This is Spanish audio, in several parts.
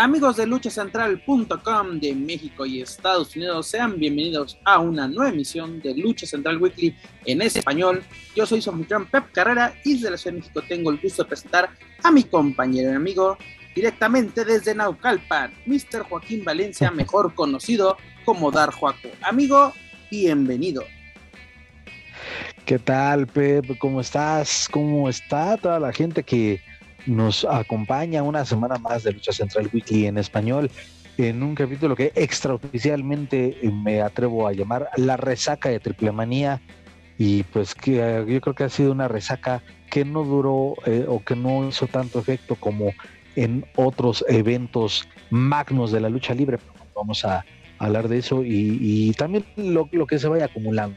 Amigos de luchacentral.com de México y Estados Unidos, sean bienvenidos a una nueva emisión de Lucha Central Weekly en español. Yo soy su Pep Carrera y desde la Ciudad de México tengo el gusto de presentar a mi compañero y amigo directamente desde Naucalpan, Mr. Joaquín Valencia, mejor conocido como Dar Joaco. Amigo, bienvenido. ¿Qué tal, Pep? ¿Cómo estás? ¿Cómo está toda la gente que nos acompaña una semana más de Lucha Central Weekly en español, en un capítulo que extraoficialmente me atrevo a llamar La resaca de Triple Manía. Y pues que yo creo que ha sido una resaca que no duró eh, o que no hizo tanto efecto como en otros eventos magnos de la lucha libre. Vamos a hablar de eso y, también lo, lo que se vaya acumulando.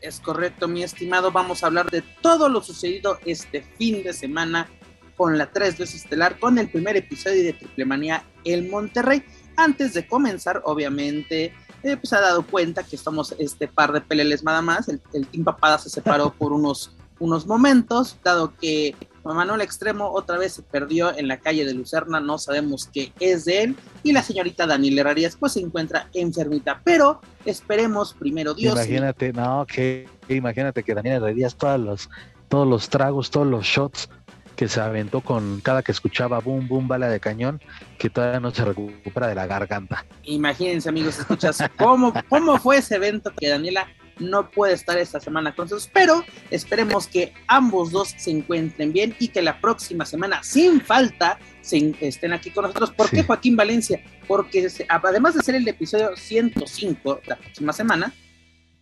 Es correcto, mi estimado. Vamos a hablar de todo lo sucedido este fin de semana con la tres veces estelar, con el primer episodio de Triple Manía El Monterrey. Antes de comenzar, obviamente, eh, pues ha dado cuenta que estamos este par de peleles nada más. El, Team Papada se separó por unos, unos momentos, dado que Manuel Extremo otra vez se perdió en la calle de Lucerna, no sabemos qué es de él, y la señorita Daniela Herrarias pues se encuentra enfermita, pero esperemos primero Dios. Imagínate, no, que imagínate que Daniela Herrarias todos los, todos los tragos, todos los shots que se aventó con cada que escuchaba boom, boom, bala de cañón, que todavía no se recupera de la garganta. Imagínense, amigos, escuchas cómo, cómo fue ese evento que Daniela no puede estar esta semana con nosotros, pero esperemos que ambos dos se encuentren bien y que la próxima semana, sin falta, se, estén aquí con nosotros. ¿Por qué Joaquín Valencia? Porque además de ser el episodio 105 la próxima semana,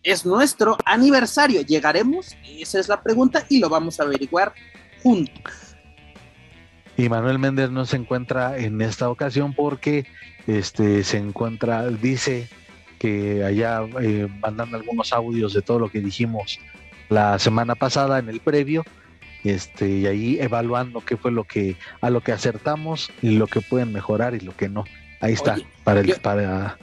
es nuestro aniversario. ¿Llegaremos? Esa es la pregunta y lo vamos a averiguar juntos. Y Manuel Méndez no se encuentra en esta ocasión porque este se encuentra, dice que allá eh, mandando algunos audios de todo lo que dijimos la semana pasada en el previo, este, y ahí evaluando qué fue lo que, a lo que acertamos y lo que pueden mejorar y lo que no. Ahí está, para el, para,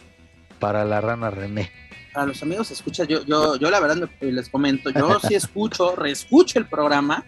para la rana René. A los amigos escucha, yo, yo, yo la verdad les comento, yo sí escucho, reescucho el programa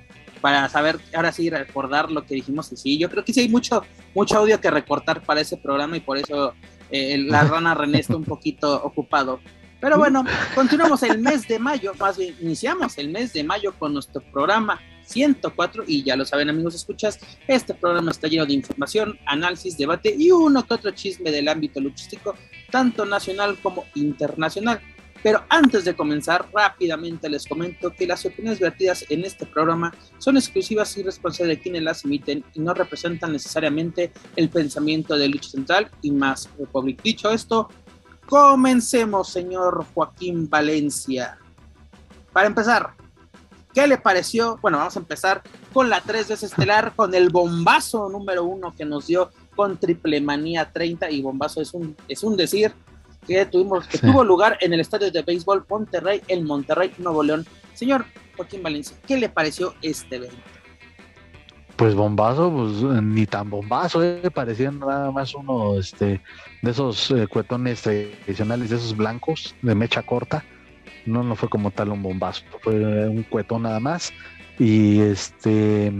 para saber, ahora sí, recordar lo que dijimos y sí, yo creo que sí hay mucho, mucho audio que recortar para ese programa y por eso eh, la rana René está un poquito ocupado. Pero bueno, continuamos el mes de mayo, más bien iniciamos el mes de mayo con nuestro programa 104 y ya lo saben amigos escuchas, este programa está lleno de información, análisis, debate y uno que otro chisme del ámbito luchístico, tanto nacional como internacional. Pero antes de comenzar, rápidamente les comento que las opiniones vertidas en este programa son exclusivas y responsables de quienes las emiten y no representan necesariamente el pensamiento de Lucha Central y más Republic. Dicho esto, comencemos, señor Joaquín Valencia. Para empezar, ¿qué le pareció? Bueno, vamos a empezar con la 3 veces estelar, con el bombazo número uno que nos dio con Triple Manía 30 y bombazo es un, es un decir que tuvimos, que tuvo lugar en el estadio de béisbol Monterrey, en Monterrey, Nuevo León. Señor Joaquín Valencia, ¿qué le pareció este evento? Pues bombazo, pues ni tan bombazo, eh, parecían nada más uno este, de esos eh, cuetones tradicionales, de esos blancos de mecha corta. No, no fue como tal un bombazo, fue un cuetón nada más. Y este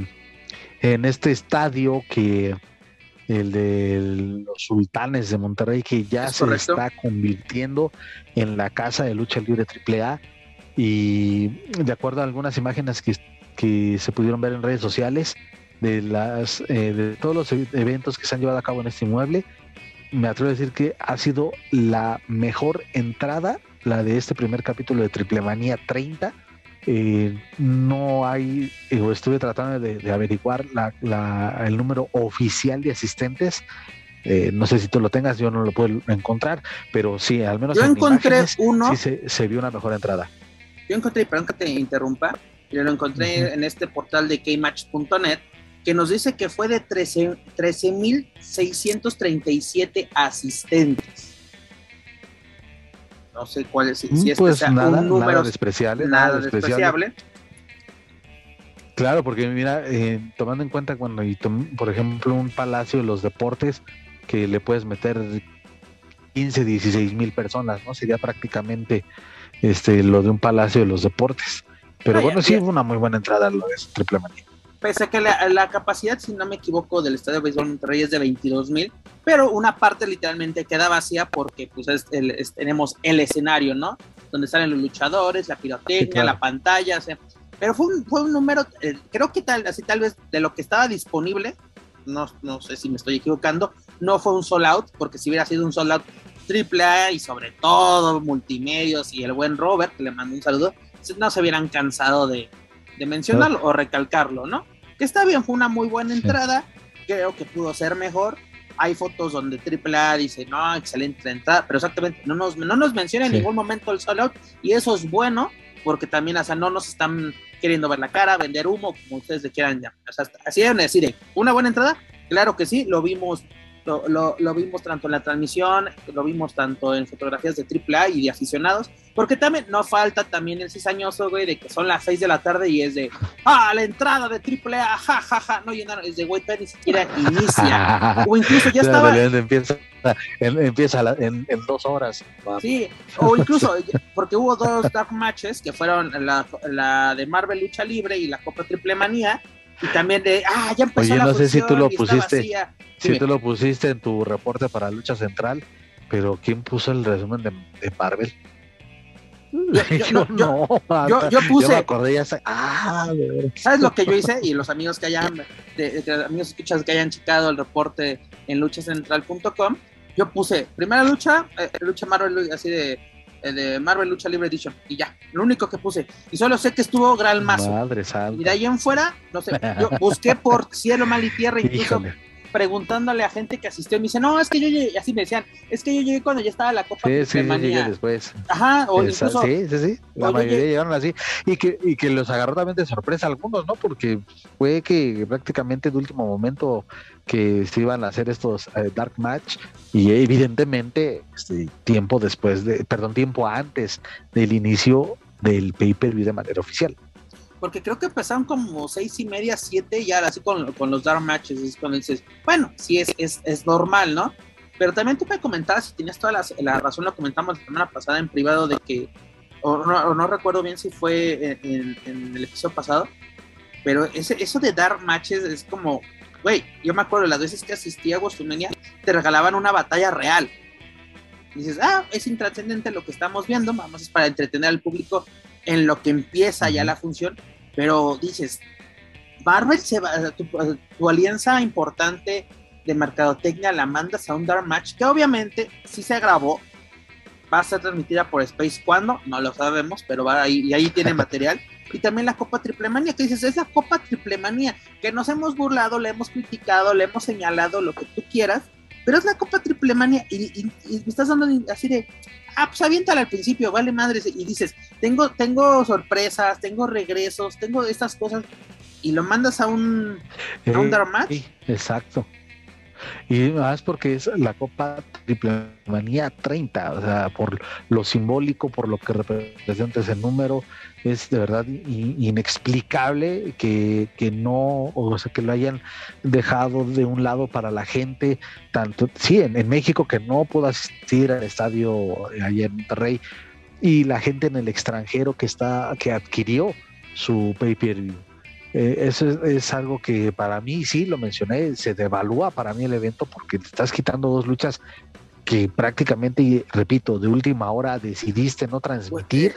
en este estadio que el de los sultanes de Monterrey, que ya se está convirtiendo en la casa de lucha libre AAA. Y de acuerdo a algunas imágenes que, que se pudieron ver en redes sociales, de, las, eh, de todos los eventos que se han llevado a cabo en este inmueble, me atrevo a decir que ha sido la mejor entrada, la de este primer capítulo de Triple Manía 30 eh, no hay, eh, estuve tratando de, averiguar el número oficial de asistentes. Eh, no sé si tú lo tengas, yo no lo puedo encontrar, pero sí, al menos yo encontré uno. Sí se, vio una mejor entrada. Yo encontré, perdón que te interrumpa, yo lo encontré en este portal de kmatch.net que nos dice que fue de 13.637 13, asistentes no sé cuál es, si, mm, es pues nada, un número nada despreciable, nada, despreciable. Claro, porque mira, eh, tomando en cuenta cuando, y por ejemplo, un palacio de los deportes que le puedes meter 15, 16 mil personas, ¿no? Sería prácticamente este lo de un palacio de los deportes. Pero bueno, sí, una muy buena entrada lo de Triple Manía. Pese a que la, capacidad, si no me equivoco, del Estadio de Béisbol Monterrey es de 22 mil, pero una parte literalmente queda vacía porque pues tenemos el escenario, ¿no? Donde salen los luchadores, la pirotecnia, la pantalla, o sea, pero fue un, fue un número, eh, creo que tal, así tal vez de lo que estaba disponible, no, no sé si me estoy equivocando, no fue un sold out, porque si hubiera sido un sold out triple A y sobre todo multimedios y el buen Robert, que le mando un saludo, no se hubieran cansado de, de mencionarlo o recalcarlo, ¿no? Que está bien, fue una muy buena entrada, creo que pudo ser mejor. Hay fotos donde AAA dice, no, excelente entrada, pero exactamente no nos, no nos menciona en ningún momento el sold out y eso es bueno porque también, o sea, no nos están queriendo ver la cara, vender humo, como ustedes le quieran llamar. O sea, así deben decir, ¿una buena entrada? Claro que sí, lo vimos lo, lo, vimos tanto en la transmisión, lo vimos tanto en fotografías de AAA y de aficionados, porque también no falta también el cizañoso, güey, de que son las 6 de la tarde y es de, ah, la entrada de AAA, ja, ja, ja, no llenaron, es de, güey, ni siquiera inicia, o incluso ya estaba... Empieza, empieza en, dos horas. Sí, o incluso, porque hubo dos dark matches, que fueron la, la de Marvel Lucha Libre y la Copa Triple Manía, y también de, ah, ya empezó Oye, no sé si tú lo pusiste, si tú lo pusiste en tu reporte para Lucha Central, pero ¿quién puso el resumen de, Marvel? Yo, no, yo, puse. me acordé ya ah, ¿Sabes lo que yo hice? Y los amigos que hayan, de, amigos escuchas que hayan checado el reporte en luchacentral.com, yo puse primera lucha, eh, lucha Marvel, así de de Marvel Lucha Libre Edition y ya, lo único que puse. Y solo sé que estuvo Gran Mazo. Madre Y de ahí en fuera, no sé, yo busqué por cielo, mal y tierra, incluso preguntándole a gente que asistió me dice, no, es que yo llegué, así me decían, es que yo llegué cuando ya estaba la Copa sí, sí, después. Ajá, o incluso, Sí, sí, sí, la mayoría llegaron así, y que, y que los agarró también de sorpresa algunos, ¿no? Porque fue que prácticamente de último momento que se iban a hacer estos eh, Dark Match, y evidentemente este, tiempo después de, perdón, tiempo antes del inicio del pay-per-view de manera oficial porque creo que empezaron como seis y media, siete, y ahora así con, con los dark matches, es cuando dices, bueno, sí es, es, es normal, ¿no? Pero también tú me comentabas, si tenías toda la, razón, lo comentamos la semana pasada en privado, de que, o no, no recuerdo bien si fue en, el episodio pasado, pero ese, eso de dar matches es como, güey, yo me acuerdo las veces que asistí a Gostumenia, te regalaban una batalla real. Y dices, ah, es intrascendente lo que estamos viendo, vamos, es para entretener al público en lo que empieza ya la función, pero dices, Marvel se va, tu, tu, alianza importante de mercadotecnia la mandas a un Dark Match que obviamente sí se grabó, va a ser transmitida por Space cuando, no lo sabemos, pero va ahí, y ahí tiene material. Y también la Copa Triple Manía, que dices, es la Copa Triple Manía, que nos hemos burlado, le hemos criticado, le hemos señalado lo que tú quieras, pero es la Copa Triple Manía y, me estás dando así de, ah, pues aviéntala al principio, vale madres, y dices, tengo, tengo sorpresas, tengo regresos, tengo estas cosas, y lo mandas a un, a un Dark Sí, exacto. Y más porque es la Copa Triple Manía 30, o sea, por lo simbólico, por lo que representa ese número, es de verdad inexplicable que, que, no, o sea, que lo hayan dejado de un lado para la gente, tanto, sí, en, México que no pudo asistir al estadio allá en Monterrey, y la gente en el extranjero que está, que adquirió su pay-per-view. Eh, eso es, algo que para mí, sí, lo mencioné, se devalúa para mí el evento porque te estás quitando dos luchas que prácticamente, repito, de última hora decidiste no transmitir.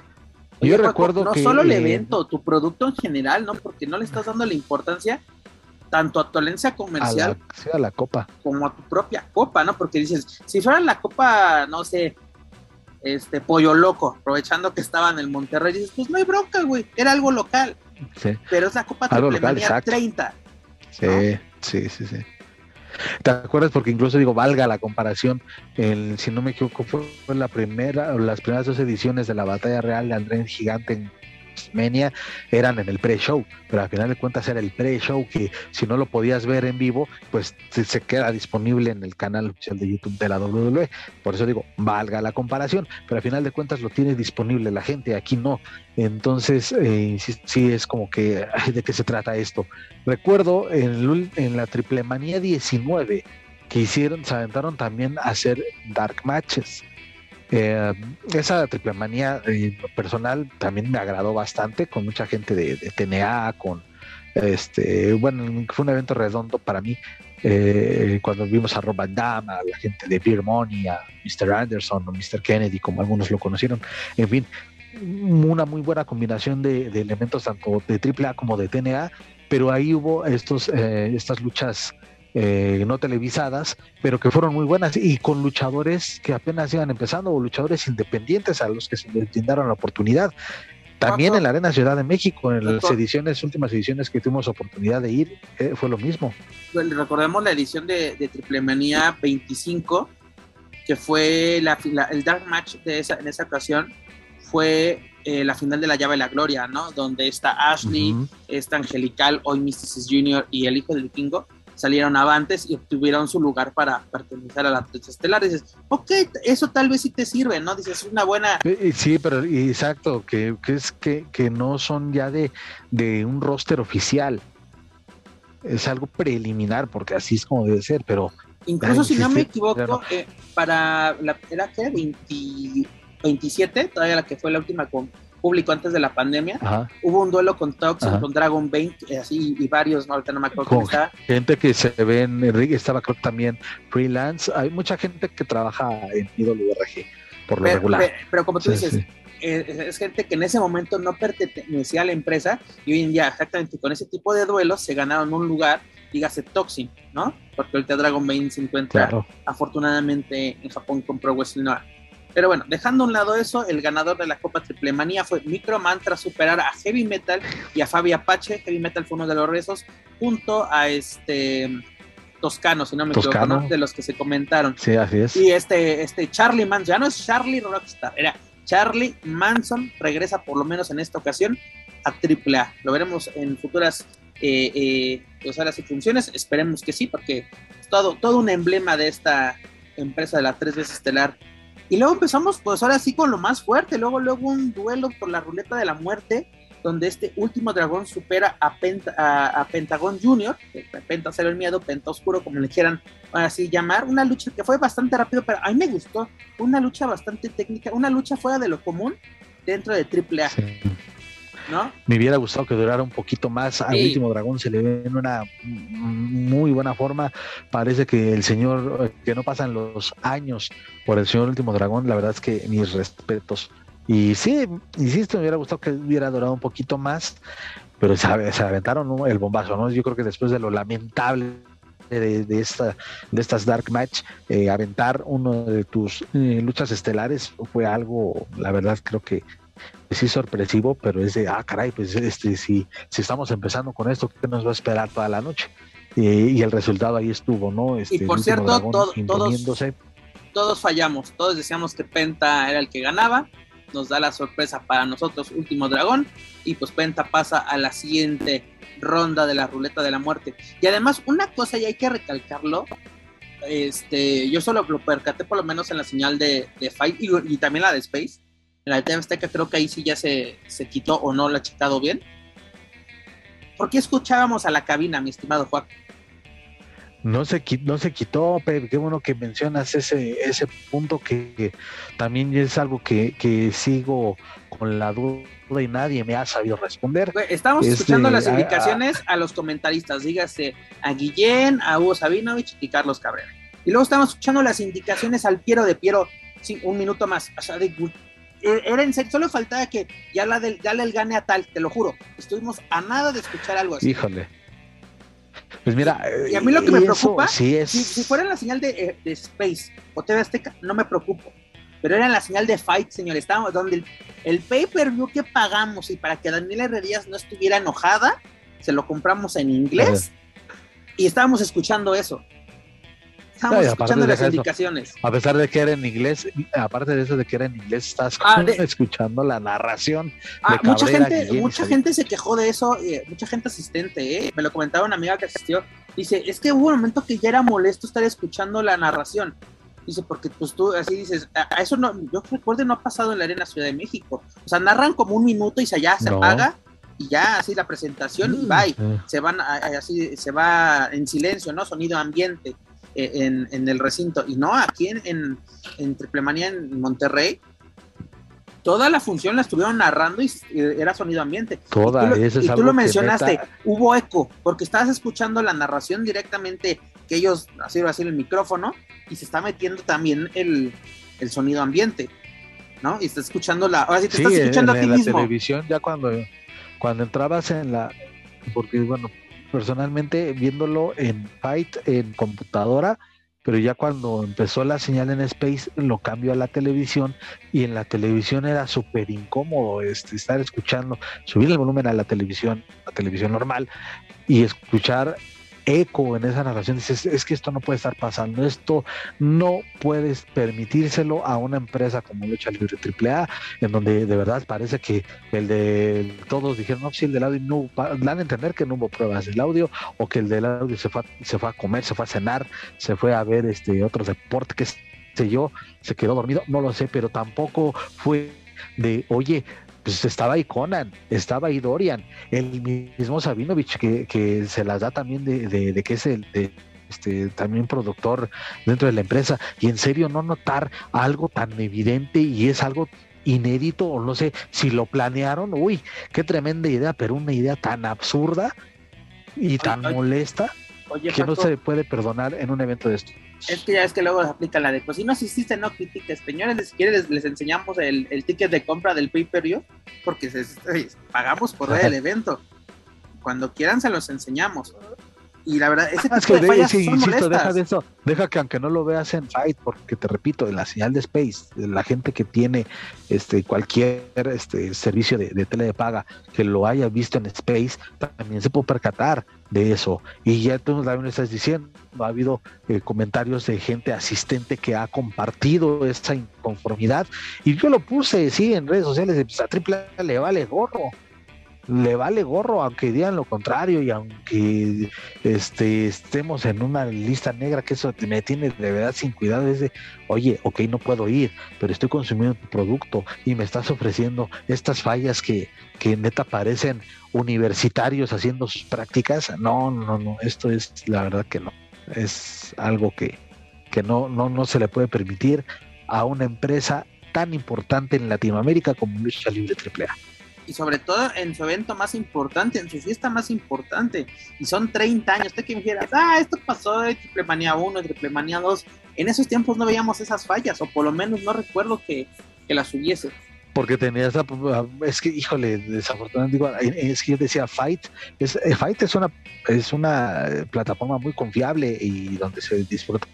Yo recuerdo no solo el evento, tu producto en general, ¿no? Porque no le estás dando la importancia tanto a tu alianza comercial a la, copa como a tu propia copa, ¿no? Porque dices, si fuera la copa, no sé, este pollo loco, aprovechando que estaba en el Monterrey, dices, pues no hay bronca, güey, era algo local. Pero es la Copa Triple Manía 30. Sí, sí, sí, sí. ¿Te acuerdas? Porque incluso digo, valga la comparación, el, si no me equivoco, fue la primera, o las primeras dos ediciones de la batalla real de Andrés Gigante en WrestleMania eran en el pre-show, pero al final de cuentas era el pre-show que si no lo podías ver en vivo, pues se, queda disponible en el canal oficial de YouTube de la WWE. Por eso digo, valga la comparación, pero al final de cuentas lo tiene disponible la gente, aquí no. Entonces, eh, sí, es como que, ¿de qué se trata esto? Recuerdo en, en la Triple Manía 19 que hicieron, se aventaron también a hacer dark matches. Eh, esa triple manía eh, personal también me agradó bastante con mucha gente de, TNA, con este, bueno, fue un evento redondo para mí. Eh, cuando vimos a Rob Van Damme, a la gente de Beer Money, a Mr. Anderson o Mr. Kennedy, como algunos lo conocieron, en fin, una muy buena combinación de, elementos tanto de AAA como de TNA, pero ahí hubo estos, estas luchas eh, no televisadas, pero que fueron muy buenas y con luchadores que apenas iban empezando o luchadores independientes a los que se les brindaron la oportunidad. También en la Arena Ciudad de México, en las ediciones, últimas ediciones que tuvimos oportunidad de ir, eh, fue lo mismo. Recordemos la edición de, de Triple Manía 25, que fue el Dark Match de esa, en esa ocasión, fue eh, la final de la llave de la gloria, ¿no? Donde está Ashley, está Angelical, hoy Mysticis Jr. y el hijo del vikingo salieron avantes y obtuvieron su lugar para pertenecer a la tres estelar. dices, ok, eso tal vez sí te sirve, ¿no? Dices, es una buena. Sí, pero exacto, que, es que, que, no son ya de, de un roster oficial. Es algo preliminar, porque así es como debe ser, pero. Incluso si no me equivoco, eh, para la. ¿Era qué? 27, todavía la que fue la última con público antes de la pandemia. Hubo un duelo con Toxin, con Dragon Bane, eh, así, y varios, ¿no? ahorita no me acuerdo con Gente que se ve en estaba creo también freelance. Hay mucha gente que trabaja en IWRG, por lo regular. Pero, como tú dices, eh, Es, gente que en ese momento no pertenecía a la empresa y hoy en día, exactamente con ese tipo de duelos, se ganaron un lugar, dígase Toxin, ¿no? Porque ahorita Dragon Bane se encuentra afortunadamente en Japón con Pro Wrestling pero bueno, dejando a un lado eso, el ganador de la Copa Triple Manía fue Microman tras superar a Heavy Metal y a Fabi Apache. Heavy Metal fue uno de los rezos, junto a este Toscano, si no me equivoco, de los que se comentaron. Sí, así es. Y este, este Charlie Manson, ya no es Charlie Rockstar, era Charlie Manson, regresa por lo menos en esta ocasión a AAA. Lo veremos en futuras eh, eh, y funciones, esperemos que sí, porque es todo, todo un emblema de esta empresa de la tres veces estelar y luego empezamos, pues ahora sí con lo más fuerte. Luego, luego un duelo por la ruleta de la muerte, donde este último dragón supera a, Penta, a, Pentagon Junior, Penta Cero el Miedo, Penta Oscuro, como le quieran así llamar. Una lucha que fue bastante rápido, pero a mí me gustó. Una lucha bastante técnica, una lucha fuera de lo común dentro de AAA. Me hubiera gustado que durara un poquito más. Al último dragón se le ve en una muy buena forma. Parece que el señor, eh, que no pasan los años por el señor último dragón, la verdad es que mis respetos. Y sí, insisto, me hubiera gustado que hubiera durado un poquito más, pero se, aventaron el bombazo, ¿no? Yo creo que después de lo lamentable de, esta, de estas Dark Match, eh, aventar uno de tus eh, luchas estelares fue algo, la verdad, creo que sí sorpresivo, pero es de, ah, caray, pues este, si, si estamos empezando con esto, ¿qué nos va a esperar toda la noche? y el resultado ahí estuvo, ¿no? Este, y por cierto, todos, todos fallamos, todos decíamos que Penta era el que ganaba, nos da la sorpresa para nosotros, último dragón, y pues Penta pasa a la siguiente ronda de la ruleta de la muerte. Y además, una cosa, y hay que recalcarlo, este, yo solo lo percaté por lo menos en la señal de, Fight y también la de Space, la de Azteca creo que ahí sí ya se, quitó o no la ha checado bien. ¿Por qué escuchábamos a la cabina, mi estimado Juan? No se, no se quitó, Pepe, qué bueno que mencionas ese, ese punto que, también es algo que, sigo con la duda y nadie me ha sabido responder. Estamos escuchando las indicaciones a, los comentaristas, dígase a Guillén, a Hugo Sabinovich y Carlos Cabrera. Y luego estamos escuchando las indicaciones al Piero de Piero, sí, un minuto más, a eh, era en serio, solo faltaba que ya la del, dale el gane a tal, te lo juro. Estuvimos a nada de escuchar algo así. Híjole. Pues mira, y a mí lo que me preocupa, si, fuera la señal eh, de, Space o TV Azteca, no me preocupo. Pero era la señal de Fight, señor. Estábamos donde el, pay-per-view que pagamos y para que Daniela Herrerías no estuviera enojada, se lo compramos en inglés y estábamos escuchando eso. Ay, aparte escuchando las eso. indicaciones. A pesar de que era en inglés, aparte de eso de que era en inglés, estás Ah, de- escuchando la narración. Ah, de mucha gente, Guillén mucha gente se quejó de eso, eh, mucha gente asistente, eh. me lo comentaba una amiga que asistió, dice, es que hubo un momento que ya era molesto estar escuchando la narración, dice, porque pues tú así dices, a, a eso no, yo recuerdo no ha pasado en la Arena Ciudad de México, o sea, narran como un minuto y se, ya se No. apaga y ya así la presentación y bye, Eh, se van a- así, se va en silencio, ¿no? Sonido ambiente en, en el recinto. Y no, aquí en, en, en Triplemanía en Monterrey, toda la función la estuvieron narrando y era sonido ambiente. Toda, y tú, lo- eso es y tú lo mencionaste, neta- hubo eco, porque estabas escuchando la narración directamente, que ellos, así va a ser el micrófono, y se está metiendo también el, el sonido ambiente, ¿no? Y estás escuchando la, ahora sí te Sí, estás en, escuchando a ti en la mismo. televisión ya cuando, cuando entrabas en la, porque bueno, personalmente viéndolo en Fight en computadora, pero ya cuando empezó la señal en Space lo cambió a la televisión y en la televisión era súper incómodo este, estar escuchando, subir el volumen a la televisión, a televisión normal y escuchar eco en esa narración, dices, es que esto no puede estar pasando, esto no puedes permitírselo a una empresa como Lucha Libre AAA, en donde de verdad parece que el de todos dijeron, no, si el del audio no, dan a entender que no hubo pruebas del audio, o que el del audio se fue, a- se fue a comer, se fue a cenar, se fue a ver este otro deporte, que sé yo, se quedó dormido, no lo sé, pero tampoco fue de, oye, pues estaba ahí Conan, estaba ahí Dorian, el mismo Sabinovich que, que se las da también de, de- de que es el de, este, también productor dentro de la empresa, y en serio no notar algo tan evidente y es algo inédito, o no sé si lo planearon, uy, qué tremenda idea, pero una idea tan absurda y tan molesta Oye, que no se puede perdonar en un evento de esto. Es que ya es que luego se aplica la de, pues si no asististe, no critiques. Señores, si quieres les, les enseñamos el, el ticket de compra del pay-per-view, porque se- se- pagamos por ver el evento. Cuando quieran se los enseñamos. Y la verdad, ese Ah, es tipo que de fallas sí, son insisto, deja de eso, deja que aunque no lo veas en Fight, porque te repito, en la señal de Space, la gente que tiene este cualquier este servicio de, de tele de paga que lo haya visto en Space, también se puede percatar de eso. Y ya tú también lo estás diciendo, ha habido eh, comentarios de gente asistente que ha compartido esa inconformidad. Y yo lo puse, sí, en redes sociales, pues, a Triple A le vale gorro. Le vale gorro, aunque digan lo contrario y aunque este, estemos en una lista negra, que eso me tiene de verdad sin cuidado, es oye, ok, no puedo ir, pero estoy consumiendo tu producto y me estás ofreciendo estas fallas que, que neta parecen universitarios haciendo sus prácticas. No, no, no, esto es la verdad que no. Es algo que, que no, no, no se le puede permitir a una empresa tan importante en Latinoamérica como Lucha Libre AAA. Y sobre todo en su evento más importante, en su fiesta más importante. Y son 30 años. Usted que me dijera, ah, esto pasó de Triple Manía 1, Triple Manía 2. En esos tiempos no veíamos esas fallas, o por lo menos no recuerdo que, que las hubiese. porque tenía esa es que híjole desafortunadamente digo es que yo decía Fight es eh, Fight es una es una eh, plataforma muy confiable y donde se disfrutan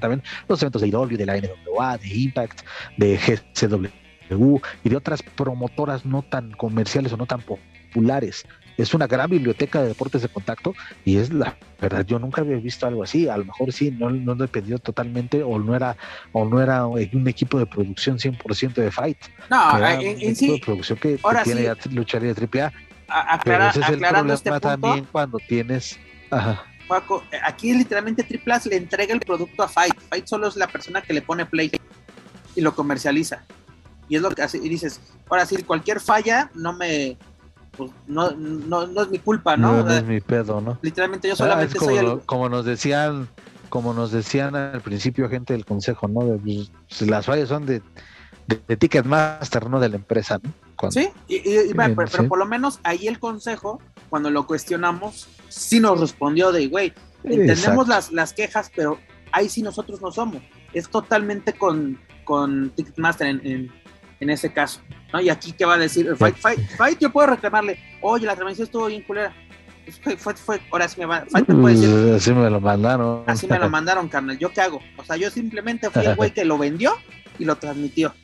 también los eventos de IW de la NWA de Impact de GCW y de otras promotoras no tan comerciales o no tan populares es una gran biblioteca de deportes de contacto y es la verdad yo nunca había visto algo así a lo mejor sí no, no dependió totalmente o no era o no era un equipo de producción 100% de fight No, era en, un en equipo sí, de producción que, que ahora tiene sí. ya lucharía de AAA a- pero aclara- ese es el problema este punto, también cuando tienes ajá, Paco, eh, aquí literalmente Triple A le entrega el producto a Fight. Fight solo es la persona que le pone play y lo comercializa. Y es lo que hace. Y dices, ahora sí, cualquier falla no me. Pues, no, no, no es mi culpa, ¿no? no, no es mi pedo no literalmente yo Ah, solamente como, soy el. lo- como nos decían como nos decían al principio gente del consejo no de, pues, las fallas son de, de, de Ticketmaster no de la empresa no Cuando- Sí, y, y- y, bueno, pero, por lo menos ahí el consejo, cuando lo cuestionamos, sí nos respondió de, güey, entendemos las, las quejas, pero ahí sí nosotros no somos. Es totalmente con, con Ticketmaster en, en, en ese caso. ¿no? Y aquí, ¿qué va a decir? Fight, fight, fight, yo puedo reclamarle, oye, la transmisión estuvo bien culera. Pues, Fue, fue, fue- ahora sí me va, Fight me puede decir, Uh, así me lo mandaron así me lo mandaron, carnal, ¿yo qué hago? O sea, yo simplemente fui el güey que lo vendió y lo transmitió.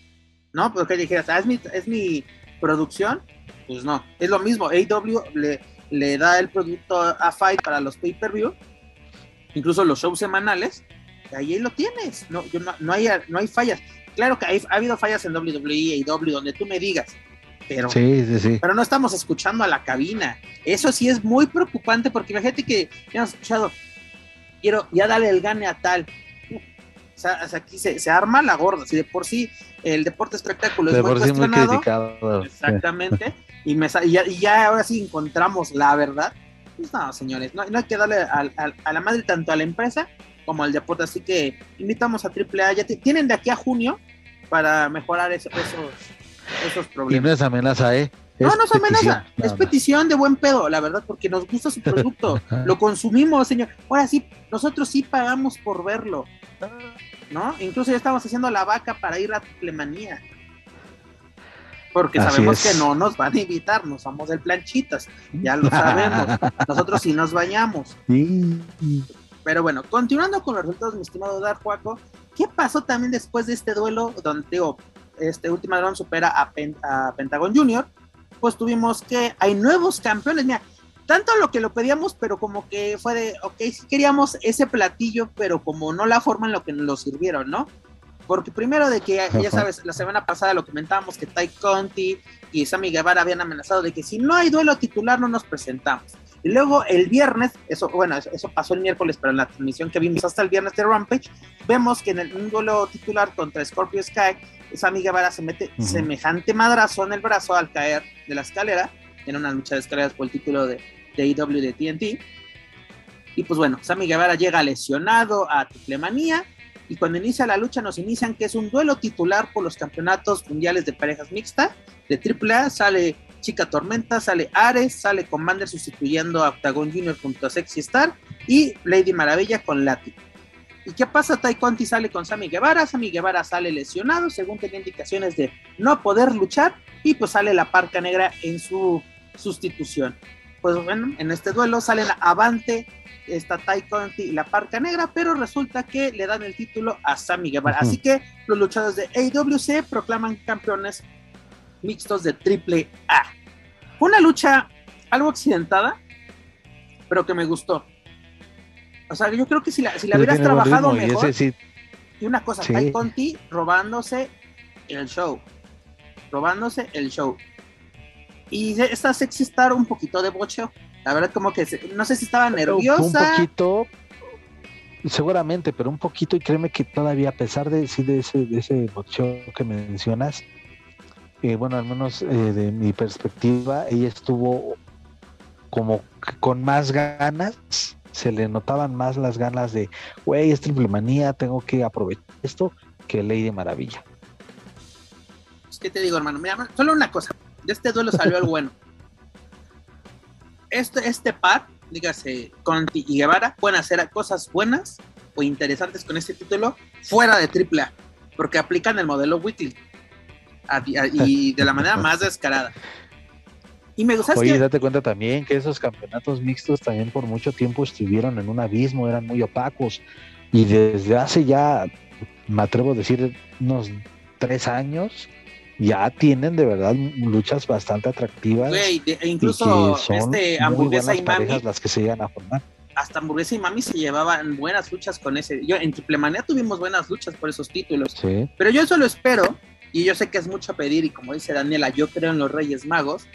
¿No? Porque dijeras, ah, es mi, es mi producción. Pues no, es lo mismo. AW le, le da el producto a Fight para los pay-per-view, incluso los shows semanales, ahí lo tienes, no, yo no, no, hay, no hay fallas. Claro que hay, ha habido fallas en WWE y W, donde tú me digas, pero, sí, sí, sí. pero no estamos escuchando a la cabina. Eso sí es muy preocupante porque imagínate que ya hemos escuchado, quiero ya darle el gane a tal. O sea, aquí se, se, arma la gorda. Si de por sí el deporte espectáculo de es muy por sí muy criticado. Exactamente. Y, me, y, ya, y, ya, ahora sí encontramos la verdad. Pues no, señores, no, no hay que darle a, a, a, la madre tanto a la empresa como al deporte. Así que invitamos a AAA. Ya tienen de aquí a junio para mejorar eso, esos, esos problemas. Y no es amenaza, ¿eh? No, no es amenaza, es petición de buen pedo, la verdad, porque nos gusta su producto, lo consumimos, señor. Ahora sí, nosotros sí pagamos por verlo, ¿no? Incluso ya estamos haciendo la vaca para ir a Plemanía. Porque Así sabemos es. que no nos van a invitar, no somos del planchitas, ya lo sabemos. Nosotros sí nos bañamos. Sí. Pero bueno, continuando con los resultados, mi estimado Dar Juaco, ¿qué pasó también después de este duelo donde, digo, este último Dragon supera a, Pen a, Pentagon Junior? Pues tuvimos que hay nuevos campeones. Mira, tanto lo que lo pedíamos, pero como que fue de, ok, sí queríamos ese platillo, pero como no la forma en lo que nos lo sirvieron, ¿no? Porque primero de que, ya sabes, la semana pasada lo comentábamos que Ty Conti y Sammy Guevara habían amenazado de que si no hay duelo titular no nos presentamos. Y luego el viernes, eso, bueno, eso, pasó el miércoles, pero en la transmisión que vimos hasta el viernes de Rampage, vemos que en el, un duelo titular contra Scorpio Sky, Sammy Guevara se mete uh -huh. semejante madrazo en el brazo al caer de la escalera, en una lucha de escaleras por el título de, de IW de TNT. Y pues bueno, Sammy Guevara llega lesionado a Triplemanía, y cuando inicia la lucha nos inician que es un duelo titular por los campeonatos mundiales de parejas mixtas de AAA, sale Chica Tormenta, sale Ares, sale Commander sustituyendo a Octagon Junior junto a Sexy Star y Lady Maravilla con Lati. ¿Y qué pasa? Tai Conti sale con Sammy Guevara, Sammy Guevara sale lesionado, según tenía indicaciones de no poder luchar, y pues sale la Parca Negra en su sustitución. Pues bueno, en este duelo salen Avante, está Tai Conti y la Parca Negra, pero resulta que le dan el título a Sammy Guevara. Uh -huh. Así que los luchadores de AWC proclaman campeones mixtos de triple A. Fue una lucha algo accidentada, pero que me gustó. O sea, yo creo que si la, si la hubieras trabajado mejor. Y, sí. y, una cosa, sí. Conti robándose el show. Robándose el show. Y esta sexy star un poquito de bocheo. La verdad, como que se, no sé si estaba nerviosa. Un poquito, seguramente, pero un poquito, y créeme que todavía, a pesar de, sí, de ese, de ese bocheo que mencionas, eh, bueno, al menos eh, de mi perspectiva, ella estuvo como con más ganas, se le notaban más las ganas de, güey, es triple manía, tengo que aprovechar esto, que Lady Maravilla. Pues, ¿Qué te digo, hermano? Mira, solo una cosa, de este duelo salió algo bueno. Este, este par, dígase Conti y Guevara, pueden hacer cosas buenas o interesantes con este título fuera de AAA, porque aplican el modelo Weekly y de la manera más descarada. Y me gusta Oye, que... date cuenta también que esos campeonatos mixtos también por mucho tiempo estuvieron en un abismo, eran muy opacos. Y desde hace ya, me atrevo a decir, unos tres años, ya tienen de verdad luchas bastante atractivas. Güey, de, incluso este hamburguesa y mami. las que se llegan a formar. Hasta hamburguesa y mami se llevaban buenas luchas con ese. Yo en Triple Manía tuvimos buenas luchas por esos títulos. Sí. Pero yo solo espero y yo sé que es mucho pedir, y como dice Daniela, yo creo en los Reyes Magos,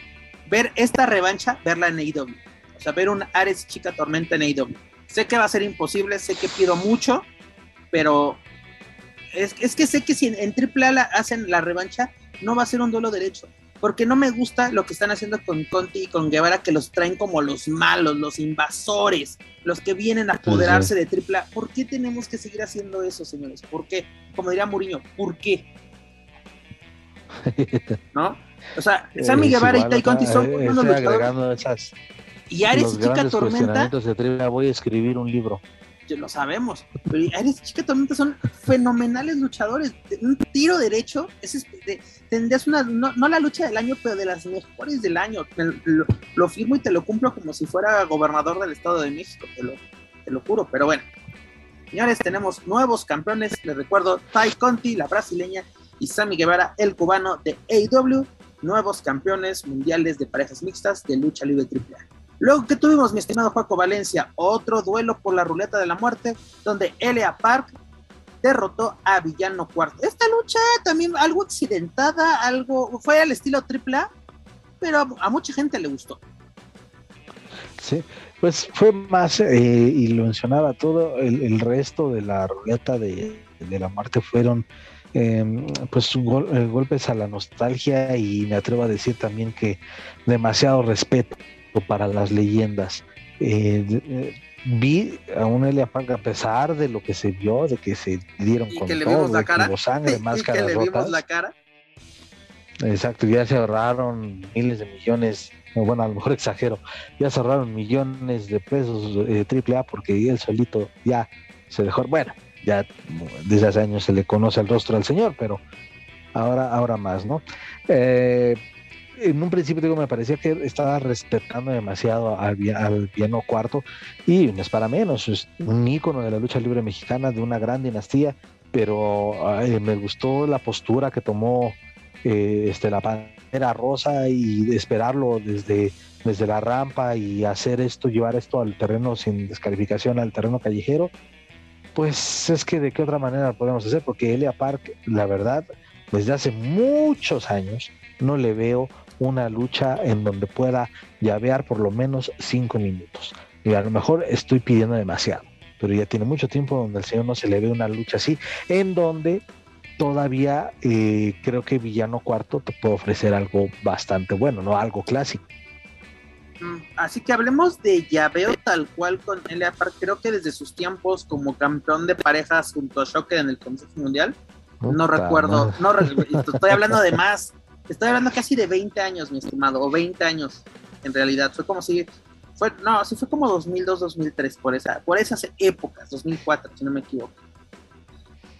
ver esta revancha, verla en AEW. O sea, ver un Ares Chica Tormenta en AEW. Sé que va a ser imposible, sé que pido mucho, pero es, es que sé que si en, en AAA la, hacen la revancha, no va a ser un duelo derecho. Porque no me gusta lo que están haciendo con Conti y con Guevara, que los traen como los malos, los invasores, los que vienen a apoderarse de AAA. ¿Por qué tenemos que seguir haciendo eso, señores? ¿Por qué? Como diría Mourinho, ¿por qué? ¿no? O sea, Sammy Guevara y Tai Conti son eh, unos luchadores. Esas, y Ares y Chica Tormenta. Voy a escribir un libro. Lo sabemos, pero Ares y Chica Tormenta son fenomenales luchadores. Un tiro derecho, es, de, tendrías una, no, no, la lucha del año, pero de las mejores del año. Lo, lo, firmo y te lo cumplo como si fuera gobernador del Estado de México, te lo, te lo juro. Pero bueno, señores, tenemos nuevos campeones. Les recuerdo, Tai Conti, la brasileña, y Sammy Guevara, el cubano de AEW, nuevos campeones mundiales de parejas mixtas de lucha libre AAA. Luego que tuvimos, mi estimado Juaco Valencia, otro duelo por la ruleta de la muerte, donde Elia Park derrotó a Villano Cuarto. Esta lucha también algo accidentada, algo fue al estilo AAA, pero a, mucha gente le gustó. Sí, pues fue más, eh, y lo mencionaba todo, el, resto de la ruleta de, la muerte fueron em, pues eh, golpes a la nostalgia y me atrevo a decir también que demasiado respeto para las leyendas. Eh, vi a un Elia Punk a pesar de lo que se vio, de que se dieron con que le todo, vimos la cara. sangre, que le vimos la cara. Exacto, ya se ahorraron miles de millones, bueno, a lo mejor exagero, ya se ahorraron millones de pesos de triple A porque él solito ya se dejó, bueno, ya desde hace años se le conoce el rostro al señor, pero ahora, ahora más, ¿no? Eh, en un principio digo, me parecía que estaba respetando demasiado al, al cuarto y no es para menos, es un ícono de la lucha libre mexicana, de una gran dinastía, pero me gustó la postura que tomó eh, este, la pantera rosa y esperarlo desde, desde la rampa y hacer esto, llevar esto al terreno sin descalificación, al terreno callejero, pues es que de qué otra manera lo podemos hacer, porque Elia Park, la verdad, desde hace muchos años no le veo una lucha en donde pueda llavear por lo menos cinco minutos. Y a lo mejor estoy pidiendo demasiado, pero ya tiene mucho tiempo donde al señor no se le ve una lucha así, en donde todavía eh, creo que Villano Cuarto te puede ofrecer algo bastante bueno, ¿no? Algo clásico. Mm, así que hablemos de llaveo tal cual con Elia Park. Creo que desde sus tiempos como campeón de parejas junto a Shocker en el Consejo Mundial, no recuerdo, no, estoy hablando de más, Estoy hablando casi de 20 años, mi estimado, o 20 años en realidad. Fue como si, fue, no, sí fue como 2002, 2003, por, esa, por esas épocas, 2004, si no me equivoco.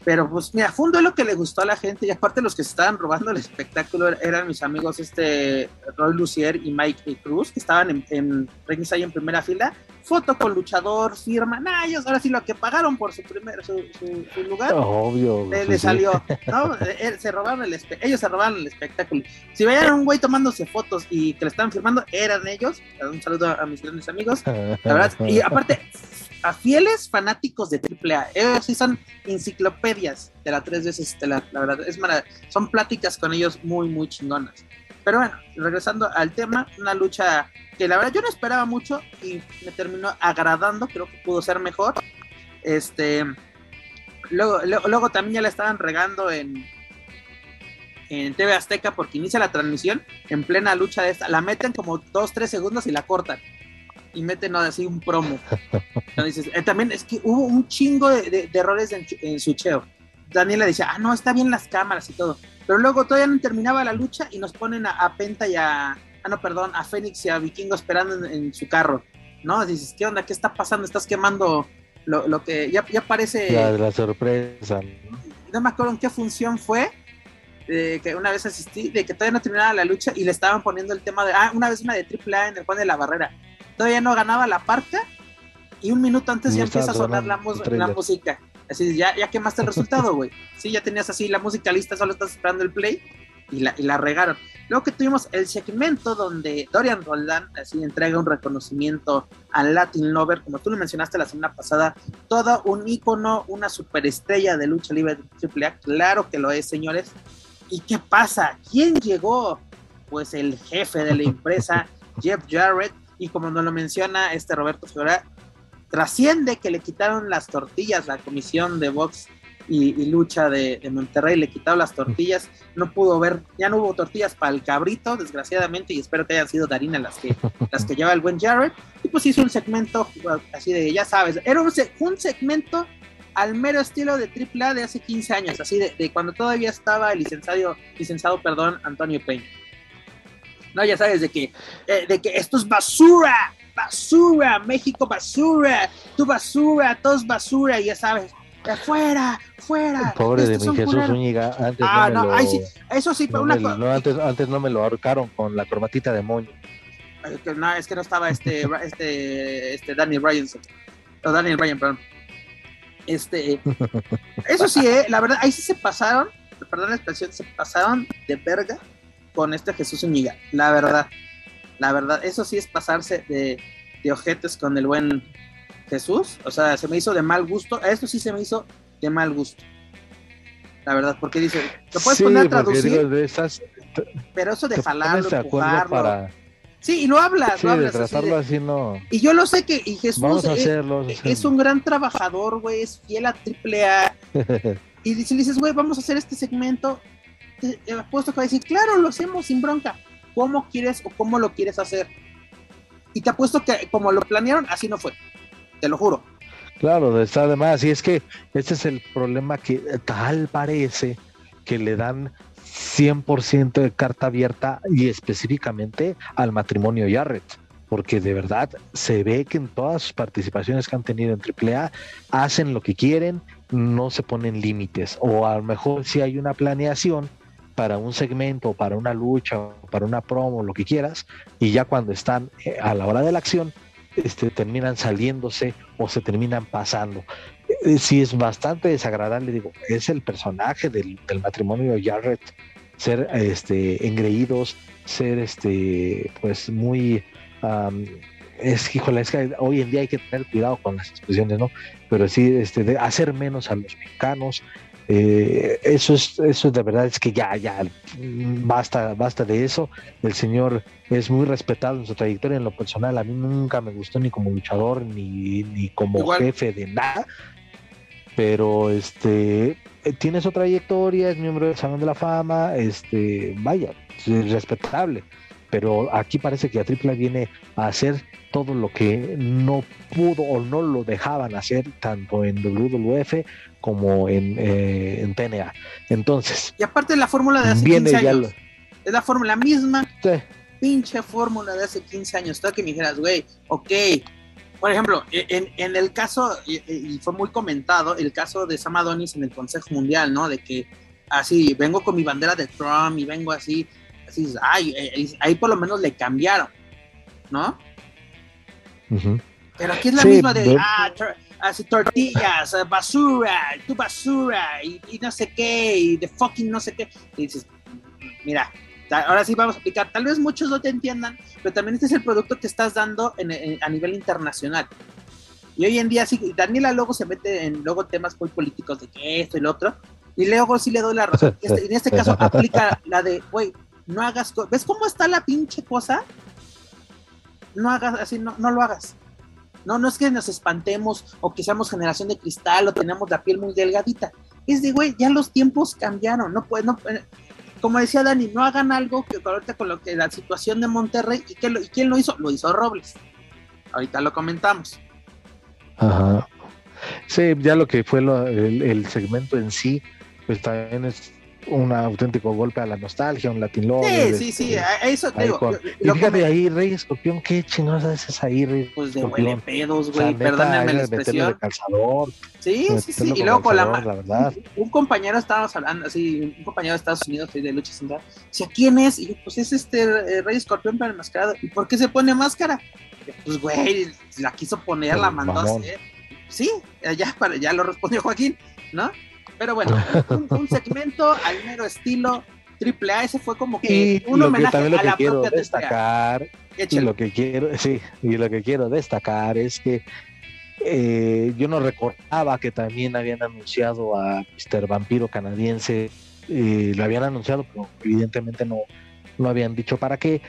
Pero pues mira, fue un duelo que le gustó a la gente y aparte los que estaban robando el espectáculo eran mis amigos este Roy Lucier y Mike Cruz, que estaban en, en ahí en primera fila. Foto con luchador, firma, nah, ellos ahora sí lo que pagaron por su primer su, su, lugar. Obvio. Le, salió, ¿no? Eh, eh, se robaron el ellos se robaron el espectáculo. Si veían a un güey tomándose fotos y que le estaban firmando, eran ellos. Un saludo a mis grandes amigos. La verdad, y aparte, a fieles fanáticos de AAA. Ellos sí son enciclopedias de la tres veces la verdad. Es son pláticas con ellos muy, muy chingonas. Pero bueno, regresando al tema, una lucha que la verdad yo no esperaba mucho y me terminó agradando, creo que pudo ser mejor. Este, luego, luego, también ya la estaban regando en, en TV Azteca porque inicia la transmisión en plena lucha de esta. La meten como dos, tres segundos y la cortan y meten así un promo. Eh, también es que hubo un chingo de, errores en, su cheo. Daniel le decía, ah, no, está bien las cámaras y todo. Pero luego todavía no terminaba la lucha y nos ponen a, Penta y a, ah, no, perdón, a Fénix y a Vikingo esperando en, su carro. ¿No? Dices, ¿qué onda? ¿Qué está pasando? Estás quemando lo, que ya, ya parece. La, la sorpresa. ¿no? me acuerdo en qué función fue. que una vez asistí, de que todavía no terminaba la lucha y le estaban poniendo el tema de, ah, una vez una de AAA en el Juan de la Barrera todavía no ganaba la parca y un minuto antes ya empieza a sonar la, la, música. Así, ya, ya quemaste el resultado, güey. Sí, ya tenías así la música lista, solo estás esperando el play y la, y la regaron. Luego que tuvimos el segmento donde Dorian Roldán así entrega un reconocimiento al Latin Lover, como tú lo mencionaste la semana pasada, todo un ícono, una superestrella de lucha libre de AAA, claro que lo es, señores. ¿Y qué pasa? ¿Quién llegó? Pues el jefe de la empresa, Jeff Jarrett, y como nos lo menciona este Roberto Figueroa, trasciende que le quitaron las tortillas, la comisión de box y, lucha de, Monterrey le quitaron las tortillas, no pudo ver, ya no hubo tortillas para el cabrito, desgraciadamente, y espero que hayan sido Darina las que, las que lleva el buen Jared, y pues hizo un segmento así de, ya sabes, era un, segmento al mero estilo de AAA de hace 15 años, así de, de cuando todavía estaba el licenciado, licenciado, perdón, Antonio Peña. ¿No? Ya sabes, de que, eh, de que esto es basura, basura, México basura, tu basura, todos basura, ya sabes, afuera, fuera. Pobre de mi Jesús Zúñiga, antes ah, no, me lo, sí, eso sí, pero una no, antes, antes no me lo ahorcaron con la corbatita de moño. No, es que no estaba este, este, este Daniel Bryan, o Daniel Bryan, perdón. Este, eso sí, eh, la verdad, ahí sí se pasaron, perdón la expresión, se pasaron de verga con este Jesús Zúñiga, la verdad. La verdad, eso sí es pasarse de, de ojetes con el buen Jesús. O sea, se me hizo de mal gusto. A esto sí se me hizo de mal gusto. La verdad, porque dice, te puedes Sí, poner a traducir, digo, de esas, pero eso de jalarlo, empujarlo. para Sí, y lo hablas, sí, lo de hablas así tratarlo de- así no. Y yo lo sé que y Jesús es, un gran trabajador, güey, es fiel a triple A. Y si le dices, güey, vamos a hacer este segmento, apuesto que va a decir, claro, lo hacemos sin bronca. ¿Cómo quieres o cómo lo quieres hacer? Y te apuesto que como lo planearon, así no fue. Te lo juro. Claro, está de más. Y es que este es el problema que tal parece que le dan 100% de carta abierta y específicamente al matrimonio Jarrett. Porque de verdad se ve que en todas sus participaciones que han tenido en AAA hacen lo que quieren, no se ponen límites. O a lo mejor si hay una planeación para un segmento, para una lucha, para una promo, lo que quieras, y ya cuando están eh, a la hora de la acción, este, terminan saliéndose o se terminan pasando. Eh, sí es bastante desagradable, digo, es el personaje del, matrimonio Jarrett, ser este, engreídos, ser este, pues muy... am, es, híjole, es que hoy en día hay que tener cuidado con las expresiones, ¿no? Pero sí, este, de hacer menos a los mexicanos, eh, eso es, eso de verdad es que ya, ya, basta, basta de eso. El señor es muy respetado en su trayectoria en lo personal. A mí nunca me gustó ni como luchador, ni, ni como Igual. jefe de nada. Pero este tiene su trayectoria, es miembro del Salón de la Fama, este, vaya, es respetable. Pero aquí parece que a Triple A viene a hacer todo lo que no pudo o no lo dejaban hacer tanto en WWF como en, eh, en TNA. Entonces, Y aparte la fórmula de hace viene 15 ya años. lo- Es la fórmula misma, sí, pinche fórmula de hace 15 años. Todo que me dijeras, güey, ok. Por ejemplo, e, en, en el caso, y, y fue muy comentado, el caso de Sam Adonis en el Consejo Mundial, ¿no? De que así, vengo con mi bandera de Trump y vengo así, ay, eh, eh, ahí por lo menos le cambiaron, ¿no? Pero aquí es la Sí, misma de, ah, así, tortillas, eh, basura, tu basura, y, y no sé qué, y de fucking no sé qué. Y dices, mira, ahora sí vamos a aplicar. Tal vez muchos no te entiendan, pero también este es el producto que estás dando en- en- a nivel internacional. Y hoy en día sí, Daniela luego se mete en luego temas muy políticos de que esto y lo otro, y luego sí le doy la razón. Este- en este caso aplica la de, güey, no hagas, ¿ves cómo está la pinche cosa? No hagas así, no, no lo hagas. No, no es que nos espantemos o que seamos generación de cristal o tenemos la piel muy delgadita. Es de, güey, ya los tiempos cambiaron. No puede, no, como decía Dani, no hagan algo que ahorita con lo que la situación de Monterrey y, que lo- quién lo hizo, lo hizo Robles. Ahorita lo comentamos. Ajá. Sí, ya lo que fue el segmento en sí, pues también es un auténtico golpe a la nostalgia, un Latin Love. Sí, sí, sí, a- a eso te digo. con- yo- Y lo fíjate ahí, Rey Escorpión, qué chingados haces ahí, Rey pues de Escorpión? huele pedos, O sea, güey, perdónenme la expresión. de calzador, Sí, sí, sí. Y luego con la, la verdad. un compañero estábamos hablando, así, un compañero de Estados Unidos de lucha central, decía, ¿quién es? Y yo, pues es este eh, Rey Escorpión para enmascarado. ¿Y por qué se pone máscara? Pues, güey, la quiso poner, la mandó a hacer. Sí, eh, ya, para, ya lo respondió Joaquín, ¿no? Pero bueno, un, un segmento al mero estilo triple A, ese fue como que Y un lo que homenaje también lo a que la quiero propia destacar y lo que quiero, sí, y lo que quiero destacar es que eh, yo no recordaba que también habían anunciado a Mr. Vampiro canadiense, eh, lo habían anunciado, pero evidentemente no, no habían dicho para qué.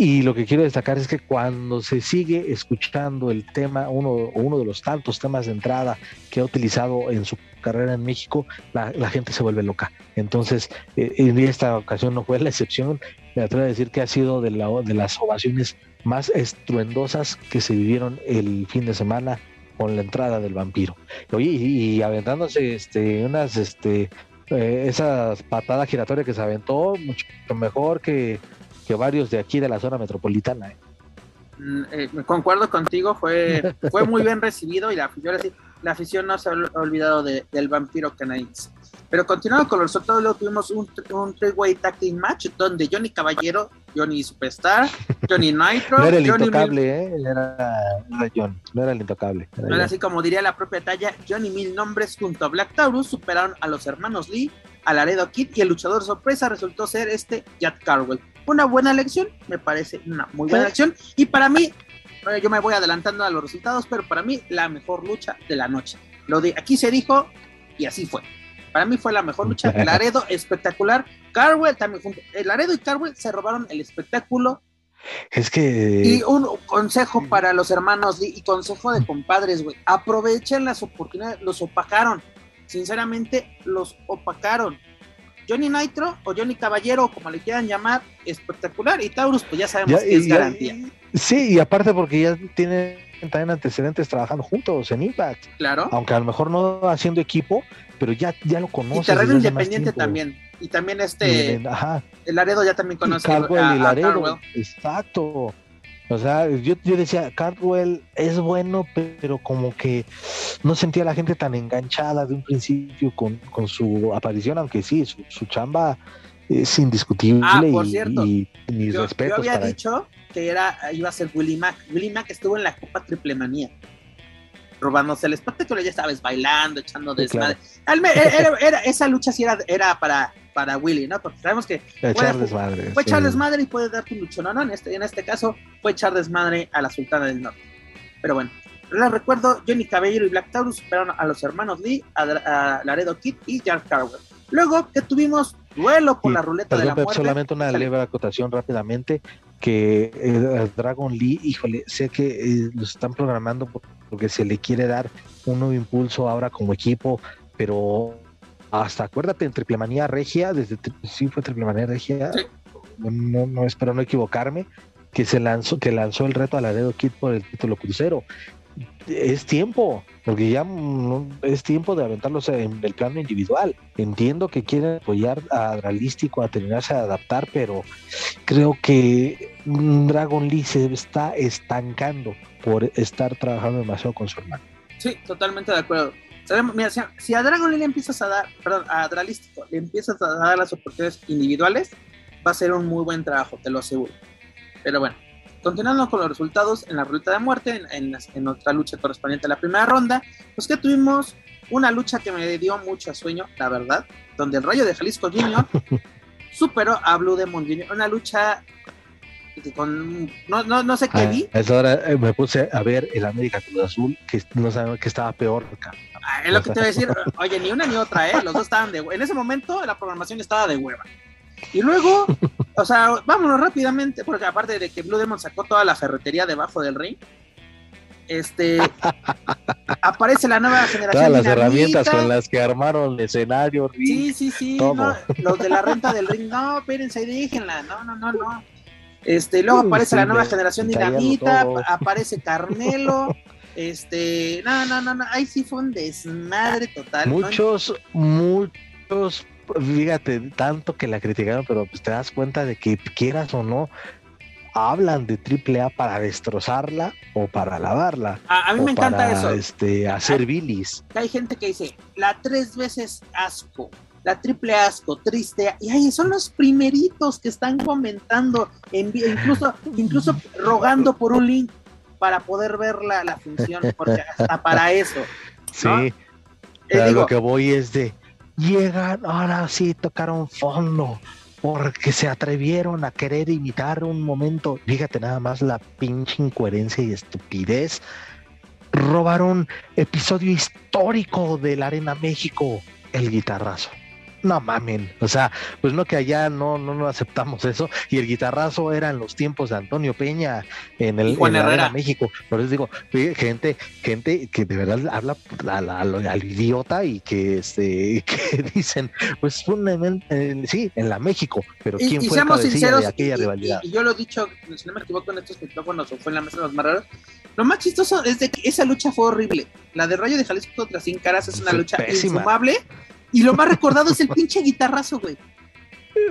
Y lo que quiero destacar es que cuando se sigue escuchando el tema, uno, uno de los tantos temas de entrada que ha utilizado en su carrera en México, la, gente se vuelve loca. Entonces, eh, en esta ocasión no fue la excepción. Me atrevo a decir que ha sido de, la, de las ovaciones más estruendosas que se vivieron el fin de semana con la entrada del vampiro. Oye, y, y aventándose este, unas, este, eh, esas patadas giratorias que se aventó, mucho mejor que, que varios de aquí de la zona metropolitana. ¿eh? Mm, eh, concuerdo contigo, fue, fue muy bien recibido y la afición, la afición no se ha ol- olvidado de- del vampiro canadiense. Pero continuando con los resultados, luego tuvimos un, un three-way tag team match donde Johnny Caballero, Johnny Superstar, Johnny Nitro, No era el Johnny Mil- intocable, ¿eh? era, era John, no era el intocable. era Ahora John. así como diría la propia talla, Johnny Mil Nombres junto a Black Taurus superaron a los hermanos Lee, a Laredo Kid y el luchador sorpresa resultó ser este Jack Carwell. una buena elección, me parece una muy buena elección. Y para mí, yo me voy adelantando a los resultados, pero para mí la mejor lucha de la noche. Lo de aquí se dijo y así fue. Para mí fue la mejor lucha. Laredo, espectacular. Carwell también. Laredo y Carwell se robaron el espectáculo. Es que. Y un consejo para los hermanos y consejo de compadres, güey. Aprovechen las oportunidades. Los opacaron. Sinceramente, los opacaron. Johnny Nitro o Johnny Caballero, como le quieran llamar, espectacular. Y Taurus, pues ya sabemos que es garantía. sí, y aparte porque ya tienen también antecedentes trabajando juntos en Impact. Claro. Aunque a lo mejor no haciendo equipo, pero ya, ya lo conoces. Y terreno independiente también. Y también este. ajá. El Laredo ya también conoce a, y Laredo. Exacto. O sea, yo, yo decía, Cardwell es bueno, pero como que no sentía a la gente tan enganchada de un principio con, con su aparición, aunque sí, su, su chamba es indiscutible ah, por y, cierto, y, mis yo, respetos. Yo había dicho que era, iba a ser Willy Mac. Willy Mac estuvo en la Copa Triple Manía robándose el espectáculo, ya sabes, bailando, echando desmadre. Era, esa lucha sí era, era para, para Willy, ¿no? Porque sabemos que fue, echar desmadre, fue echar desmadre y puede darte un lucho. No, no, en este, en este caso fue echar desmadre a la Sultana del Norte. Pero bueno, les recuerdo, Johnny Caballero y Black Taurus superaron a los hermanos Lee, a, Laredo Kid y Jack Carwell. Luego que tuvimos duelo por la ruleta de la muerte. Solamente una leve acotación rápidamente, que eh, Dragon Lee, híjole, sé que eh, los están programando porque se le quiere dar un nuevo impulso ahora como equipo, pero hasta acuérdate en Triplemanía Regia, desde sí fue Triplemanía Regia, no, no espero no equivocarme, que se lanzó, que lanzó el reto a Laredo Kid por el título crucero. Es tiempo, porque ya es tiempo de aventarlos en el plano individual. Entiendo que quieren apoyar a Dralístico a terminarse a adaptar, pero creo que Dragon Lee se está estancando por estar trabajando demasiado con su hermano. Sí, totalmente de acuerdo. Mira, si a Dragon Lee le empiezas a dar, perdón, a Dralístico le empiezas a dar las oportunidades individuales, va a ser un muy buen trabajo, te lo aseguro. Pero bueno, Continuando con los resultados en la ruta de muerte, en, en, otra lucha correspondiente a la primera ronda, pues que tuvimos una lucha que me dio mucho sueño, la verdad, donde el Rayo de Jalisco Junior superó a Blue Demon Junior. Una lucha con no, no, no sé qué ah, vi. Es hora eh, me puse a ver el América Cruz Azul, que no sabía que estaba peor. Ah, es lo que te voy a decir. Oye, ni una ni otra, ¿eh? Los dos estaban de En ese momento la programación estaba de hueva. Y luego, o sea, vámonos rápidamente, porque aparte de que Blue Demon sacó toda la ferretería debajo del ring, este aparece la nueva generación. Todas las herramientas con las que armaron el escenario, Sí, sí, sí. los de la renta del ring, no, espérense, déjenla, no, no, no, no. Este, luego aparece la nueva generación dinamita, aparece Carmelo. Este, no, no, no, no, ahí sí fue un desmadre total. Muchos, muchos fíjate, tanto que la criticaron, pero pues te das cuenta de que quieras o no, hablan de AAA para destrozarla o para lavarla. A, mí me encanta eso. Este, hacer bilis. Hay gente que dice, la tres veces asco, la triple asco, triste, y ahí son los primeritos que están comentando, incluso, incluso rogando por un link para poder ver la, función, porque hasta para eso. Sí. Eh, lo que voy es de, llegan, ahora sí tocaron fondo, porque se atrevieron a querer imitar un momento, fíjate nada más la pinche incoherencia y estupidez, robaron episodio histórico de la Arena México, el guitarrazo no mamen, o sea, pues no que allá no, no, no aceptamos eso, y el guitarrazo era en los tiempos de Antonio Peña en el en México, por eso digo, gente, gente que de verdad habla al, idiota y que este que dicen, pues un sí, en la México, pero quién fue seamos sinceros, de aquella rivalidad. Y, yo lo he dicho, si no me equivoco en estos micrófonos o fue en la mesa de los más raros, lo más chistoso es de que esa lucha fue horrible. La de Rayo de Jalisco contra Sin Caras es una lucha infumable y lo más recordado es el pinche guitarrazo, güey.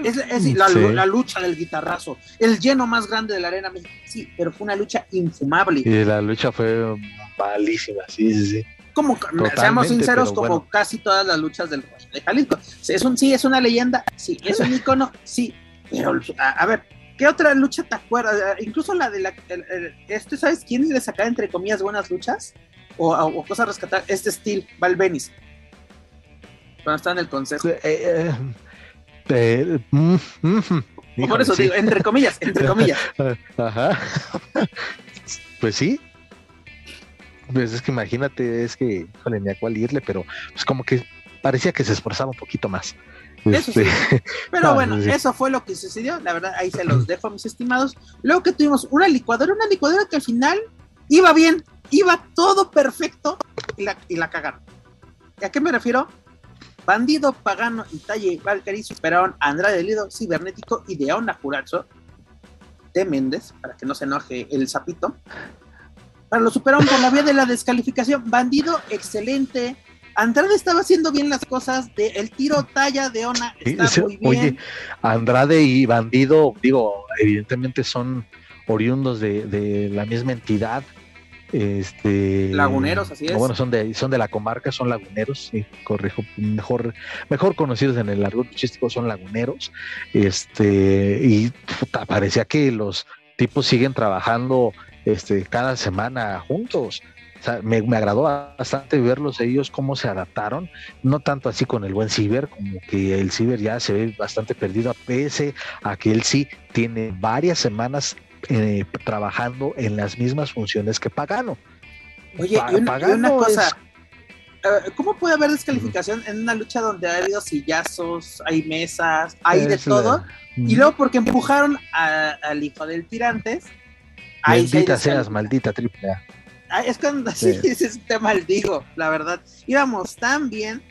Es, la, lucha del guitarrazo, el lleno más grande de la arena. Sí, pero fue una lucha infumable. Y la lucha fue malísima, sí, sí, sí. Como, seamos sinceros, como casi todas las luchas del de Jalisco. Es un, sí, es una leyenda, sí, es un icono, sí, pero a, ver, ¿qué otra lucha te acuerdas? Incluso la de la. este, ¿Sabes quién le sacaba entre comillas buenas luchas? O, o, cosas rescatar. Este Steel, Valvenis cuando está en el consejo. Eh, eh, mm, mm, Por eso digo, entre comillas, entre comillas. Ajá. Pues sí. Pues es que imagínate, es que, híjole, ni a cuál irle, pero pues como que parecía que se esforzaba un poquito más. Eso sí. Este, pero bueno, eso fue lo que sucedió. La verdad, ahí se los dejo, mis estimados. Luego que tuvimos una licuadora, una licuadora que al final iba bien, iba todo perfecto y la, y la cagaron. ¿A qué me refiero? Bandido, Pagano y Talle Valkyrie superaron a Andrade Lido, Cibernético y Deona Jurazo de Méndez, para que no se enoje el sapito. Para lo superaron por la vía de la descalificación. Bandido, excelente. Andrade estaba haciendo bien las cosas, de, el tiro talla de Ona está muy bien. Oye, Andrade y Bandido, digo, evidentemente son oriundos de, de la misma entidad, este laguneros así es. bueno son de son de la comarca son laguneros sí corrijo mejor mejor conocidos en el largo luchístico son laguneros. Este y parecía que los tipos siguen trabajando este cada semana juntos. Me, me, agradó bastante verlos ellos cómo se adaptaron, no tanto así con el buen Ciber, como que el Ciber ya se ve bastante perdido, a pese a que él sí tiene varias semanas eh, trabajando en las mismas funciones que Pagano. Oye, y una, cosa, ¿cómo puede haber descalificación en una lucha donde ha habido sillazos, hay mesas, hay de todo? Y luego porque empujaron al hijo del tirantes. Maldita seas, maldita triple A. Ah, es cuando sí, ese te maldigo, la verdad. Íbamos tan bien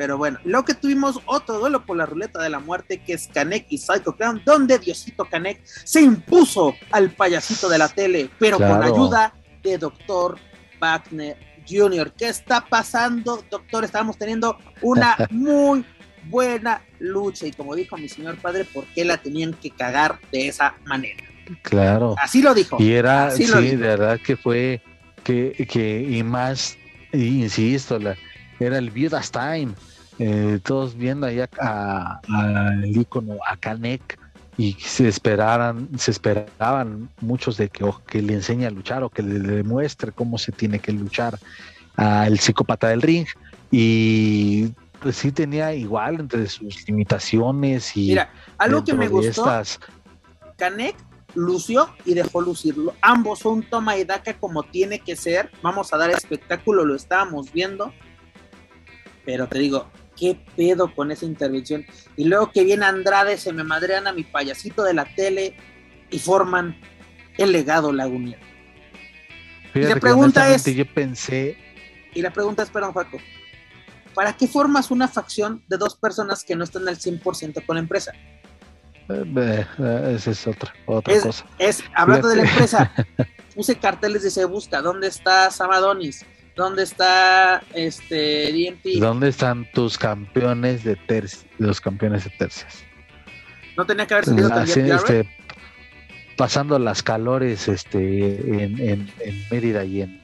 pero bueno, lo que tuvimos otro duelo por la ruleta de la muerte, que es Canek y Psycho Clown, donde Diosito Canek se impuso al payasito de la tele, pero con ayuda de Doctor Wagner Jr. ¿Qué está pasando, doctor? Estamos teniendo una muy buena lucha. Y como dijo mi señor padre, ¿por qué la tenían que cagar de esa manera? Claro. Así lo dijo. Y era, sí, de verdad que fue, que, que y más, insisto, la, era el Viudas Time eh, todos viendo ahí al ícono, a Kanek, y se esperaran, se esperaban muchos de que, que le enseñe a luchar o que le demuestre cómo se tiene que luchar al psicópata del ring. Y pues sí tenía igual entre sus limitaciones y. Mira, algo que me gustó. Estas... Kanek lució y dejó lucirlo. Ambos son toma y daca como tiene que ser. Vamos a dar espectáculo, lo estábamos viendo. Pero te digo, qué pedo con esa intervención. Y luego que viene Andrade, se me madrean a mi payasito de la tele y forman el legado lagunero. y la pregunta es, yo pensé... Y la pregunta es, perdón, Paco, ¿para qué formas una facción de dos personas que no están al 100% con la empresa? Eh, eh, esa es otra, otra cosa. Es, hablando de la empresa, puse carteles de se busca, ¿dónde está Samadonis? ¿Dónde está este DMT? ¿Dónde están tus campeones de tercias? Los campeones de tercias. No tenía que haber salido este, pasando las calores este en, en, Mérida y en,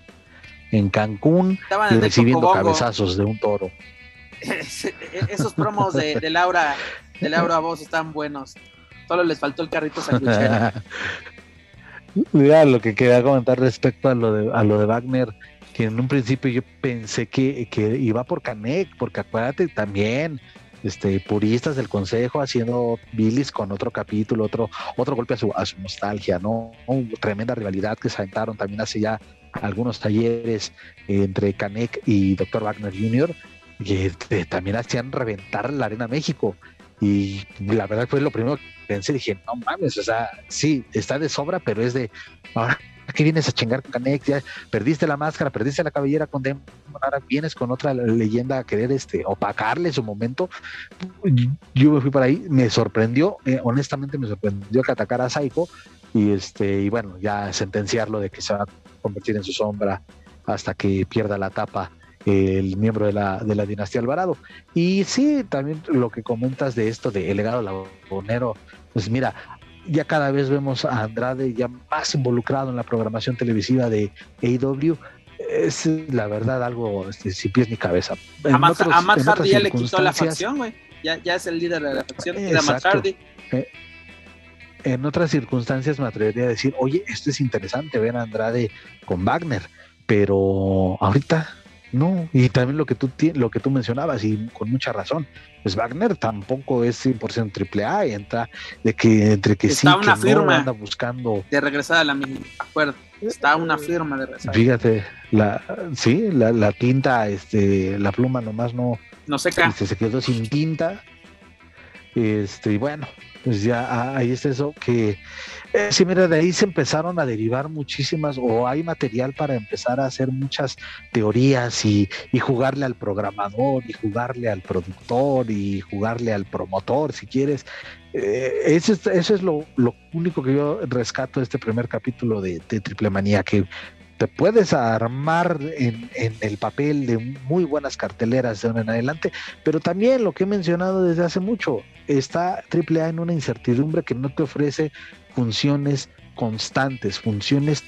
en Cancún y recibiendo cabezazos de un toro. Esos promos de, de Laura de Laura Voz están buenos. Solo les faltó el carrito sanguichero. Mira, lo que quería comentar respecto a lo de a lo de Wagner que en un principio yo pensé que, iba por Canek, porque acuérdate también, este, puristas del consejo haciendo bilis con otro capítulo, otro, otro golpe a su, a su nostalgia, ¿no? tremenda rivalidad que se aventaron también hace ya algunos talleres entre Canek y Dr. Wagner Jr., que este, también hacían reventar la Arena México. Y la verdad fue lo primero que pensé, dije, no mames, o sea, sí, está de sobra, pero es de, ahora qué vienes a chingar con Canex? Ya perdiste la máscara, perdiste la cabellera con Demon, ahora vienes con otra leyenda a querer este, opacarle su momento. Yo me fui por ahí, me sorprendió, eh, honestamente me sorprendió que atacara a Psycho y, este, y bueno, ya sentenciarlo de que se va a convertir en su sombra hasta que pierda la tapa el miembro de la, de la dinastía Alvarado. Y sí, también lo que comentas de esto de el legado lagunero, pues mira, ya cada vez vemos a Andrade ya más involucrado en la programación televisiva de AEW. Es la verdad algo este, sin pies ni cabeza. a Matt, Hardy ya le quitó la facción, güey. Ya, ya, es el líder de la facción. Matt Hardy. Eh, en otras circunstancias me atrevería a decir, oye, esto es interesante, ver a Andrade con Wagner, pero ahorita No, y también lo que tú lo que tú mencionabas y con mucha razón, pues Wagner tampoco es 100% triple A y entra de que entre que Está sí una que firma no anda buscando de regresar a la misma acuerdo. Está una firma de regresar. Fíjate, la sí, la, la tinta este la pluma nomás no no seca. Este, se quedó sin tinta. Este, y bueno, pues ya ah, ahí está eso que eh, sí, mira, de ahí se empezaron a derivar muchísimas, o hay material para empezar a hacer muchas teorías y, jugarle al programador, y jugarle al productor, y jugarle al promotor, si quieres. Eh, eso, es, lo, único que yo rescato de este primer capítulo de, de Triple Manía, que te puedes armar en, en, el papel de muy buenas carteleras de ahora en adelante, pero también lo que he mencionado desde hace mucho, está AAA en una incertidumbre que no te ofrece funciones constantes, funciones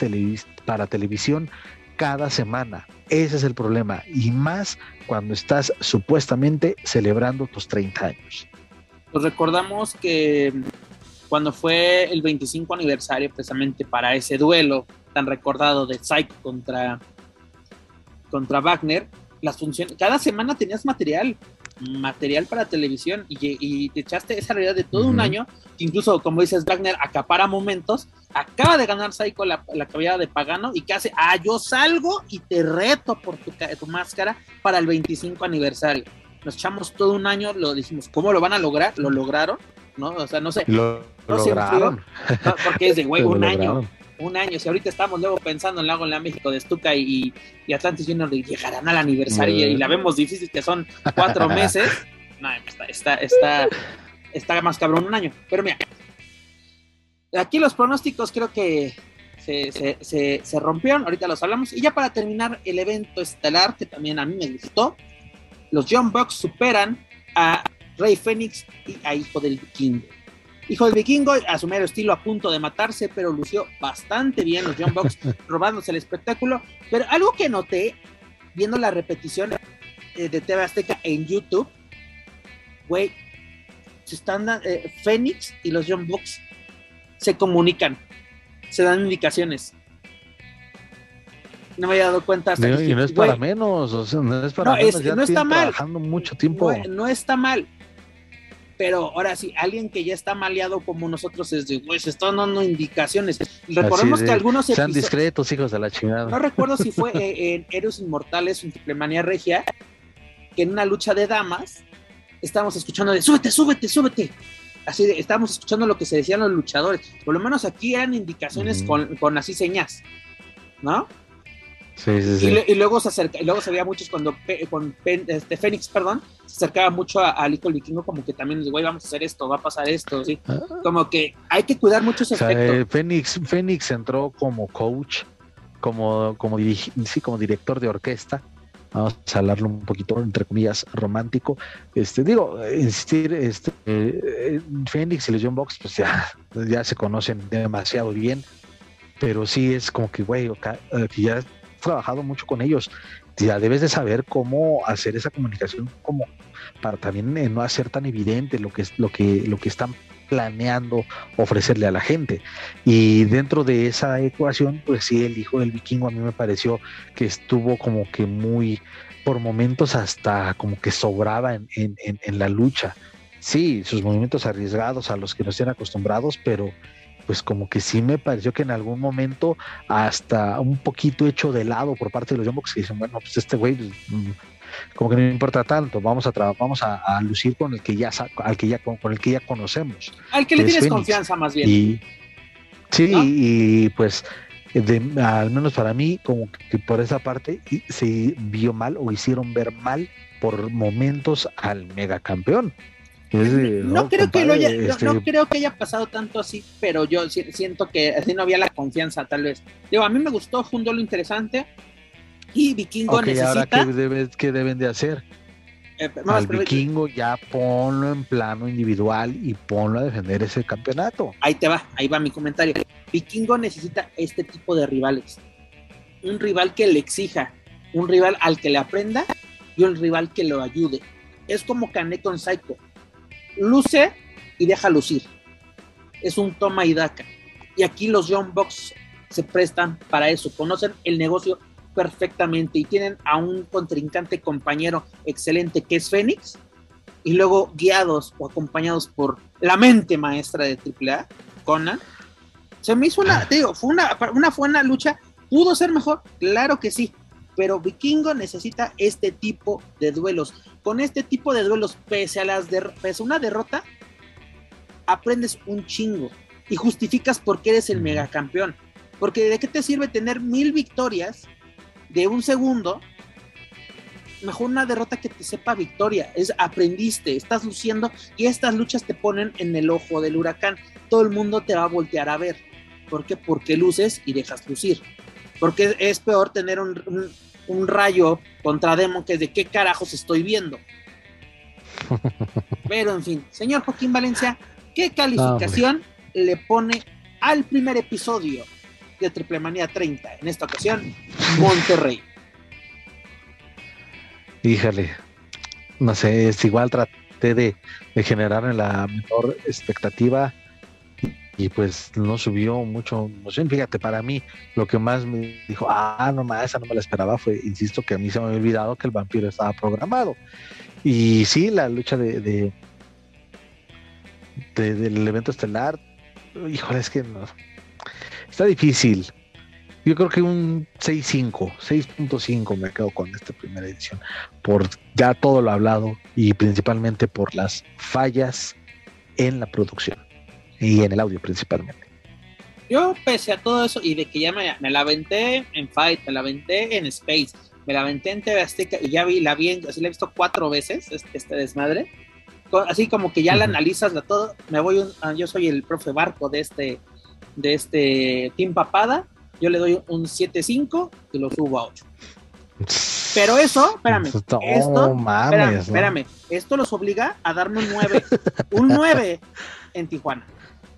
para televisión cada semana. Ese es el problema, y más cuando estás supuestamente celebrando tus 30 años. Pues recordamos que cuando fue el 25 aniversario precisamente para ese duelo tan recordado de Psycho contra, contra Wagner, las funciones, cada semana tenías material, material para televisión y, y te echaste esa realidad de todo uh -huh. un año, que incluso como dices Wagner acapara momentos, acaba de ganar Psycho la, la cabellera de Pagano y que hace, ah, yo salgo y te reto por tu, tu máscara para el 25 aniversario. Nos echamos todo un año, lo dijimos, ¿cómo lo van a lograr? Lo lograron, ¿no? O sea, no sé. Lo, no lograron. no, porque es de, güey, un año un año. Si ahorita estamos luego pensando en Lago en la México de Stuka y, y Atlantis Junior llegarán al aniversario y, y, la vemos difícil que son cuatro meses. No, está, está, está, está más cabrón un año. Pero mira, aquí los pronósticos creo que se, se, se, se, rompieron, ahorita los hablamos. Y ya para terminar el evento estelar, que también a mí me gustó, los John Bucks superan a Rey Fénix y a Hijo del Vikingo. Hijo del Vikingo, a su mero estilo, a punto de matarse, pero lució bastante bien los John Box, robándose el espectáculo. Pero algo que noté, viendo la repetición eh, de TV Azteca en YouTube, güey, se están eh, Fénix y los John Box se comunican, se dan indicaciones. No me había dado cuenta. Hasta no, que, y no es güey, para menos, o sea, no es para no, menos. Es, ya no está mal. trabajando mucho tiempo. No, no está mal pero ahora sí, alguien que ya está maleado como nosotros es de, güey, se están dando indicaciones. Recordemos de, que algunos Sean discretos, hijos de la chingada. No recuerdo si fue eh, en Héroes Inmortales, en Triplemanía Regia, que en una lucha de damas estábamos escuchando de, súbete, súbete, súbete. Así de, estábamos escuchando lo que se decían los luchadores. Por lo menos aquí eran indicaciones mm. con, con así señas, ¿no? Sí, sí, sí. Y, y, luego se acerca, y luego se veía muchos cuando con este, Fénix, perdón, se acercaba mucho al Hijo Vikingo, como que también, güey, vamos a hacer esto, va a pasar esto, ¿sí? Ah. Como que hay que cuidar mucho ese o sea, aspecto. Eh, Fénix, Fénix entró como coach, como, como, sí, como director de orquesta. Vamos a hablarlo un poquito, entre comillas, romántico. Este, digo, insistir, este, eh, Fénix y Legion Box, pues ya, ya se conocen demasiado bien, pero sí es como que, güey, que ya trabajado mucho con ellos, ya debes de saber cómo hacer esa comunicación como para también eh, no hacer tan evidente lo que lo que lo que están planeando ofrecerle a la gente. Y dentro de esa ecuación, pues sí, el hijo del vikingo a mí me pareció que estuvo como que muy, por momentos hasta como que sobraba en, en la lucha. Sí, sus movimientos arriesgados a los que no estén acostumbrados, pero pues como que sí me pareció que en algún momento hasta un poquito hecho de lado por parte de los Young que dicen, bueno, pues este güey mm, como que no importa tanto, vamos a vamos a, a, lucir con el que ya al que ya con, con, el que ya conocemos. Al que le tienes Phoenix. confianza más bien. Y, sí, ¿no? y pues de, al menos para mí, como que por esa parte se vio mal o hicieron ver mal por momentos al megacampeón. De, no, no, creo compadre, que lo haya, este... no, no, creo que haya pasado tanto así, pero yo siento que así no había la confianza, tal vez. Digo, a mí me gustó, fue un duelo interesante. Y Vikingo okay, necesita. Ahora, ¿qué, debe, ¿qué, deben de hacer? Eh, Al Vikingo ya ponlo en plano individual y ponlo a defender ese campeonato. Ahí te va, ahí va mi comentario. Vikingo necesita este tipo de rivales. Un rival que le exija, un rival al que le aprenda y un rival que lo ayude. Es como Cané con Psycho luce y deja lucir. Es un toma y daca. Y aquí los Young Bucks se prestan para eso, conocen el negocio perfectamente y tienen a un contrincante compañero excelente que es Fénix, y luego guiados o acompañados por la mente maestra de AAA, Conan, se me hizo una, te digo, fue una, una buena lucha, pudo ser mejor, claro que sí, pero Vikingo necesita este tipo de duelos. Con este tipo de duelos, pese a, las pese a una derrota, aprendes un chingo y justificas por qué eres el megacampeón. Porque de qué te sirve tener mil victorias de un segundo, mejor una derrota que te sepa victoria. Es aprendiste, estás luciendo y estas luchas te ponen en el ojo del huracán. Todo el mundo te va a voltear a ver. ¿Por qué? Porque luces y dejas lucir. Porque es peor tener un, rayo contra Demon que es de qué carajos estoy viendo. Pero en fin, señor Joaquín Valencia, ¿qué calificación le pone al primer episodio de Triple Manía 30? En esta ocasión, Monterrey. Híjale, no sé, es igual traté de, de generar la mejor expectativa y pues no subió mucho Fíjate, para mí lo que más me dijo, ah, no más, esa no me la esperaba, fue, insisto, que a mí se me había olvidado que el vampiro estaba programado. Y sí, la lucha de, de, del evento estelar, híjole, es que no, está difícil. Yo creo que un 6.5, 6.5 me quedo con esta primera edición, por ya todo lo hablado y principalmente por las fallas en la producción y en el audio principalmente. Yo, pese a todo eso, y de que ya me, la aventé en Fight, me la aventé en Space, me la aventé en TV Azteca y ya vi, la vi, así la he visto cuatro veces, este, desmadre. Así como que ya la analizas la todo, me voy, ah, yo soy el profe Barco de este, de este Team Papada, yo le doy un 7.5 y lo subo a 8. Pero eso, espérame, esto, espérame, espérame, esto los obliga a darme un 9, un 9 en Tijuana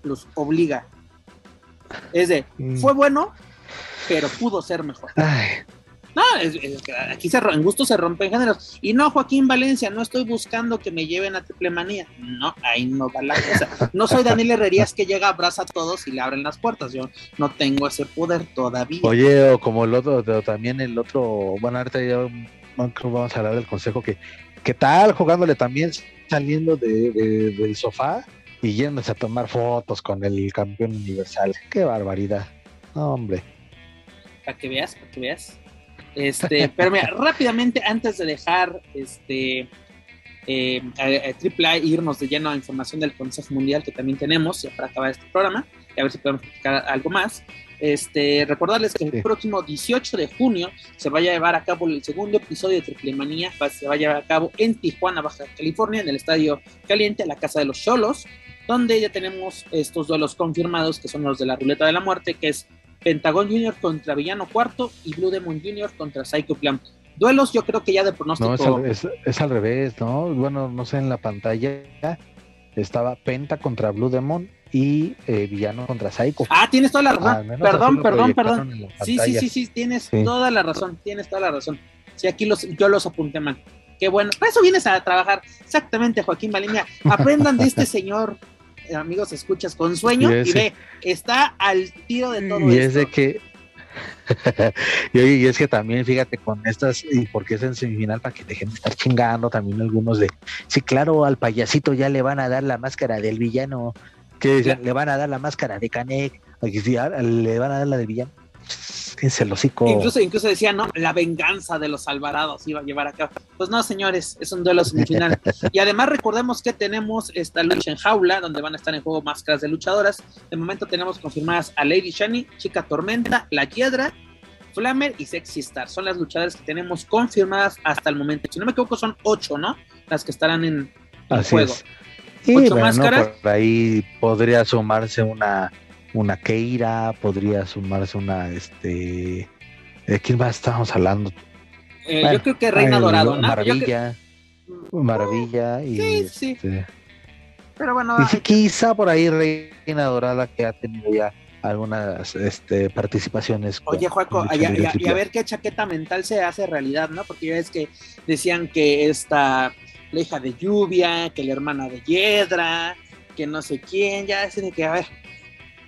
los obliga. Es de, mm. fue bueno, pero pudo ser mejor. No, aquí se, en gusto se rompen géneros. Y no, Joaquín Valencia, no estoy buscando que me lleven a triple manía. No, ahí no va la cosa. No soy Daniel Herrerías que llega, abraza a todos y le abren las puertas. Yo no tengo ese poder todavía. Oye, o como el otro, también el otro, bueno, ahorita ya vamos a hablar del consejo que, ¿qué tal jugándole también saliendo de, del sofá? Y yéndose a tomar fotos con el campeón universal. Qué barbaridad. hombre. Para que veas, para que veas. Este, pero mira, rápidamente antes de dejar este eh, Triple A irnos de lleno a información del Consejo Mundial que también tenemos, ya para acabar este programa, y a ver si podemos explicar algo más. Este, recordarles que el próximo 18 de junio se va a llevar a cabo el segundo episodio de Triple Manía, se va a llevar a cabo en Tijuana, Baja California, en el Estadio Caliente, la Casa de los Cholos donde ya tenemos estos duelos confirmados, que son los de la ruleta de la muerte, que es Pentagon Junior contra Villano Cuarto y Blue Demon Junior contra Psycho Plan. Duelos yo creo que ya de pronóstico. No, es al, revés, ¿no? Bueno, no sé, en la pantalla estaba Penta contra Blue Demon y eh, Villano contra Psycho. Ah, tienes toda la razón. Perdón, perdón, perdón. Sí, sí, sí, sí, tienes toda la razón, tienes toda la razón. Sí, aquí los, yo los apunté mal. Qué bueno. Para eso vienes a trabajar. Exactamente, Joaquín Baliña. Aprendan de este señor amigos, escuchas con sueño y, ve, está al tiro de todo y es de que y, es que también fíjate con estas y porque es en semifinal para que dejen de estar chingando también algunos de sí claro al payasito ya le van a dar la máscara del villano que le van a dar la máscara de Canek le van a dar la del villano Incluso, incluso decía, ¿no? La venganza de los Alvarados iba a llevar a cabo. Pues no, señores, es un duelo semifinal. y además recordemos que tenemos esta lucha en jaula, donde van a estar en juego máscaras de luchadoras. De momento tenemos confirmadas a Lady Shani, Chica Tormenta, La Hiedra, Flamer y Sexy Star. Son las luchadoras que tenemos confirmadas hasta el momento. Si no me equivoco, son ocho, ¿no? Las que estarán en, juego. ocho máscaras. por ahí podría sumarse una una Keira, podría sumarse una, este, ¿de quién más estábamos hablando? Eh, yo creo que Reina Dorado, ¿no? Maravilla, Maravilla y... Sí, sí. Este, Pero bueno... Y quizá por ahí Reina Dorada que ha tenido ya algunas este, participaciones. Oye, Juaco, y, a ver qué chaqueta mental se hace realidad, ¿no? Porque ya es que decían que esta la hija de lluvia, que la hermana de Hiedra, que no sé quién, ya es de que, a ver,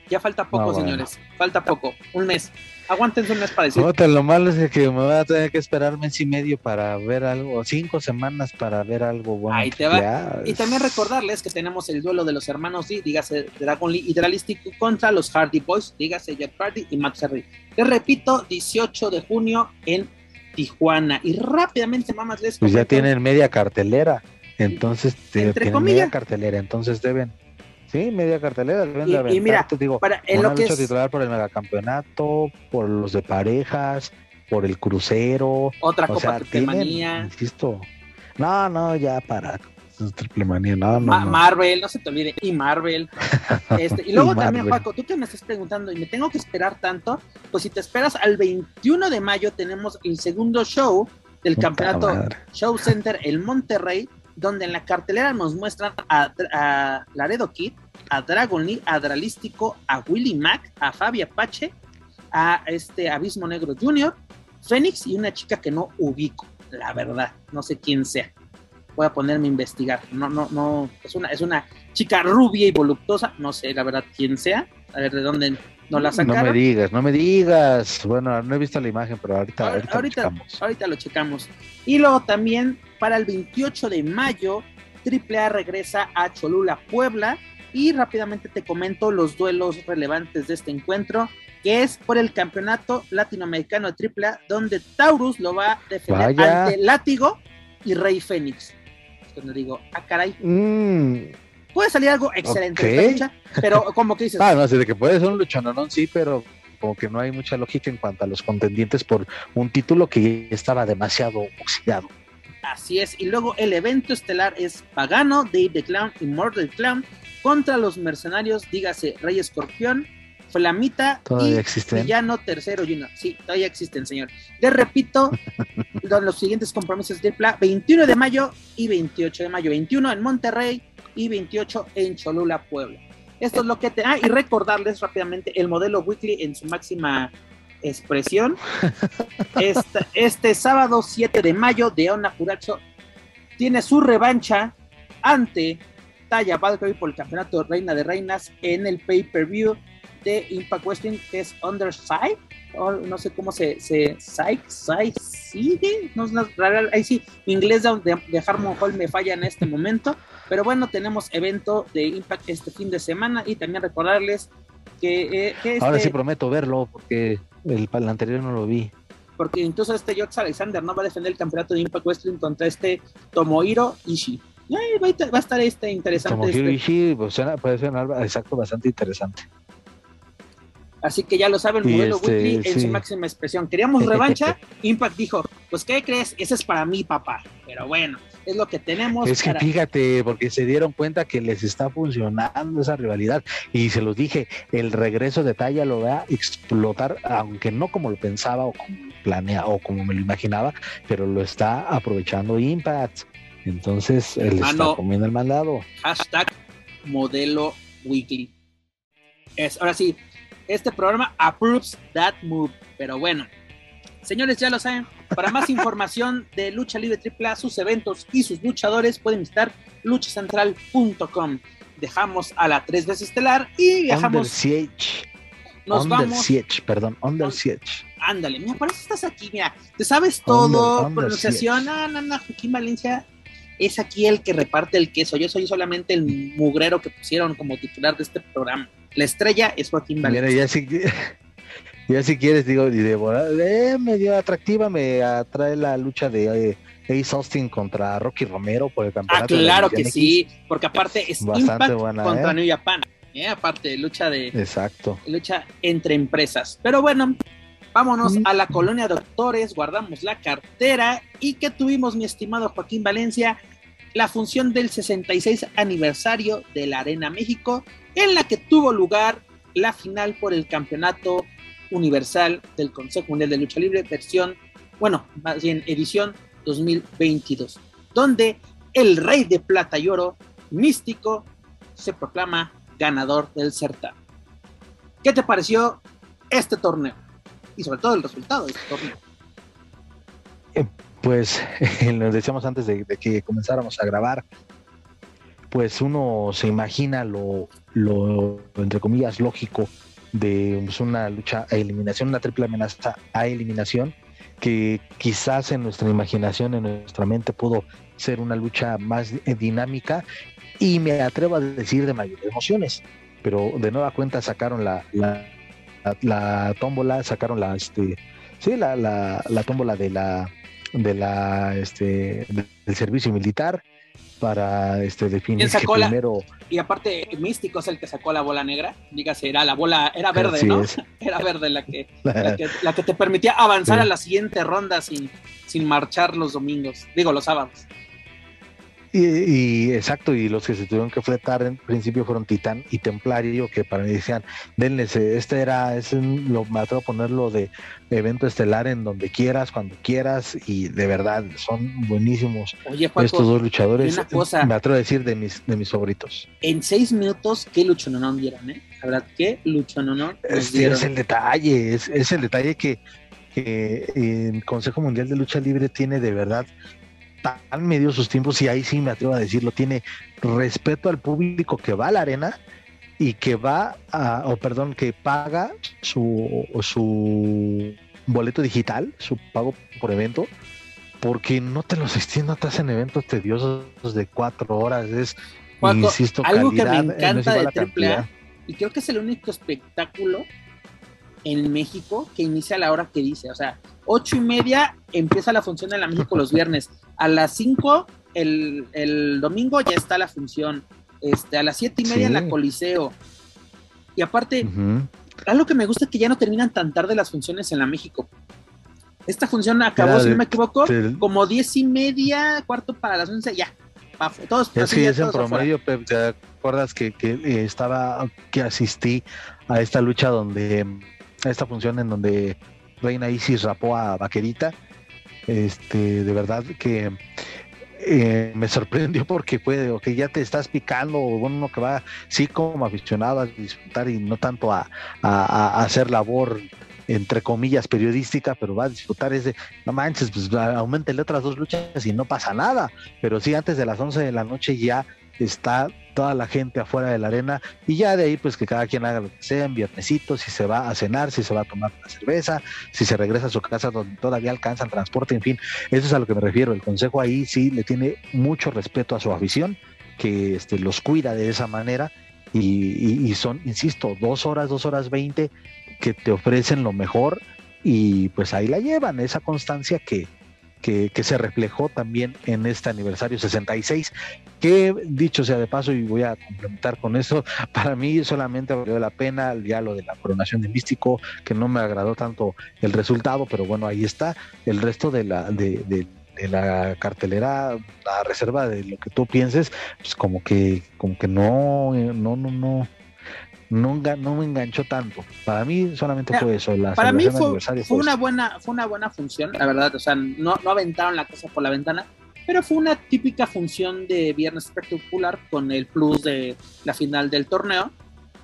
ya falta poco, señores. falta poco, un mes. Aguántense un mes para decir. lo malo es que me voy a tener que esperar mes y medio para ver algo, cinco semanas para ver algo bueno. Ahí te va. Y también recordarles que tenemos el duelo de los hermanos D, dígase Dragon Lee y contra los Hardy Boys, dígase Jeff Hardy y Max Hardy. Les repito, 18 de junio en Tijuana. Y rápidamente, mamás, les Pues ya tienen media cartelera. Entonces, tienen media cartelera. Entonces deben Sí, media cartelera. y, mira, digo, para, en lo que es... titular por el megacampeonato, por los de parejas, por el crucero. Otra Copa Triple Manía. Insisto. No, no, ya para Triple Manía, no, no, Marvel, no se te olvide, y Marvel. Este, y luego también, Paco, tú que me estás preguntando, y me tengo que esperar tanto, pues si te esperas al 21 de mayo tenemos el segundo show del campeonato Show Center el Monterrey, donde en la cartelera nos muestran a, Laredo Kid, a Dragon Lee, a Dralístico, a Willy Mac, a Fabi Apache, a este Abismo Negro Jr., Fénix y una chica que no ubico, la verdad, no sé quién sea. Voy a ponerme a investigar. No, no, no, es una, es una chica rubia y voluptuosa, no sé la verdad quién sea, a ver de dónde no la sacaron. No me digas, no me digas. Bueno, no he visto la imagen, pero ahorita, ahorita, ahorita, lo checamos. ahorita lo checamos. Y luego también para el 28 de mayo, AAA regresa a Cholula, Puebla y rápidamente te comento los duelos relevantes de este encuentro, que es por el campeonato latinoamericano de AAA, donde Taurus lo va a defender ante Látigo y Rey Fénix. Cuando digo, ah, caray. Mm. Puede salir algo excelente esta lucha, pero como que dices. Ah, no, de que puede ser un luchonón, sí, pero como que no hay mucha lógica en cuanto a los contendientes por un título que estaba demasiado oxidado. Así es, y luego el evento estelar es Pagano, Dave the Clown y Murder Clown contra los mercenarios, dígase Rey Escorpión, Flamita y Villano Tercero Junior. Sí, todavía existen, señor. Les repito, los siguientes compromisos de Pla, 21 de mayo y 28 de mayo. 21 en Monterrey y 28 en Cholula, Puebla. Esto es lo que te... Ah, y recordarles rápidamente el modelo Weekly en su máxima expresión. Este, este sábado 7 de mayo, Deona Juracho tiene su revancha ante Taya Valkyrie por el campeonato Reina de Reinas en el pay-per-view de Impact Wrestling, que es Underside, no sé cómo se, se sigue, no, no, ahí sí, mi inglés de, de Harmon Hall me falla en este momento, pero bueno, tenemos evento de Impact este fin de semana y también recordarles que, eh, Ahora sí este prometo verlo porque el, el anterior no lo vi porque incluso este Jox Alexander no va a defender el campeonato de Impact Wrestling contra este Tomohiro Ishii va, a estar este interesante. Como este. pues, puede ser exacto bastante interesante. Así que ya lo saben, modelo este, Weekly en su máxima expresión. Queríamos revancha, Impact dijo, pues ¿qué crees? Ese es para mí, papá. Pero bueno, es lo que tenemos. Es que fíjate, porque se dieron cuenta que les está funcionando esa rivalidad. Y se los dije, el regreso de Talla lo va a explotar, aunque no como lo pensaba o como planea o como me lo imaginaba, pero lo está aprovechando Impact. Entonces, él está comiendo el mandado. Hashtag modelo weekly. Es, ahora sí, este programa approves that move. Pero bueno, señores, ya lo saben. Para más información de Lucha Libre AAA, sus eventos y sus luchadores, pueden visitar luchacentral.com. Dejamos a la tres veces estelar y viajamos. Nos vamos. perdón, Under Siege. Ándale, mira, por eso estás aquí, mira. Te sabes todo, pronunciación. No, no, no, Joaquín Valencia es aquí el que reparte el queso. Yo soy solamente el mugrero que pusieron como titular de este programa. La estrella es Joaquín Valencia. Mira, ya si, ya si quieres, digo, y eh, medio atractiva me atrae la lucha de eh, Ace Austin contra Rocky Romero por el ah, campeonato. Ah, claro que sí, porque aparte es Bastante buena, contra ¿eh? New Japan. ¿eh? aparte, lucha de. Exacto. Lucha entre empresas. Pero bueno, Vámonos a la colonia doctores, guardamos la cartera y que tuvimos, mi estimado Joaquín Valencia, la función del 66 aniversario de la Arena México, en la que tuvo lugar la final por el campeonato universal del Consejo Mundial de Lucha Libre, versión, bueno, más bien edición 2022, donde el rey de plata y oro, místico, se proclama ganador del certamen. ¿Qué te pareció este torneo? Y sobre todo el resultado de este torneo. Eh, pues nos decíamos antes de, que comenzáramos a grabar, pues uno se imagina lo, lo, entre comillas, lógico de pues, una lucha a eliminación, una triple amenaza a eliminación, que quizás en nuestra imaginación, en nuestra mente pudo ser una lucha más dinámica y me atrevo a decir de mayores emociones, pero de nueva cuenta sacaron la, tómbola, sacaron la, este, sí, la, la, la tómbola de la, de la, este, del servicio militar, para este definir que primero y aparte místico es el que sacó la bola negra. Dígase era la bola era verde no era verde la que, la que, te permitía avanzar a la siguiente ronda sin sin marchar los domingos digo los sábados y, exacto, y los que se tuvieron que fletar en principio fueron Titán y Templario, que para mí decían, denles, este era, es lo, me atrevo a ponerlo de evento estelar en donde quieras, cuando quieras, y de verdad son buenísimos estos dos luchadores. me atrevo a decir de mis, de mis favoritos. En seis minutos, qué no dieron, ¿eh? La verdad, qué luchononón es, es el detalle, es, es el detalle que, que el Consejo Mundial de Lucha Libre tiene de verdad tan medio sus tiempos y ahí sí me atrevo a decirlo, tiene respeto al público que va a la arena y que va a, o perdón, que paga su, su boleto digital, su pago por evento, porque no te los extiendo, te hacen eventos tediosos de cuatro horas, es, insisto, algo que me encanta de AAA, y creo que es el único espectáculo en México que inicia a la hora que dice, o sea, ocho y media empieza la función en la México los viernes, a las cinco el, domingo ya está la función, este, a las siete y media en la Coliseo. Y aparte, algo que me gusta es que ya no terminan tan tarde las funciones en la México. Esta función acabó, si no me equivoco, como diez y media, cuarto para las once, ya. Todos, es que es en promedio, ¿te acuerdas que, que eh, estaba, que asistí a esta lucha donde esta función en donde Reina Isis rapó a Vaquerita. Este, de verdad que eh, me sorprendió porque puede, que ya te estás picando, bueno, uno que va, sí, como aficionado a disfrutar y no tanto a, hacer labor entre comillas periodística, pero va a disfrutar ese, no manches, pues aumentele otras dos luchas y no pasa nada, pero sí antes de las 11 de la noche ya está toda la gente afuera de la arena y ya de ahí pues que cada quien haga lo que sea en viernesito, si se va a cenar, si se va a tomar una cerveza, si se regresa a su casa donde todavía alcanza el transporte, en fin, eso es a lo que me refiero, el consejo ahí sí le tiene mucho respeto a su afición, que este, los cuida de esa manera y, y son, insisto, dos horas, dos horas veinte que te ofrecen lo mejor y pues ahí la llevan, esa constancia que, que, se reflejó también en este aniversario 66, que dicho sea de paso, y voy a complementar con eso, para mí solamente valió la pena ya lo de la coronación de Místico, que no me agradó tanto el resultado, pero bueno, ahí está, el resto de la, de, la cartelera, la reserva de lo que tú pienses, pues como que, como que no, no, no, no no, no me enganchó tanto. Para mí solamente fue eso. La para mí fue, fue, una buena, fue una buena función, la verdad. O sea, no, no aventaron la cosa por la ventana, pero fue una típica función de viernes espectacular con el plus de la final del torneo.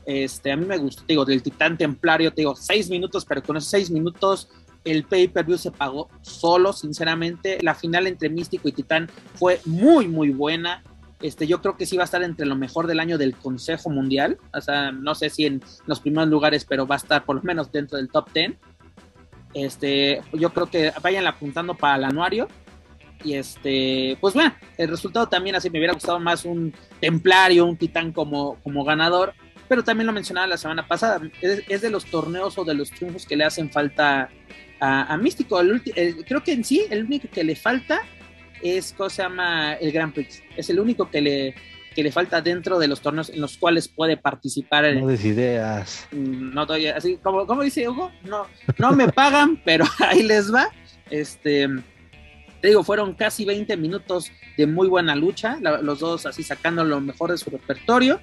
Este, a mí me gustó, te digo, del Titán Templario, te digo, seis minutos, pero con esos seis minutos el pay-per-view se pagó solo, sinceramente. La final entre Místico y Titán fue muy, muy buena. Este, yo creo que sí va a estar entre lo mejor del año del Consejo Mundial. O sea, no sé si en los primeros lugares, pero va a estar por lo menos dentro del top 10. Este, yo creo que vayan apuntando para el anuario. Y este, pues bueno, el resultado también así me hubiera gustado más un templario, un titán como, como ganador. Pero también lo mencionaba la semana pasada, es, de los torneos o de los triunfos que le hacen falta a, Místico. creo que en sí, el único que le falta es, ¿cómo se llama? El Grand Prix. Es el único que le, que le falta dentro de los torneos en los cuales puede participar. No des ideas. No doy, así como, como dice Hugo, no, no me pagan, pero ahí les va. Este, te digo, fueron casi 20 minutos de muy buena lucha, los dos así sacando lo mejor de su repertorio.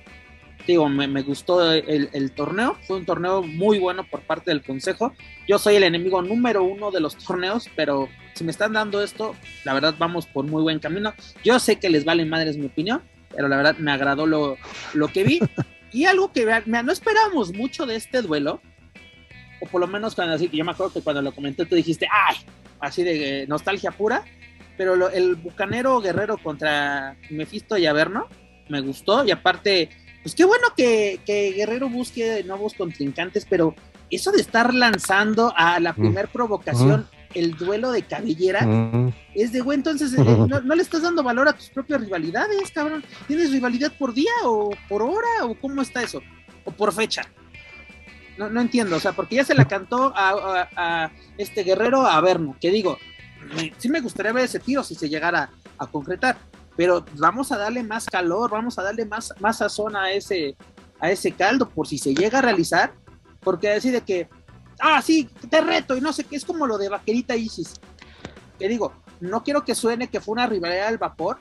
digo, me, me gustó el, el, torneo, fue un torneo muy bueno por parte del consejo. Yo soy el enemigo número uno de los torneos, pero si me están dando esto, la verdad vamos por muy buen camino. Yo sé que les vale madres mi opinión, pero la verdad me agradó lo, lo que vi. Y algo que no esperábamos mucho de este duelo, o por lo menos cuando así, que yo me acuerdo que cuando lo comenté tú dijiste, ay, así de nostalgia pura, pero el bucanero guerrero contra Mephisto y Averno me gustó y aparte pues qué bueno que, Guerrero busque nuevos contrincantes, pero eso de estar lanzando a la primer provocación el duelo de cabellera, mm. es de, güey, entonces eh, no, le estás dando valor a tus propias rivalidades, cabrón. ¿Tienes rivalidad por día o por hora o cómo está eso? ¿O por fecha? No, no entiendo, o sea, porque ya se la cantó a, este guerrero a Verno, que digo, sí me gustaría ver ese tiro si se llegara a concretar, pero vamos a darle más calor, vamos a darle más, más sazón a ese, a ese caldo por si se llega a realizar, porque decide que ah, sí, te reto, y no sé qué, es como lo de Vaquerita Isis. Que digo, no quiero que suene que fue una rivalidad al vapor,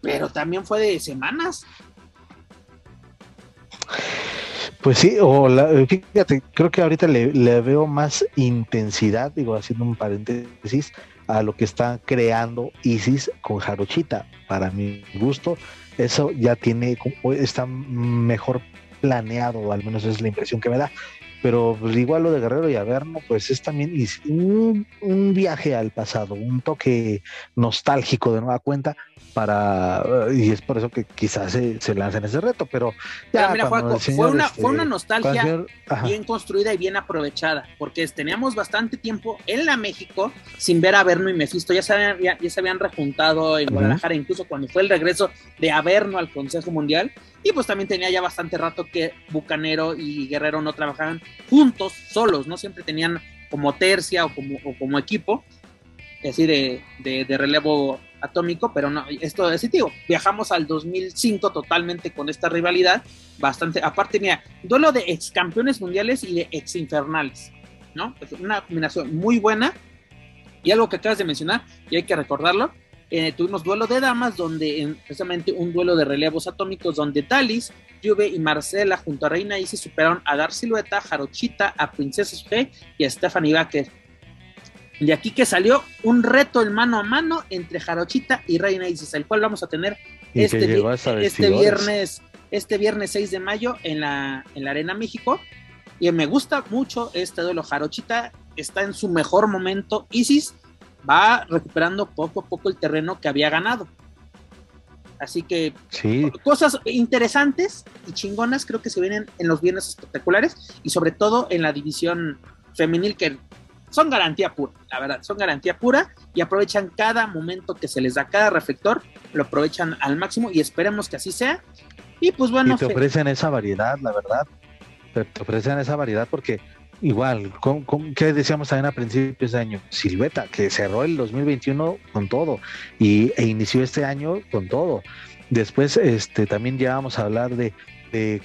pero también fue de semanas. Pues sí, o fíjate, creo que ahorita le, le, veo más intensidad, digo, haciendo un paréntesis, a lo que está creando Isis con Jarochita. Para mi gusto, eso ya tiene, está mejor planeado, al menos es la impresión que me da pero pues, igual lo de Guerrero y Averno, pues es también un, un, viaje al pasado, un toque nostálgico de nueva cuenta para, y es por eso que quizás se, se lancen ese reto, pero ya, mira, fue, una, fue una este, nostalgia bien construida y bien aprovechada, porque teníamos bastante tiempo en la México sin ver a Averno y Mephisto, ya se habían, ya, se habían rejuntado en Guadalajara, incluso cuando fue el regreso de Averno al Consejo Mundial, y pues también tenía ya bastante rato que Bucanero y Guerrero no trabajaban juntos, solos, ¿no? Siempre tenían como tercia o como, o como equipo, así de, de, relevo atómico, pero no, esto es tío, viajamos al 2005 totalmente con esta rivalidad, bastante, aparte, mira, duelo de ex campeones mundiales y de ex infernales, ¿no? una combinación muy buena, y algo que acabas de mencionar, y hay que recordarlo, eh, tuvimos duelo de damas, donde precisamente un duelo de relevos atómicos, donde Talis, Juve y Marcela junto a Reina Isis superaron a Dar Silueta, Jarochita, a Princesa G y a Stephanie Baker. De aquí que salió un reto en mano a mano entre Jarochita y Reina Isis, el cual vamos a tener este, este viernes, este viernes 6 de mayo en la, en la Arena México. Y me gusta mucho este duelo. Jarochita está en su mejor momento. Isis va recuperando poco a poco el terreno que había ganado. Así que cosas interesantes y chingonas creo que se vienen en los bienes espectaculares y sobre todo en la división femenil que son garantía pura, la verdad, son garantía pura y aprovechan cada momento que se les da, cada reflector, lo aprovechan al máximo y esperemos que así sea. Y pues bueno. Y te ofrecen esa variedad, la verdad. te ofrecen esa variedad porque igual, ¿con, qué decíamos también a principios de año? Silveta, que cerró el 2021 con todo y, e inició este año con todo. Después este, también ya vamos a hablar de,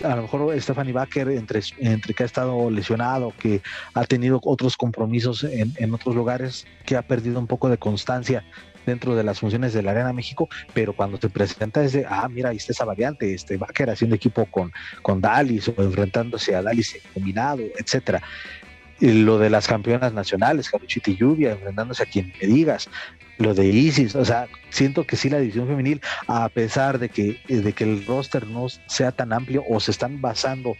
a lo mejor Stephanie Baker, entre, entre que ha estado lesionado, que ha tenido otros compromisos en, en otros lugares, que ha perdido un poco de constancia dentro de las funciones de la Arena México, pero cuando te presenta es ah, mira, ahí está esa variante, este Baker haciendo equipo con, con Dalis o enfrentándose a Dalis combinado, etcétera. Y lo de las campeonas nacionales, Caruchita y Lluvia, enfrentándose a quien me digas, lo de Isis, o sea, siento que sí la división femenil, a pesar de que, de que el roster no sea tan amplio o se están basando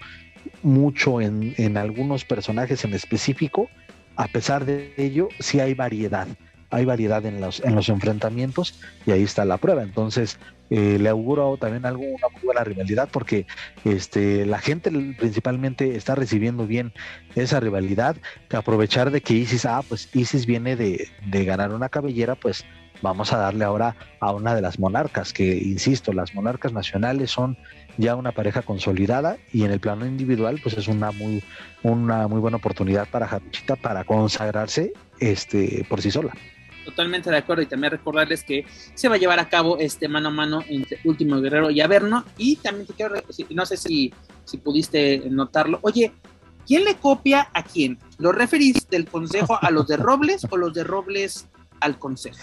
mucho en, en algunos personajes en específico, a pesar de ello, sí hay variedad hay variedad en los, en los enfrentamientos y ahí está la prueba. Entonces, eh, le auguro también algo, una muy buena rivalidad porque este, la gente principalmente está recibiendo bien esa rivalidad, que aprovechar de que Isis, ah, pues Isis viene de, de ganar una cabellera, pues vamos a darle ahora a una de las monarcas, que insisto, las monarcas nacionales son ya una pareja consolidada y en el plano individual pues es una muy una muy buena oportunidad para Jaruchita para consagrarse este por sí sola. Totalmente de acuerdo y también recordarles que se va a llevar a cabo este mano a mano entre Último Guerrero y Averno y también te quiero no sé si, si pudiste notarlo. Oye, ¿quién le copia a quién? ¿Los referís del consejo a los de Robles o los de Robles al consejo?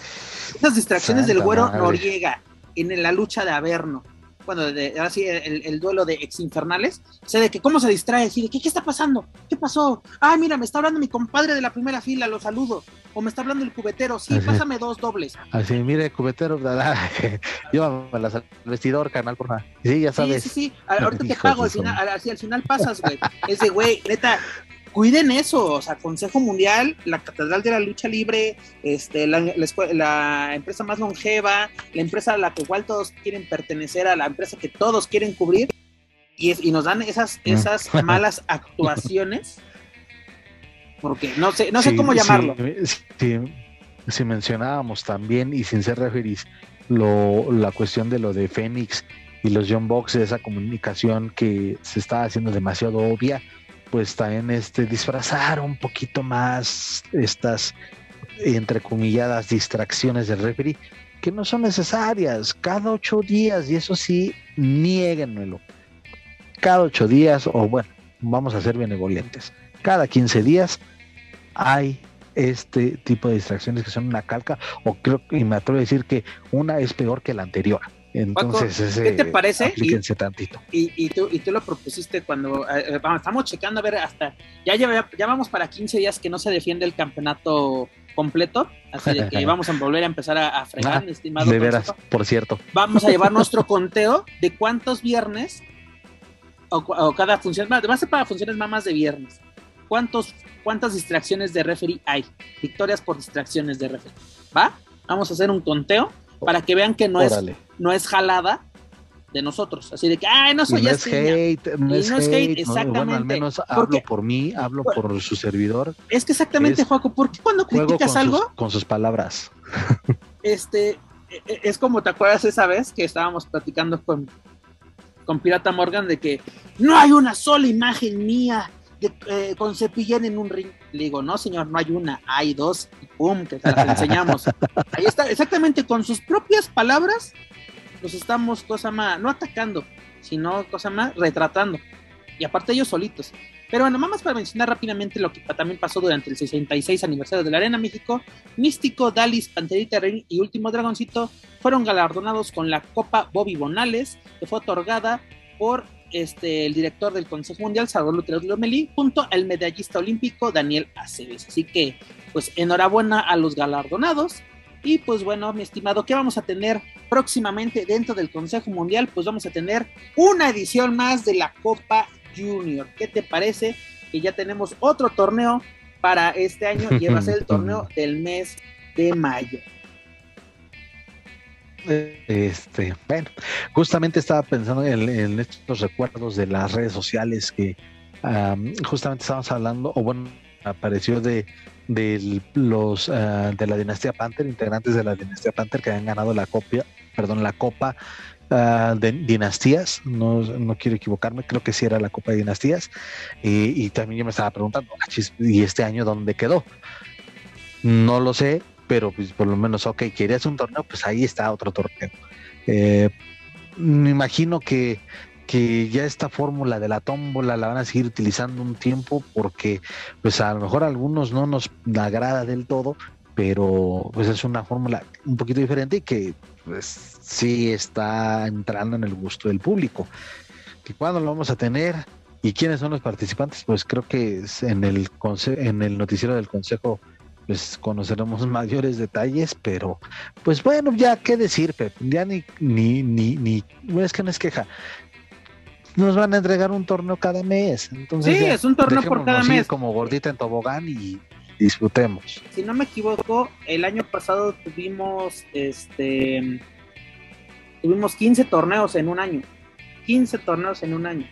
Esas distracciones del güero Noriega en la lucha de Averno bueno, de, ahora sí, el, duelo de ex infernales, o sea, de que cómo se distrae, así de que, ¿qué está pasando? ¿Qué pasó? Ah, mira, me está hablando mi compadre de la primera fila, lo saludo. O me está hablando el cubetero, sí, pásame dos dobles. Así, mire, cubetero, yo al vestidor, canal, por nada. Sí, ya sabes. Sí, sí, sí, ahorita te pago, al final, al final pasas, güey. Ese güey, neta, cuiden eso, o sea, Consejo Mundial, la Catedral de la Lucha Libre, este, la, la, empresa más longeva, la empresa a la que igual todos quieren pertenecer, a la empresa que todos quieren cubrir, y, y nos dan esas, mm. esas malas actuaciones, porque no sé, no sé cómo llamarlo. si mencionábamos también, y sin ser referís, lo, la cuestión de lo de Fénix y los John Box, esa comunicación que se está haciendo demasiado obvia, pues también este, disfrazar un poquito más estas entrecomilladas distracciones del referee que no son necesarias cada ocho días y eso sí, nieguenmelo. Cada ocho días, o bueno, vamos a ser benevolentes, cada 15 días hay este tipo de distracciones que son una calca, o creo y me atrevo a decir que una es peor que la anterior. Entonces, ¿qué te parece? Y, tantito. Y, tú, y tú lo propusiste cuando eh, eh, estamos checando a ver hasta ya, ya, ya vamos para 15 días que no se defiende el campeonato completo, así que vamos a volver a empezar a, fregar, ah, estimado. De veras, por cierto. Vamos a llevar nuestro conteo de cuántos viernes o, cada función, va a ser para funciones más de viernes. ¿Cuántos, ¿Cuántas distracciones de referee hay? Victorias por distracciones de referee. ¿Va? Vamos a hacer un conteo para que vean que no es no es jalada de nosotros, así de que, ay, no soy no es hate, no, es hate, exactamente. Bueno, al menos hablo por mí, hablo por su servidor. Es que exactamente, Joaco, ¿por qué cuando criticas algo? con sus palabras. Este, e, e, es como, ¿te acuerdas esa vez que estábamos platicando con, con Pirata Morgan de que no hay una sola imagen mía de, eh, con Cepillén en un ring. Le digo, no, señor, no hay una, hay dos, y pum, que te las enseñamos. Ahí está, exactamente con sus propias palabras, los estamos, cosa más, no atacando, sino, cosa más, retratando. Y aparte ellos solitos. Pero bueno, más para mencionar rápidamente lo que también pasó durante el 66 aniversario de la Arena México, Místico, Dalis, Panterita Ring y Último Dragoncito fueron galardonados con la Copa Bobby Bonales, que fue otorgada por este, el director del Consejo Mundial, Salvador Lutero Lomelí, junto al medallista olímpico Daniel Aceves. Así que, pues, enhorabuena a los galardonados. Y pues bueno, mi estimado, ¿qué vamos a tener próximamente dentro del Consejo Mundial? Pues vamos a tener una edición más de la Copa Junior. ¿Qué te parece? Que ya tenemos otro torneo para este año y va a ser el torneo del mes de mayo. Este, bueno, justamente estaba pensando en, estos recuerdos de las redes sociales que justamente estábamos hablando, o bueno, apareció de, de los ah, de la dinastía Panther, integrantes de la dinastía Panther que han ganado la copia, perdón, la copa ah, de dinastías, no, no, quiero equivocarme, creo que sí era la copa de dinastías, y, y también yo me estaba preguntando, ah, ¿y este año dónde quedó? No lo sé, pero pues por lo menos, ok, querías un torneo, pues ahí está otro torneo. Eh, me imagino que, que ya esta fórmula de la tómbola la van a seguir utilizando un tiempo porque pues a lo mejor a algunos no nos agrada del todo, pero pues es una fórmula un poquito diferente y que pues sí está entrando en el gusto del público. ¿Y cuándo lo vamos a tener? ¿Y quiénes son los participantes? Pues creo que es en el, en el noticiero del Consejo pues conoceremos mayores detalles, pero pues bueno, ya qué decir, ya ni, ni, ni, ni, es que no es queja. Nos van a entregar un torneo cada mes. Entonces sí, es un torneo por cada mes. Como gordita en tobogán y disfrutemos. Si no me equivoco, el año pasado tuvimos este tuvimos 15 torneos en un año. 15 torneos en un año.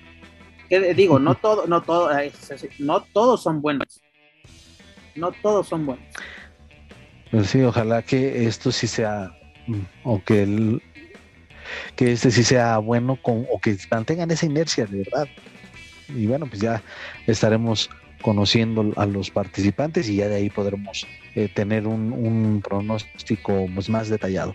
Que digo, no todo, no todo, no todos son buenos no todos son buenos. Pues sí, ojalá que esto sí sea, mm, o que el, que este sí sea bueno con, o que mantengan esa inercia de verdad. Y bueno, pues ya estaremos conociendo a los participantes y ya de ahí podremos eh, tener un, pronóstico pues, más detallado.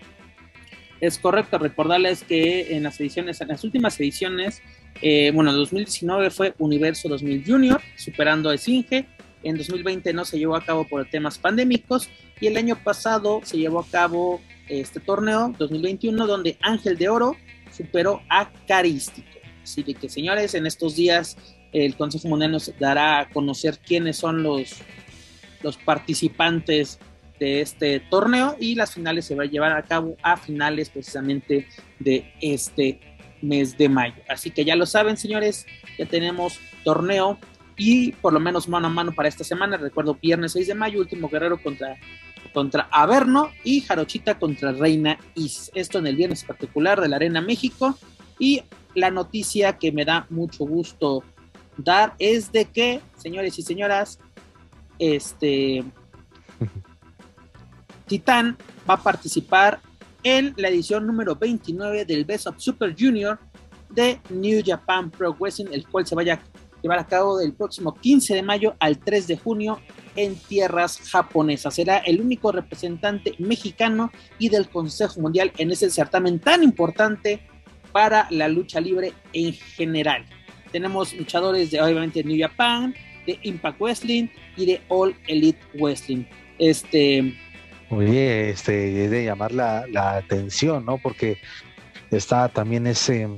Es correcto, recordarles que en las ediciones, en las últimas ediciones, eh, bueno, 2019 fue Universo 2000 Junior, superando a Esfinge, en 2020 no se llevó a cabo por temas pandémicos y el año pasado se llevó a cabo este torneo 2021 donde Ángel de Oro superó a Carístico. Así que señores, en estos días el Consejo Mundial nos dará a conocer quiénes son los, los participantes de este torneo y las finales se van a llevar a cabo a finales precisamente de este mes de mayo. Así que ya lo saben, señores, ya tenemos torneo y por lo menos mano a mano para esta semana. Recuerdo viernes 6 de mayo, último guerrero contra, contra Averno y Jarochita contra Reina Is. Esto en el viernes particular de la Arena México. Y la noticia que me da mucho gusto dar es de que, señores y señoras, este Titán va a participar en la edición número 29 del Best of Super Junior de New Japan Pro Wrestling, el cual se vaya a llevar a cabo del próximo 15 de mayo al 3 de junio en tierras japonesas. Será el único representante mexicano y del Consejo Mundial en ese certamen tan importante para la lucha libre en general. Tenemos luchadores de obviamente New Japan, de Impact Wrestling y de All Elite Wrestling. Este. Oye, este, de llamar la, la atención, ¿no? Porque está también ese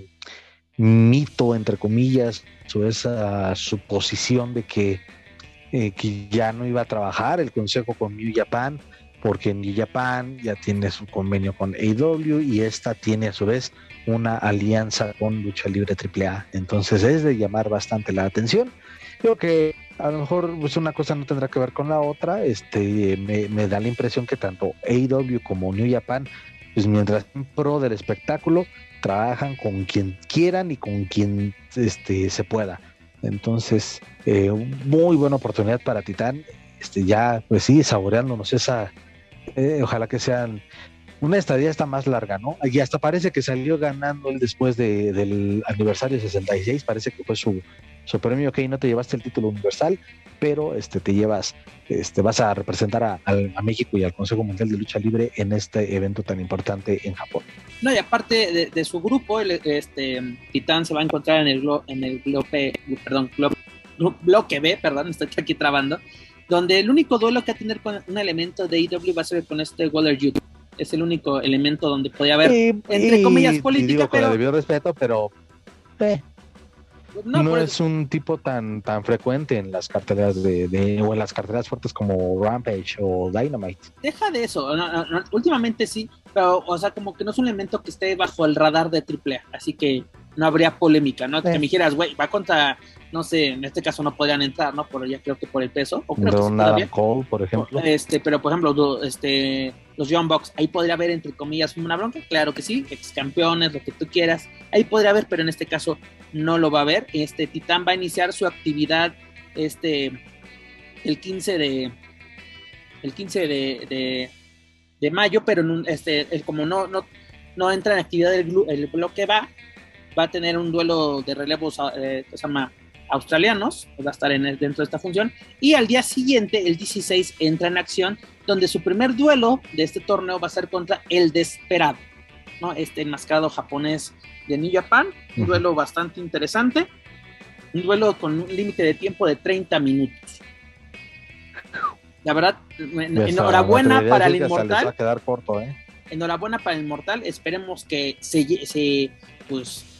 mito, entre comillas, o esa suposición de que, eh, que, ya no iba a trabajar el consejo con New Japan, porque New Japan ya tiene su convenio con AEW y esta tiene a su vez una alianza con Lucha Libre AAA. Entonces es de llamar bastante la atención. Creo que a lo mejor pues, una cosa no tendrá que ver con la otra. Este, me, me da la impresión que tanto AEW como New Japan, pues mientras en pro del espectáculo, trabajan con quien quieran y con quien este, se pueda. Entonces, eh, muy buena oportunidad para Titán. Este, ya, pues sí, saboreándonos esa. Eh, ojalá que sean. Una estadía está más larga, ¿no? Y hasta parece que salió ganando él después de, del aniversario 66. Parece que fue su, su premio. Ok, no te llevaste el título universal, pero este, te llevas, este, vas a representar a, México y al Consejo Mundial de Lucha Libre en este evento tan importante en Japón. No, y aparte de, su grupo, el, este Titán se va a encontrar en el, en el bloque, perdón, bloque B, perdón, estoy aquí trabando, donde el único duelo que va a tener con un elemento de IW va a ser con este Waller Youth. Es el único elemento donde podía haber, entre comillas, política. pero... Con debido respeto, pero... Eh, no, es un tipo tan tan frecuente en las carteras de, o en las carteras fuertes como Rampage o Dynamite. Deja de eso, últimamente sí, pero o sea, como que no es un elemento que esté bajo el radar de AAA, así que no habría polémica, ¿no? Que me dijeras, güey, va contra, no sé, en este caso no podrían entrar, ¿no? Por ya creo que por el peso. O creo que Cole, por ejemplo. Este, pero por ejemplo, este, los Young Bucks, ahí podría haber entre comillas una bronca, claro que sí, ex campeones, lo que tú quieras, ahí podría haber, pero en este caso no lo va a haber. Este Titán va a iniciar su actividad este el 15 de el 15 de, de, mayo, pero en este como no no no entra en actividad el, el bloque va va a tener un duelo de relevos eh, que se llama australianos, va a estar en dentro de esta función, y al día siguiente, el 16, entra en acción, donde su primer duelo de este torneo va a ser contra el Desperado, ¿no? este enmascarado japonés de New Japan, un duelo bastante interesante, un duelo con un límite de tiempo de 30 minutos. La verdad, enhorabuena para el Inmortal. Va a quedar corto, ¿eh? Enhorabuena para el Inmortal, esperemos que se, se pues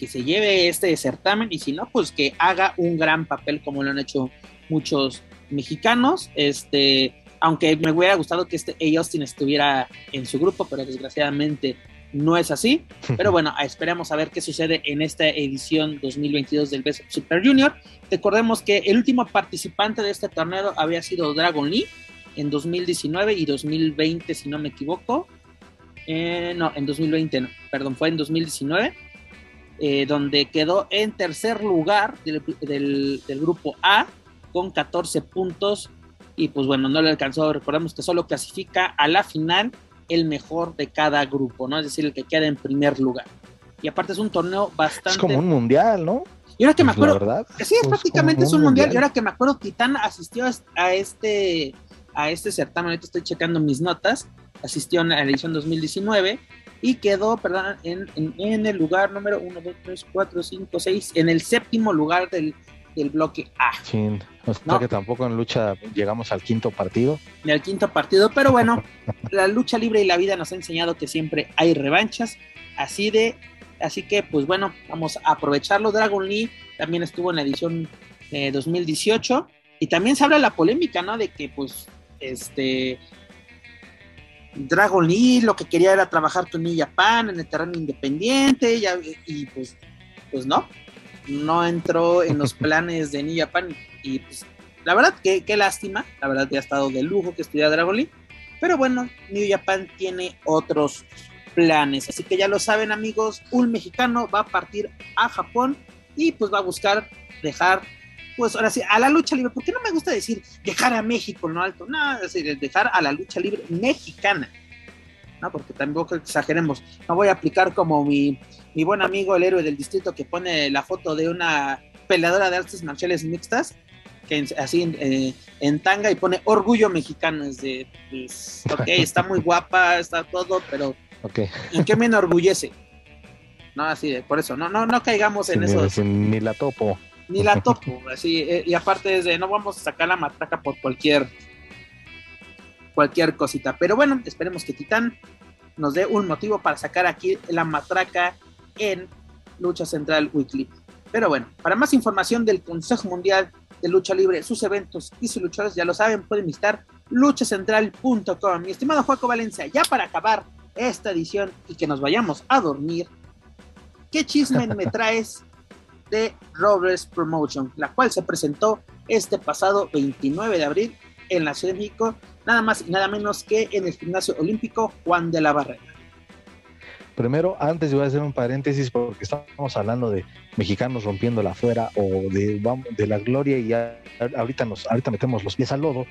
que se lleve este certamen y si no, pues que haga un gran papel como lo han hecho muchos mexicanos. Este, aunque me hubiera gustado que este A. Austin estuviera en su grupo, pero desgraciadamente no es así. Pero bueno, esperemos a ver qué sucede en esta edición 2022 del Best Super Junior. Recordemos que el último participante de este torneo había sido Dragon Lee en 2019 y 2020, si no me equivoco. Eh, no, en 2020, no, perdón, fue en 2019 eh, donde quedó en tercer lugar del, grupo A con 14 puntos y pues bueno, no le alcanzó, recordemos que solo clasifica a la final el mejor de cada grupo, ¿no? Es decir, el que queda en primer lugar. Y aparte es un torneo bastante... Es como un mundial, ¿no? Y ahora que me pues, acuerdo... Sí, es prácticamente es un mundial. Y ahora que me acuerdo, Titán asistió a este, a este certamen, ahorita estoy checando mis notas, asistió a la edición 2019 y quedó, perdón, en, en, el lugar número 1, 2, 3, 4, 5, 6, en el séptimo lugar del, del bloque A. Sí, o sea que tampoco en lucha llegamos al quinto partido. Ni al quinto partido, pero bueno, la lucha libre y la vida nos ha enseñado que siempre hay revanchas, así de, así que pues bueno, vamos a aprovecharlo. Dragon Lee también estuvo en la edición de 2018 y también se habla la polémica, ¿no? De que pues este Dragon Lee lo que quería era trabajar con New Japan en el terreno independiente y, pues, pues no. no entró en los planes de New Japan y pues la verdad que qué lástima, la verdad que ha estado de lujo que estudia Dragon League, pero bueno, New Japan tiene otros planes, así que ya lo saben amigos, un mexicano va a partir a Japón y pues va a buscar dejar pues ahora sí, a la lucha libre, porque no me gusta decir dejar a México no alto, no, es decir, dejar a la lucha libre mexicana, ¿no? Porque tampoco exageremos, no voy a aplicar como mi, mi buen amigo el héroe del distrito que pone la foto de una peleadora de artes marciales mixtas, que así eh, en tanga y pone orgullo mexicano, es de, pues, ok, está muy guapa, está todo, pero okay. ¿en qué me enorgullece? No, así de, por eso, no, no, no caigamos en eso. Ni la topo ni la topo, así, eh, y aparte es de no vamos a sacar la matraca por cualquier cualquier cosita, pero bueno, esperemos que Titán nos dé un motivo para sacar aquí la matraca en Lucha Central Weekly. Pero bueno, para más información del Consejo Mundial de Lucha Libre, sus eventos y sus luchadores, ya lo saben, pueden visitar luchacentral.com. Mi estimado Juaco Valencia, ya para acabar esta edición y que nos vayamos a dormir, ¿qué chisme me traes de Robles Promotion, la cual se presentó este pasado 29 de abril en la Ciudad de México, nada más y nada menos que en el gimnasio olímpico Juan de la Barrera. Primero, antes voy a hacer un paréntesis porque estamos hablando de mexicanos rompiendo la afuera o de, de la gloria y ya ahorita, nos, ahorita metemos los pies al lodo,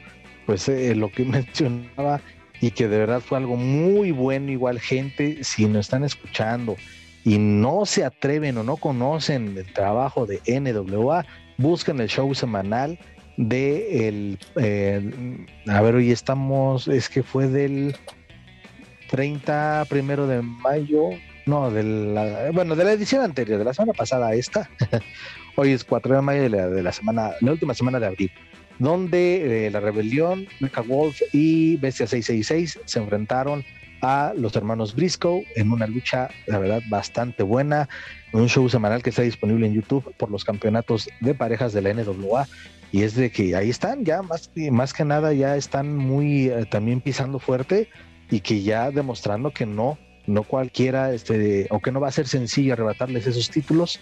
pues eh, lo que mencionaba y que de verdad fue algo muy bueno, igual gente, si nos están escuchando, y no se atreven o no conocen el trabajo de NWA, busquen el show semanal de el, eh, a ver, hoy estamos, es que fue del 30 primero de mayo, no, de la, bueno, de la edición anterior, de la semana pasada esta, hoy es 4 de mayo de la, de la semana, la última semana de abril, donde eh, la rebelión, Mecha Wolf y Bestia 666 se enfrentaron a los hermanos Briscoe en una lucha, la verdad, bastante buena. Un show semanal que está disponible en YouTube por los campeonatos de parejas de la NWA. Y es de que ahí están, ya más, más que nada, ya están muy eh, también pisando fuerte y que ya demostrando que no, no cualquiera, este, o que no va a ser sencillo arrebatarles esos títulos.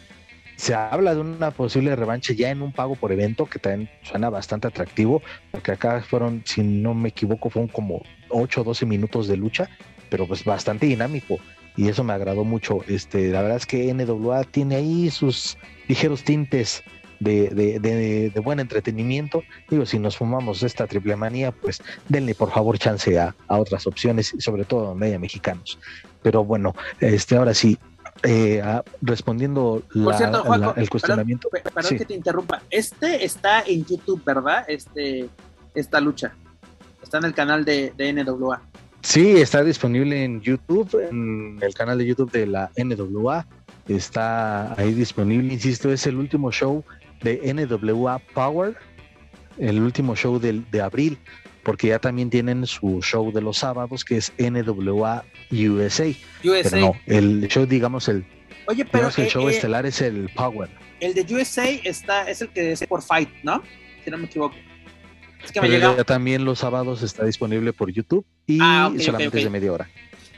Se habla de una posible revancha ya en un pago por evento, que también suena bastante atractivo, porque acá fueron, si no me equivoco, fueron como 8 o 12 minutos de lucha, pero pues bastante dinámico y eso me agradó mucho. Este, la verdad es que NWA tiene ahí sus ligeros tintes de, de, buen entretenimiento. Digo, si nos fumamos esta triple manía, pues denle por favor chance a, otras opciones, sobre todo donde haya mexicanos. Pero bueno, este ahora sí, eh, respondiendo el cuestionamiento. Perdón, que te interrumpa. Este está en YouTube, ¿verdad? Este, esta lucha. Está en el canal de, de NWA. Sí, está disponible en YouTube, en el canal de YouTube de la NWA. Está ahí disponible, insisto, es el último show de NWA Power, el último show de, de abril, porque ya también tienen su show de los sábados, que es NWA USA. USA. Pero no, el show, digamos, el, Oye, pero, el show eh, eh, estelar es el Power. El de USA está, es el que es por Fight, ¿no? Si no me equivoco. Es que me llega... también los sábados está disponible por YouTube y ah, solamente es de media hora.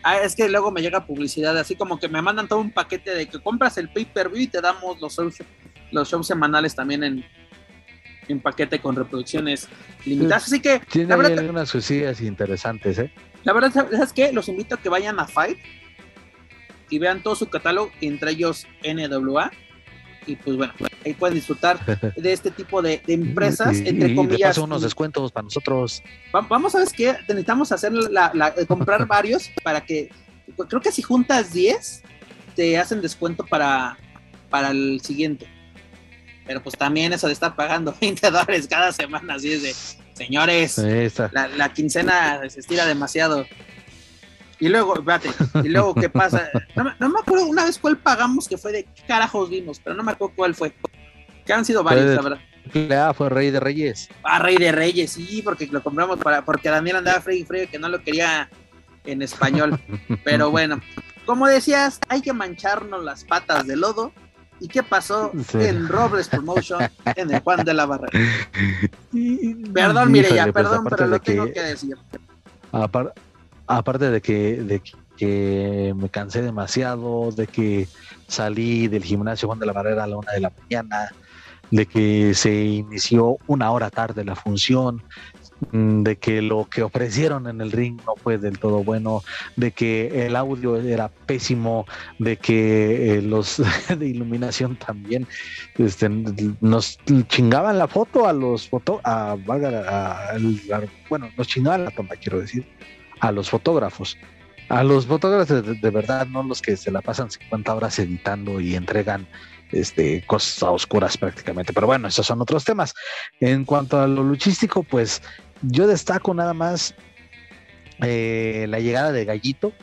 Ah, es que luego me llega publicidad, así como que me mandan todo un paquete de que compras el pay-per-view y te damos los shows, los shows semanales también en, en paquete con reproducciones limitadas. Así que. Tiene la verdad, unas cosillas interesantes, ¿eh? La verdad, es que los invito a que vayan a Fight y vean todo su catálogo, entre ellos NWA y pues bueno, ahí pueden disfrutar de este tipo de, empresas, entre comillas. Y unos descuentos para nosotros. Vamos a ver qué, necesitamos hacer la, eh, comprar varios para que, creo que si juntas 10, te hacen descuento para, para el siguiente. Pero pues también eso de estar pagando 20 dólares cada semana, así es de, señores, la, la quincena se estira demasiado. Y luego, espérate, y luego, ¿qué pasa? No, me acuerdo una vez cuál pagamos que fue de qué carajos vimos, pero no me acuerdo cuál fue. Que han sido varios, la verdad. Ah, fue Rey de Reyes. Ah, Rey de Reyes, sí, porque lo compramos para, porque Daniel andaba frío y frío que no lo quería en español. pero bueno, como decías, hay que mancharnos las patas de lodo. ¿Y qué pasó en Robles Promotion en el Juan de la Barrera? Perdón, mire ya, pues, perdón, pero lo tengo que decir. Aparte, aparte de que, de que me cansé demasiado, de que salí del gimnasio Juan de la Barrera a la una de la mañana, de que se inició una hora tarde la función, de que lo que ofrecieron en el ring no fue del todo bueno, de que el audio era pésimo, de que eh, los de iluminación también este, nos chingaban la foto a los foto a, bueno, nos la toma, quiero decir, a los fotógrafos. A los fotógrafos de, verdad, no los que se la pasan 50 horas editando y entregan este, cosas oscuras prácticamente. Pero bueno, esos son otros temas. En cuanto a lo luchístico, pues yo destaco nada más eh, la llegada de Gallito,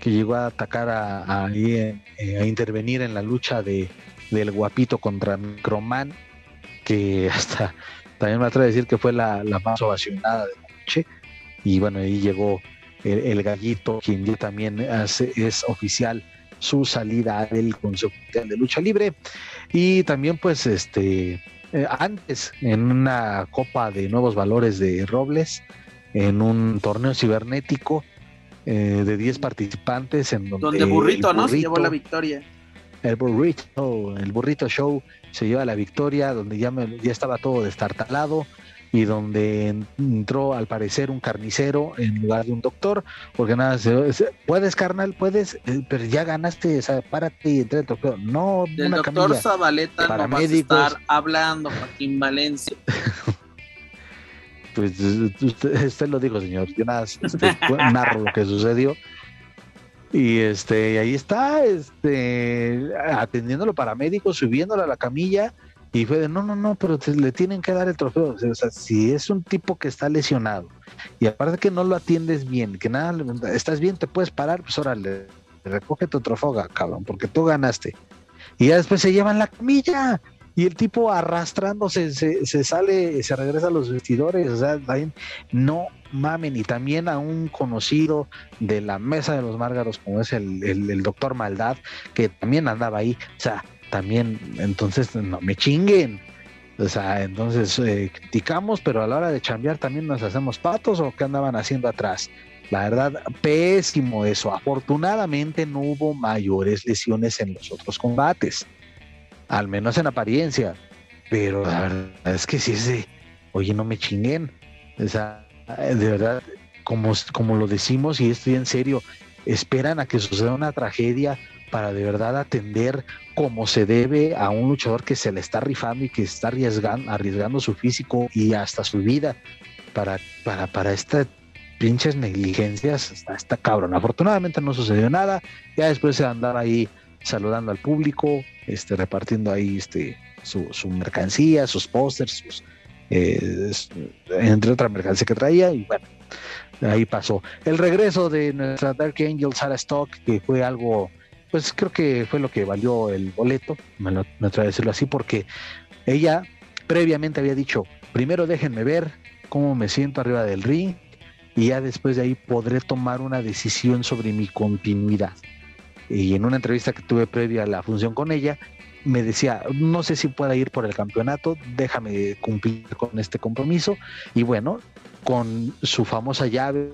que llegó a atacar a, eh, a, intervenir en la lucha de, del guapito contra Microman, que hasta también me atrevo a decir que fue la, más ovacionada de la noche. Y bueno, ahí llegó el, gallito, quien ya también hace, es oficial su salida del Consejo de Lucha Libre. Y también, pues, este, eh, antes, en una copa de nuevos valores de Robles, en un torneo cibernético eh, de 10 participantes, en donde. Donde Burrito, ¿no? Se llevó la victoria. El burrito, el burrito show se lleva la victoria, donde ya, me, ya estaba todo destartalado y donde entró al parecer un carnicero en lugar de un doctor, porque nada, puedes carnal, puedes, eh, pero ya ganaste, o sea, párate y entra el doctor. No, Del doctor Zabaleta no vas a estar hablando, Joaquín Valencia. pues usted, lo dijo, señor, yo nada, este, narro lo que sucedió. Y este, ahí está, este, atendiendo a los paramédicos, subiéndolo a la camilla, y fue de, no, no, no, pero le tienen que dar el trofeo. O sea, si es un tipo que está lesionado y aparte que no lo atiendes bien, que nada, estás bien, te puedes parar, pues órale, recoge tu trofeo, cabrón, porque tú ganaste. Y ya después se llevan la camilla y el tipo arrastrándose se, se sale, se regresa a los vestidores, o sea, no mamen, y también a un conocido de la mesa de los márgaros, como es el, el, el doctor Maldad, que también andaba ahí, o sea, también, entonces no me chinguen. O sea, entonces eh, criticamos, pero a la hora de chambear también nos hacemos patos o qué andaban haciendo atrás. La verdad, pésimo eso. Afortunadamente no hubo mayores lesiones en los otros combates, al menos en apariencia. Pero la verdad es que es de, oye, no me chinguen. O sea, de verdad, como, como lo decimos y estoy en serio, esperan a que suceda una tragedia para de verdad atender como se debe a un luchador que se le está rifando y que está arriesgando, su físico y hasta su vida para, para, para estas pinches negligencias, está, cabrón. Afortunadamente no sucedió nada, ya después se andaba ahí saludando al público, este, repartiendo ahí este, su, mercancía, sus pósters, eh, entre otra mercancía que traía, y bueno, ahí pasó. El regreso de nuestra Dark Angel Sarah Stock, que fue algo pues creo que fue lo que valió el boleto, me, lo, me atrevo a decirlo así, porque ella previamente había dicho, primero déjenme ver cómo me siento arriba del ring y ya después de ahí podré tomar una decisión sobre mi continuidad. Y en una entrevista que tuve previa a la función con ella, me decía, no sé si pueda ir por el campeonato, déjame cumplir con este compromiso. Y bueno, con su famosa llave.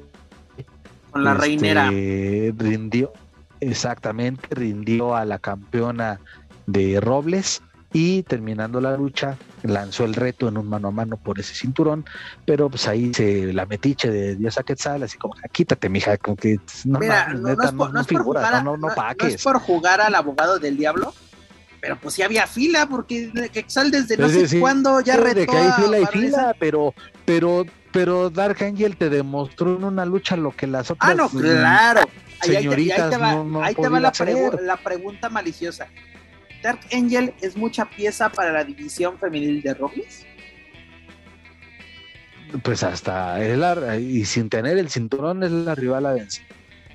Con la reinera. Este, rindió, exactamente rindió a la campeona de Robles y terminando la lucha lanzó el reto en un mano a mano por ese cinturón, pero pues ahí se la metiche de Diosa Quetzal, así como quítate mija, como que no, no, no, jugar, no, es por jugar al abogado del diablo, pero pues sí había fila, porque Quetzal desde no sé cuándo ya retó que hay fila y fila, pero, pero, pero Dark Angel te demostró en una lucha lo que las otras... Ah, no, claro, señoritas ahí te va, la, pregunta maliciosa. ¿Dark Angel es mucha pieza para la división femenil de Robles? Pues hasta es la, y sin tener el cinturón es la rival a vencer,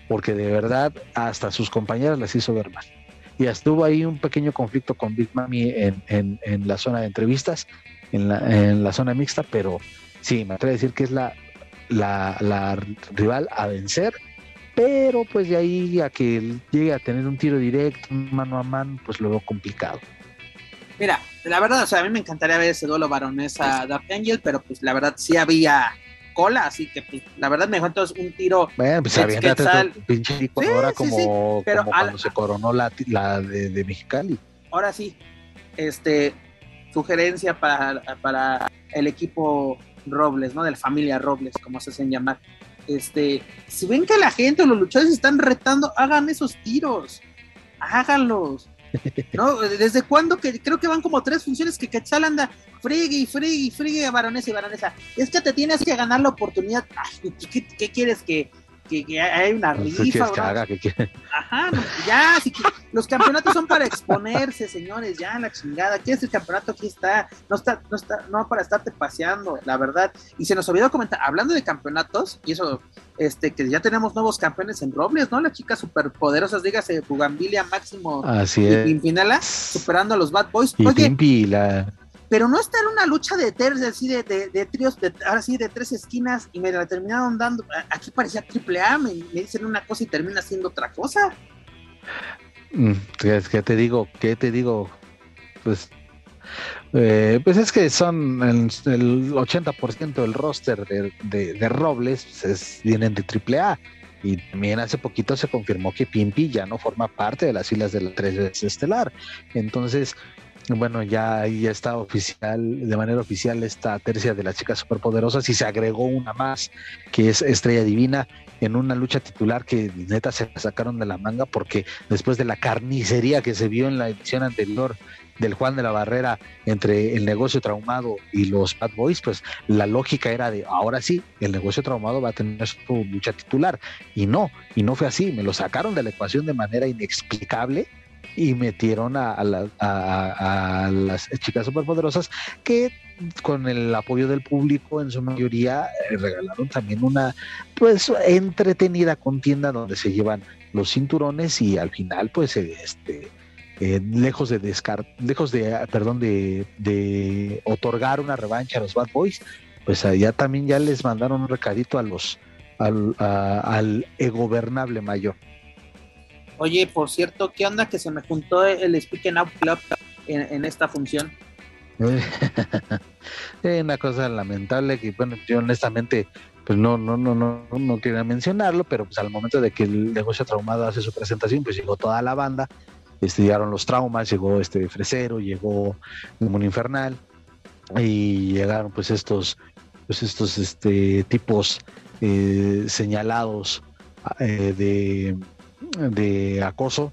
porque de verdad hasta sus compañeras las hizo ver mal. Y estuvo ahí un pequeño conflicto con Big Mami en, en, la zona de entrevistas, en la, en la zona mixta, pero sí, me atrevo a decir que es la, la, la rival a vencer pero pues de ahí a que llegue a tener un tiro directo, mano a mano, pues lo veo complicado. Mira, la verdad, o sea, a mí me encantaría ver ese duelo baronesa Dark Angel, pero pues la verdad sí había cola, así que pues, la verdad me dejó entonces un tiro. Bueno, pues tu pinche Sí, sí, como, sí, pero como cuando se coronó la, la de, de Mexicali. Ahora sí, este, sugerencia para, para el equipo Robles, ¿no? De la familia Robles, como se hacen llamar. Este, si ven que la gente o los luchadores están retando, hagan esos tiros. Háganlos. ¿No? ¿Desde cuándo? Que creo que van como tres funciones que Quetzal anda frigue y frigue y frigue a baronesa y baronesa. Es que te tienes que ganar la oportunidad. Ay, ¿qué, qué quieres que, que, que hay una ¿Qué rifa? que haga? ¿Qué quiere? Ajá, no, ya, si los campeonatos son para exponerse, señores, ya la chingada. ¿Quieres el campeonato? Aquí está. No está, no está, no para estarte paseando, la verdad. Y se nos olvidó comentar, hablando de campeonatos, y eso, este, que ya tenemos nuevos campeones en Robles, ¿no? Las chicas superpoderosas, dígase Bugambilia, Máximo Así y. Pimpinela, superando a los Bad Boys. Y Oye, Pimpi, la, pero no está en una lucha de ter, así de, tríos, de, ahora sí, de tres esquinas, y me la terminaron dando. a- Aquí parecía triple A, me, dicen una cosa y termina siendo otra cosa. Mm, ¿Qué, qué te digo? ¿Qué te digo? Pues, eh, pues es que son el, el 80% del roster de, Robles pues es- vienen de AAA. Y también hace poquito se confirmó que Pimpi ya no forma parte de las filas de la 3 veces estelar. Entonces, bueno, ya ya está oficial, de manera oficial, esta tercia de las chicas superpoderosas y se agregó una más, que es Estrella Divina, en una lucha titular que neta se sacaron de la manga porque después de la carnicería que se vio en la edición anterior del Juan de la Barrera entre el negocio traumado y los Bad Boys, pues la lógica era de ahora sí, el negocio traumado va a tener su lucha titular. Y no, y no fue así, me lo sacaron de la ecuación de manera inexplicable y metieron a, la- a- a las chicas superpoderosas que con el apoyo del público en su mayoría eh, regalaron también una pues entretenida contienda donde se llevan los cinturones y al final pues eh, este eh, lejos de descar lejos de ah, perdón de, otorgar una revancha a los Bad Boys pues allá también ya les mandaron un recadito a los al, a- al egobernable mayor Oye, por cierto, ¿qué onda que se me juntó el Speaking Up Club en, esta función? Eh, una cosa lamentable que bueno yo honestamente pues no no no no no quería mencionarlo pero pues al momento de que el negocio traumado hace su presentación pues llegó toda la banda este llegaron los traumas llegó este fresero llegó un infernal y llegaron pues estos pues estos este tipos eh, señalados eh, de de acoso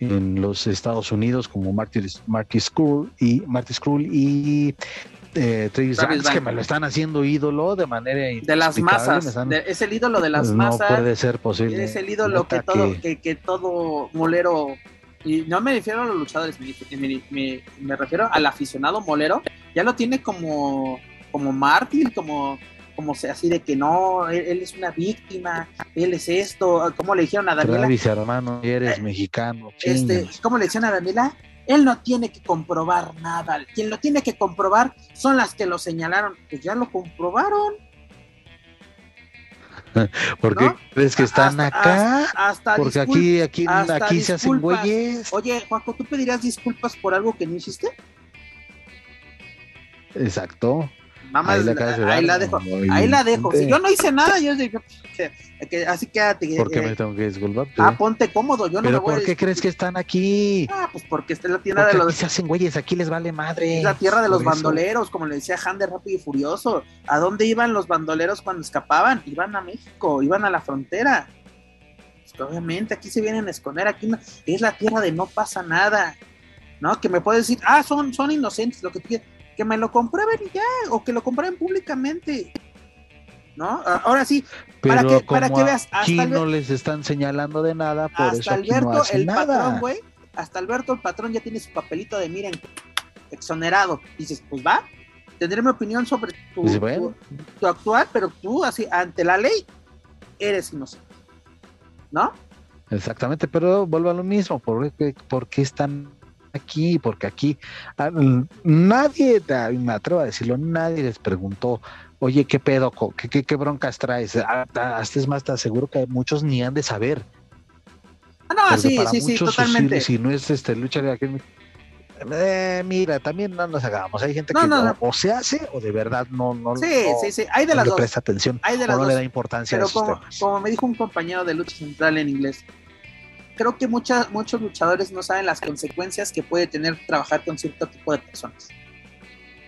en los Estados Unidos como Martis, Marquis Skrull y Marty Skrull y eh, Travis Travis Banks, que me lo están haciendo ídolo de manera De las masas. están- de- es el ídolo de las no masas. puede ser posible. Es el ídolo que todo, que, que todo molero. Y no me refiero a los luchadores, me, me- me- me refiero al aficionado molero. Ya lo tiene como, como mártir, como, como se- así de que no, él, él es una víctima, él es esto. ¿Cómo le dijeron a Daniela? Travis, hermano, eres mexicano. este. ¿cómo le decían a Daniela? Él no tiene que comprobar nada. Quien lo tiene que comprobar son las que lo señalaron. Pues ya lo comprobaron. ¿Por qué ¿no? crees que están Hasta- acá? Hasta Porque aquí, aquí, aquí se hacen güeyes. Oye, Juanjo, ¿tú pedirías disculpas por algo que no hiciste? Exacto. Mamá, Ahí ahí, la dar, la dejo. Ahí la dejo. Si yo no hice nada, yo digo, que, así quédate. ¿Por qué eh, me tengo que disculpar? ah, ponte cómodo, yo no me ¿Pero voy a por qué disculpar. crees que están aquí? Ah, pues porque esta es la tierra Porque de aquí los se hacen güeyes, aquí les vale madre. es la tierra de los bandoleros, como le decía Han de Rápido y Furioso. ¿A dónde iban los bandoleros cuando escapaban? Iban a México, iban a la frontera. Pues obviamente aquí se vienen a esconder, aquí no- es la tierra de no pasa nada. ¿No? Que me puedes decir, ah, son, son inocentes, lo que tú quieras. Que me lo comprueben y ya, o que lo comprueben públicamente. ¿No? Ahora sí, Pero para que- para como que veas, hasta aquí no les están señalando de nada, por eso hasta aquí Alberto, no hacen el nada. patrón, güey, hasta Alberto, el patrón, ya tiene su papelito de miren, exonerado. Dices, pues va, tendré mi opinión sobre tu, Pues bueno. tu, tu actual, pero tú, así, ante la ley, eres inocente. ¿No? Exactamente, pero vuelvo a lo mismo, ¿por qué, por qué están aquí? Porque aquí ah, mm, nadie, me atrevo a decirlo, nadie les preguntó, oye, ¿qué pedo? ¿Qué, qué, qué broncas traes? Ah, ah, Hasta es más, te aseguro que muchos ni han de saber. Ah, no, porque sí, para sí, sí, muchos, si- totalmente. Si, no es este lucha de aquí, Eh, mira, también no nos hagamos. Hay gente No, que no, o- no. o se hace o de verdad no, no, Sí, no- sí, sí, hay de no las le dos. presta atención Hay de o las no le da importancia a esos como, temas. como me dijo un compañero de lucha central en inglés, creo que muchas, muchos luchadores no saben las consecuencias que puede tener trabajar con cierto tipo de personas.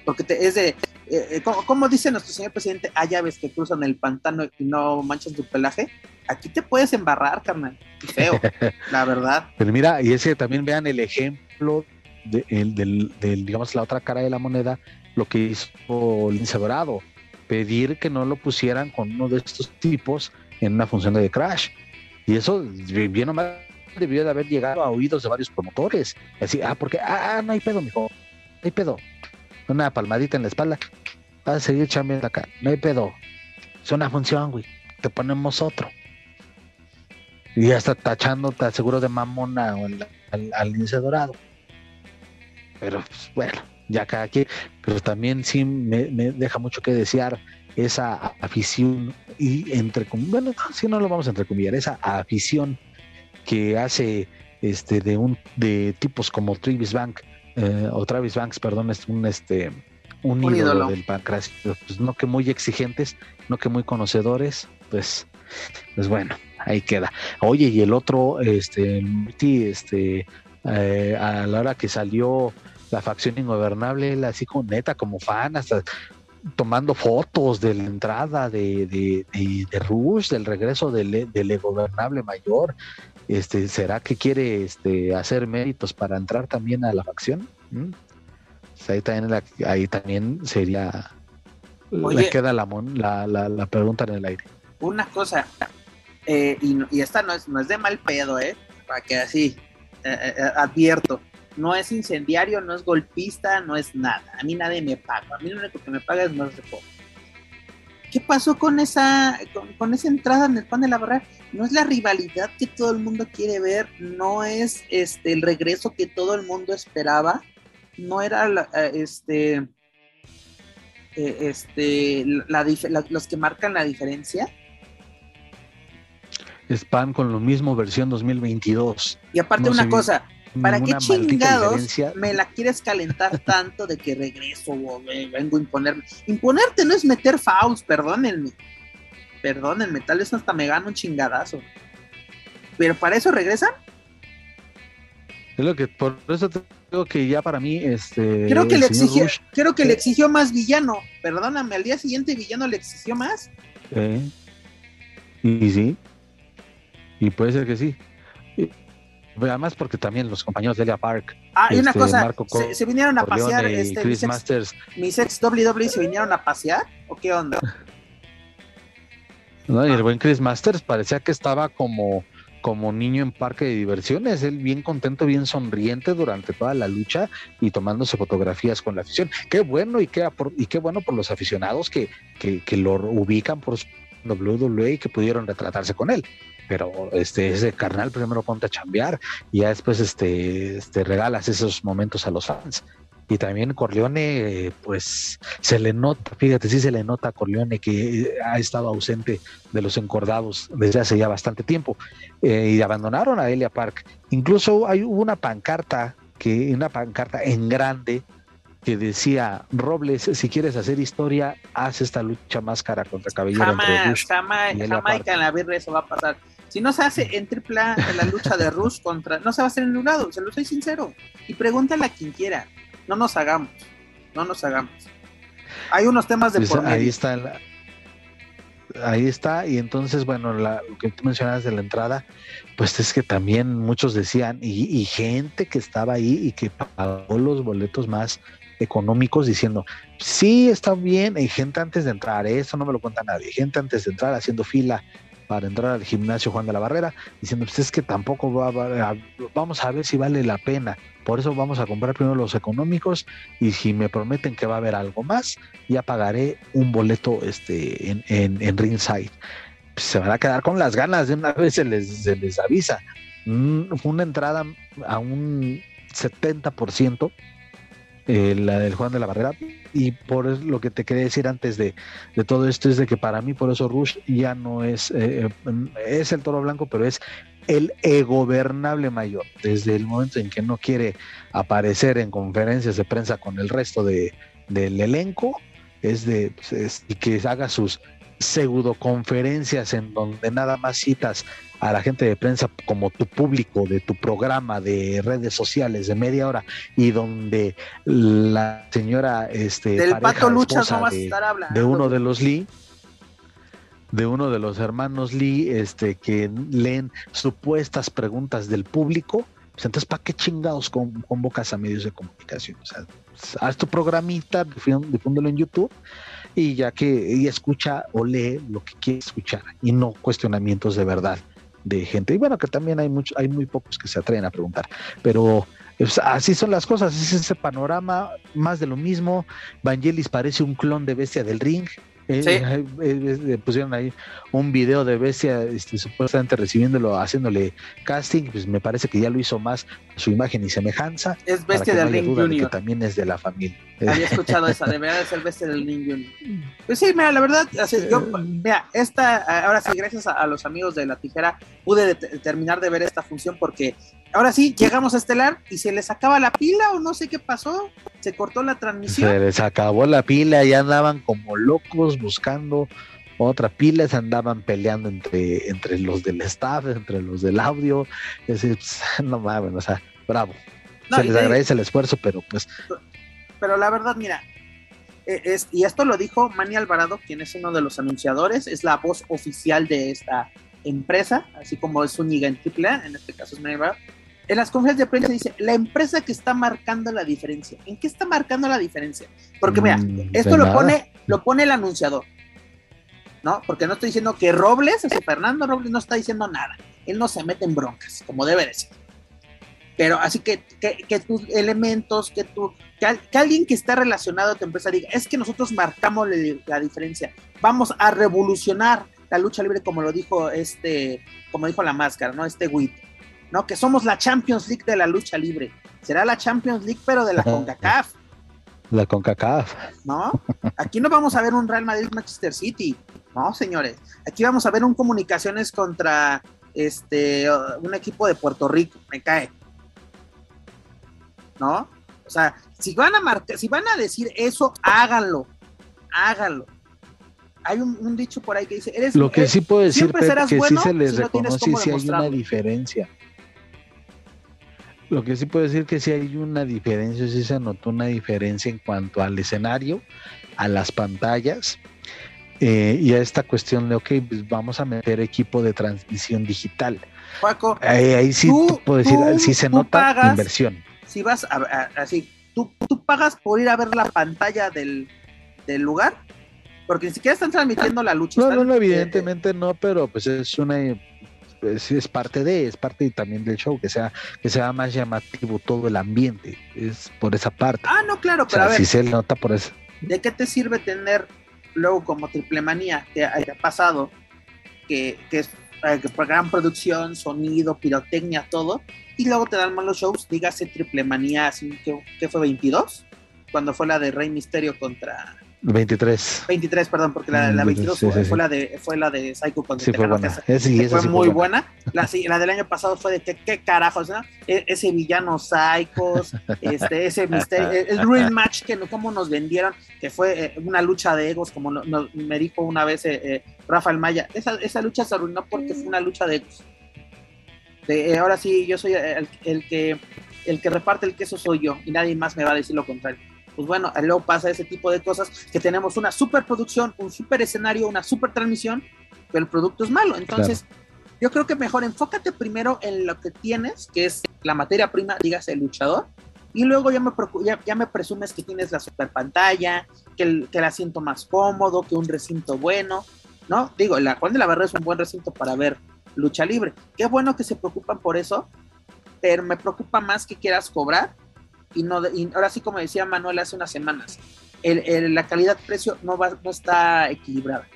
Porque te- es de, eh, eh, como, como dice nuestro señor presidente, hay aves que cruzan el pantano y no manchan tu pelaje. Aquí te puedes embarrar, carnal. Feo, la verdad. Pero mira, y ese también vean el ejemplo de, el- del, del, digamos, la otra cara de la moneda, lo que hizo Lince Dorado, pedir que no lo pusieran con uno de estos tipos en una función de Crash. Y eso, bien o mal, debió de haber llegado a oídos de varios promotores. Así, ah, porque, ah, ah, no hay pedo, mijo, no hay pedo. Una palmadita en la espalda, vas a seguir chambeando acá, no hay pedo. Es una función, güey, te ponemos otro. Y ya está tachando, te aseguro de mamona al, al, lince dorado. Pero pues, bueno, ya cada quien. Pero también sí me, deja mucho que desear esa afición y entre bueno, si no lo vamos a entrecomillar, esa afición que hace este de un de tipos como Travis Bank eh, o Travis Banks, perdón, es un este un, Un ídolo, ídolo. del pancracio, pues no que muy exigentes, no que muy conocedores, pues pues bueno, ahí queda. Oye, y el otro, este, este, eh, a la hora que salió la facción ingobernable, él así como neta, como fan, hasta tomando fotos de la entrada de, de, de, de Rush, del regreso del, del ingobernable mayor. Este, ¿Será que quiere este, hacer méritos para entrar también a la facción? ¿Mm? Ahí, también la- ahí también sería... Oye. le queda la, la, la, la pregunta en el aire. Una cosa, eh, y, y esta no es, no es de mal pedo, ¿eh? Para que así, eh, eh, advierto, no es incendiario, no es golpista, no es nada. A mí nadie me paga. A mí lo único que me paga es más de poco. ¿Qué pasó con esa, con, con esa entrada en el pan de la barrera? No es la rivalidad que todo el mundo quiere ver, no es este el regreso que todo el mundo esperaba, no era la- eh, este eh, este la dif- la- los que marcan la diferencia. Spam con lo mismo versión 2022. Y aparte No una cosa, ¿para qué chingados diferencia. me la quieres calentar tanto de que regreso o ve- vengo a imponerme? Imponerte no es meter fouls, perdónenme. Perdónenme, tal vez hasta me gano un chingadazo. Pero para eso regresan. Es lo que, por eso te digo que ya para mí, este. Creo que le exigió, Rush, creo que eh, le exigió más villano. Perdóname, al día siguiente villano le exigió más. eh, y sí. Y puede ser que sí. Además, porque también los compañeros de Elia Park, Ah, y una Este, cosa, Marco se, se vinieron a Corleone pasear, este, mis Chris ex, Masters. mis ex WWE se vinieron a pasear, ¿o qué onda? ¿no? Y el buen Chris Masters parecía que estaba como, como niño en parque de diversiones, él bien contento, bien sonriente durante toda la lucha y tomándose fotografías con la afición. Qué bueno y qué, y qué bueno por los aficionados que, que, que lo ubican por su WWE y que pudieron retratarse con él. Pero este, ese carnal primero ponte a chambear y ya después este, este, regalas esos momentos a los fans. Y también Corleone, pues se le nota, fíjate, sí se le nota a Corleone que eh, ha estado ausente de los encordados desde hace ya bastante tiempo eh, y abandonaron a Elia Park. Incluso hay hubo una pancarta que una pancarta en grande que decía Robles, si quieres hacer historia, haz esta lucha máscara contra cabellera entre Jamás, Rush jamás, jamás en la birra eso va a pasar. Si no se hace en triple A en la lucha de Rush contra, no se va a hacer en un lado, se lo soy sincero. Y pregúntale a quien quiera, no nos hagamos, no nos hagamos. Hay unos temas de Pues por ahí medio. está la- ahí está y entonces bueno la- lo que tú mencionabas de la entrada pues es que también muchos decían y, y gente que estaba ahí y que pagó los boletos más económicos diciendo sí está bien hay gente antes de entrar eso no me lo cuenta nadie gente antes de entrar haciendo fila para entrar al gimnasio Juan de la Barrera diciendo pues es que tampoco va, va- a- vamos a ver si vale la pena por eso vamos a comprar primero los económicos y si me prometen que va a haber algo más ya pagaré un boleto este en, en, en ringside. Pues se van a quedar con las ganas de una vez se les, se les avisa. Mm, una entrada a un 70% eh, la del Juan de la Barrera. Y por lo que te quería decir antes de, de todo esto es de que para mí por eso Rush ya no es eh, eh, es el toro blanco pero es el egobernable mayor, desde el momento en que no quiere aparecer en conferencias de prensa con el resto de, del elenco, es de pues, que haga sus pseudoconferencias en donde nada más citas a la gente de prensa como tu público de tu programa de redes sociales de media hora y donde la señora este del pato luchas no vas a estar hablando de uno de los Lee de uno de los hermanos Lee este que leen supuestas preguntas del público pues entonces para qué chingados convocas a medios de comunicación o sea haz tu programita difúndelo en YouTube y ya que ella escucha o lee lo que quiere escuchar y no cuestionamientos de verdad de gente. Y bueno, que también hay mucho, hay muy pocos que se atreven a preguntar, pero pues, así son las cosas, es ese panorama, más de lo mismo. Vangelis parece un clon de bestia del ring, eh, eh, eh, pusieron ahí un video de Bestia este, supuestamente recibiéndolo, haciéndole casting, pues me parece que ya lo hizo más su imagen y semejanza. Es Bestia del Ring Junior. Que también es de la familia. Había escuchado esa, debería de ser Bestia del Ring Junior. Pues sí, mira, la verdad, yo, mira, esta, ahora sí, gracias a, los amigos de La Tijera, pude terminar de ver esta función porque ahora sí, llegamos a Estelar y se les acaba la pila o no sé qué pasó, se cortó la transmisión. Se les acabó la pila, ya andaban como locos buscando otra pila, se andaban peleando entre, entre los del staff, entre los del audio, es decir, pues, no mames, o sea, bravo. se les agradece el esfuerzo, pero pues... Pero la verdad, mira, e, es, y esto lo dijo Manny Alvarado, quien es uno de los anunciadores, es la voz oficial de esta empresa, así como es Zúñiga en AAA, en este caso es Alvarado, en las conferencias de prensa dice, la empresa que está marcando la diferencia. ¿En qué está marcando la diferencia? Porque mira, mm, esto lo pone, lo pone el anunciador. ¿No? Porque no estoy diciendo que Robles, ese Fernando Robles no está diciendo nada. Él no se mete en broncas, como debe de ser. Pero así que, que, tus elementos, que, tú, que, alguien que está relacionado a tu empresa diga, es que nosotros marcamos la, diferencia. Vamos a revolucionar la lucha libre como lo dijo este, como dijo la máscara, ¿no? Este WIT ¿no? Que somos la Champions League de la lucha libre. Será la Champions League, pero de la CONCACAF. La CONCACAF. ¿No? Aquí no vamos a ver un Real Madrid-Manchester City. No, señores. Aquí vamos a ver un comunicaciones contra este un equipo de Puerto Rico. Me cae. ¿No? O sea, si van a marcar, si van a decir eso, háganlo. Háganlo hay un, dicho por ahí que dice, eres Lo que sí puedo decir, que sí se les reconoce si hay una diferencia. Lo que sí puedo decir que sí hay una diferencia, sí se notó una diferencia en cuanto al escenario, a las pantallas eh, y a esta cuestión de, ok, pues vamos a meter equipo de transmisión digital. Paco, ahí sí puedo decir, sí se nota inversión. Si vas a, así, ¿tú, ¿tú pagas por ir a ver la pantalla del, del lugar? Porque ni siquiera están transmitiendo la lucha. No, no, evidentemente no, pero pues es una es, parte de, es parte también del show, que sea, que sea más llamativo todo el ambiente, es por esa parte. Ah, no, claro, pero a ver. Si se nota por eso. ¿De qué te sirve tener luego como triple manía que haya pasado, que, que es eh, gran producción, sonido, pirotecnia, todo, y luego te dan malos shows, dígase triple manía, así que, que fue 22, cuando fue la de Rey Misterio contra 23. 23, perdón, porque la, la 22 fue, la de, fue la de Psycho con sí, fue, buena. fue muy buena. La, la, del año pasado fue de qué, qué carajos, ¿no? E, ese villano Psychos, este, ese misterio, el Dream Match que cómo nos vendieron, que fue eh, una lucha de egos, como me dijo una vez eh, eh, Rafael Maya. Esa, esa lucha se arruinó porque fue una lucha de egos. De, ahora sí, yo soy el, el, que, el que reparte el queso soy yo y nadie más me va a decir lo contrario pues bueno, luego pasa ese tipo de cosas, que tenemos una superproducción, un super escenario, una super transmisión, pero el producto es malo. Entonces, yo creo que mejor enfócate primero en lo que tienes, que es la materia prima, dígase el luchador, y luego ya me, ya, me presumes que tienes la super pantalla, que el, que el asiento más cómodo, que un recinto bueno, ¿no? Digo, la Juan de la Barra es un buen recinto para ver lucha libre. Qué bueno que se preocupan por eso, pero me preocupa más que quieras cobrar y no ahora sí como decía Manuel hace unas semanas, la calidad-precio no, va, no está equilibrada.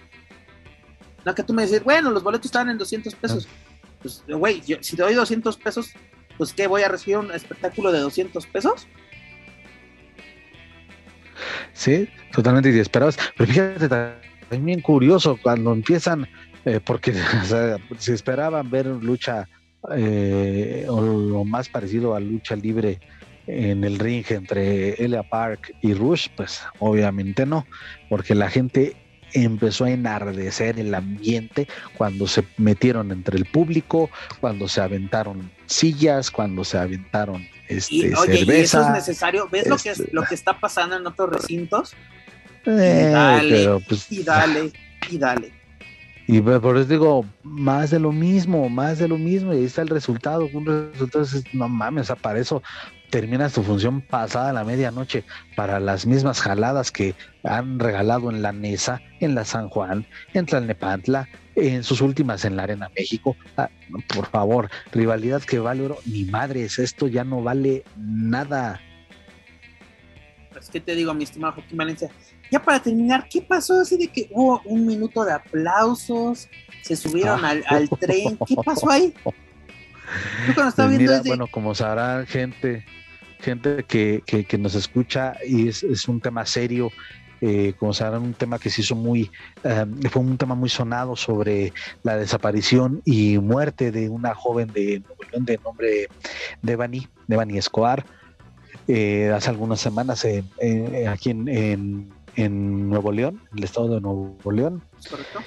No que tú me dices, bueno, los boletos estaban en 200 pesos. Pues, güey, si te doy 200 pesos, pues ¿qué? ¿Voy a recibir un espectáculo de 200 pesos? Sí, totalmente inesperados. Pero fíjate, también curioso cuando empiezan, eh, porque se esperaban ver lucha eh, o lo más parecido a lucha libre en el ring entre Elia Park y Rush, pues obviamente no, porque la gente empezó a enardecer el ambiente cuando se metieron entre el público, cuando se aventaron sillas, cuando se aventaron este, y, oye, Y eso es necesario. ¿Ves lo, que lo que está pasando en otros recintos? Eh, y dale, pues, y dale, y dale. Y por eso digo, más de lo mismo, más de lo mismo, y ahí está el resultado. Un resultado es, no mames, o sea, para eso terminas tu función pasada la medianoche para las mismas jaladas que han regalado en la Nesa, en la San Juan, en Tlalnepantla, en sus últimas en la Arena México. Ah, por favor, rivalidad que vale oro, ni madres, esto ya no vale nada. Pues, ¿qué te digo, mi estimado Joaquín Valencia? Ya para terminar, ¿qué pasó así de que hubo un minuto de aplausos? Se subieron al, tren, ¿qué pasó ahí? Pues bueno, como sabrán gente, gente que, que, nos escucha y es, es, un tema serio, eh, como sabrán, un tema que se hizo muy, eh, fue un tema muy sonado sobre la desaparición y muerte de una joven de Nuevo León de nombre Devani, Devani Escobar, eh, hace algunas semanas aquí en, en, Nuevo León, en el estado de Nuevo León. Correcto.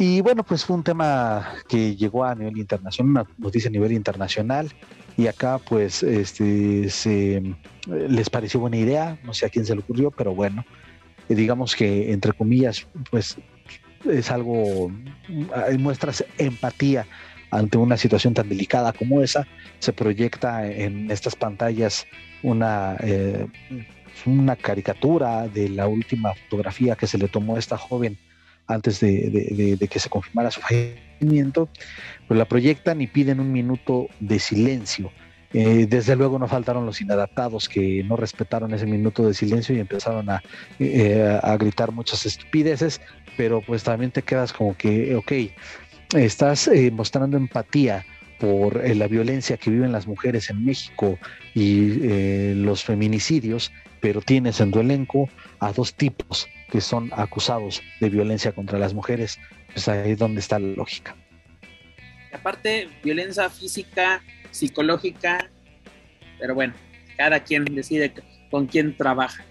Y bueno, pues fue un tema que llegó a nivel internacional, una noticia a nivel internacional, y acá pues este se les pareció buena idea, no sé a quién se le ocurrió, pero bueno, digamos que entre comillas, pues es algo, muestras empatía ante una situación tan delicada como esa, se proyecta en estas pantallas una, eh, una caricatura de la última fotografía que se le tomó a esta joven antes de, que se confirmara su fallecimiento, pues la proyectan y piden un minuto de silencio. Eh, desde luego no faltaron los inadaptados que no respetaron ese minuto de silencio y empezaron a, eh, a gritar muchas estupideces, pero pues también te quedas como que, ok, estás eh, mostrando empatía por la violencia que viven las mujeres en México y los feminicidios, pero tienes en tu elenco a dos tipos que son acusados de violencia contra las mujeres, pues ahí es donde está la lógica. Aparte, violencia física psicológica, pero bueno, cada quien decide con quién trabaja.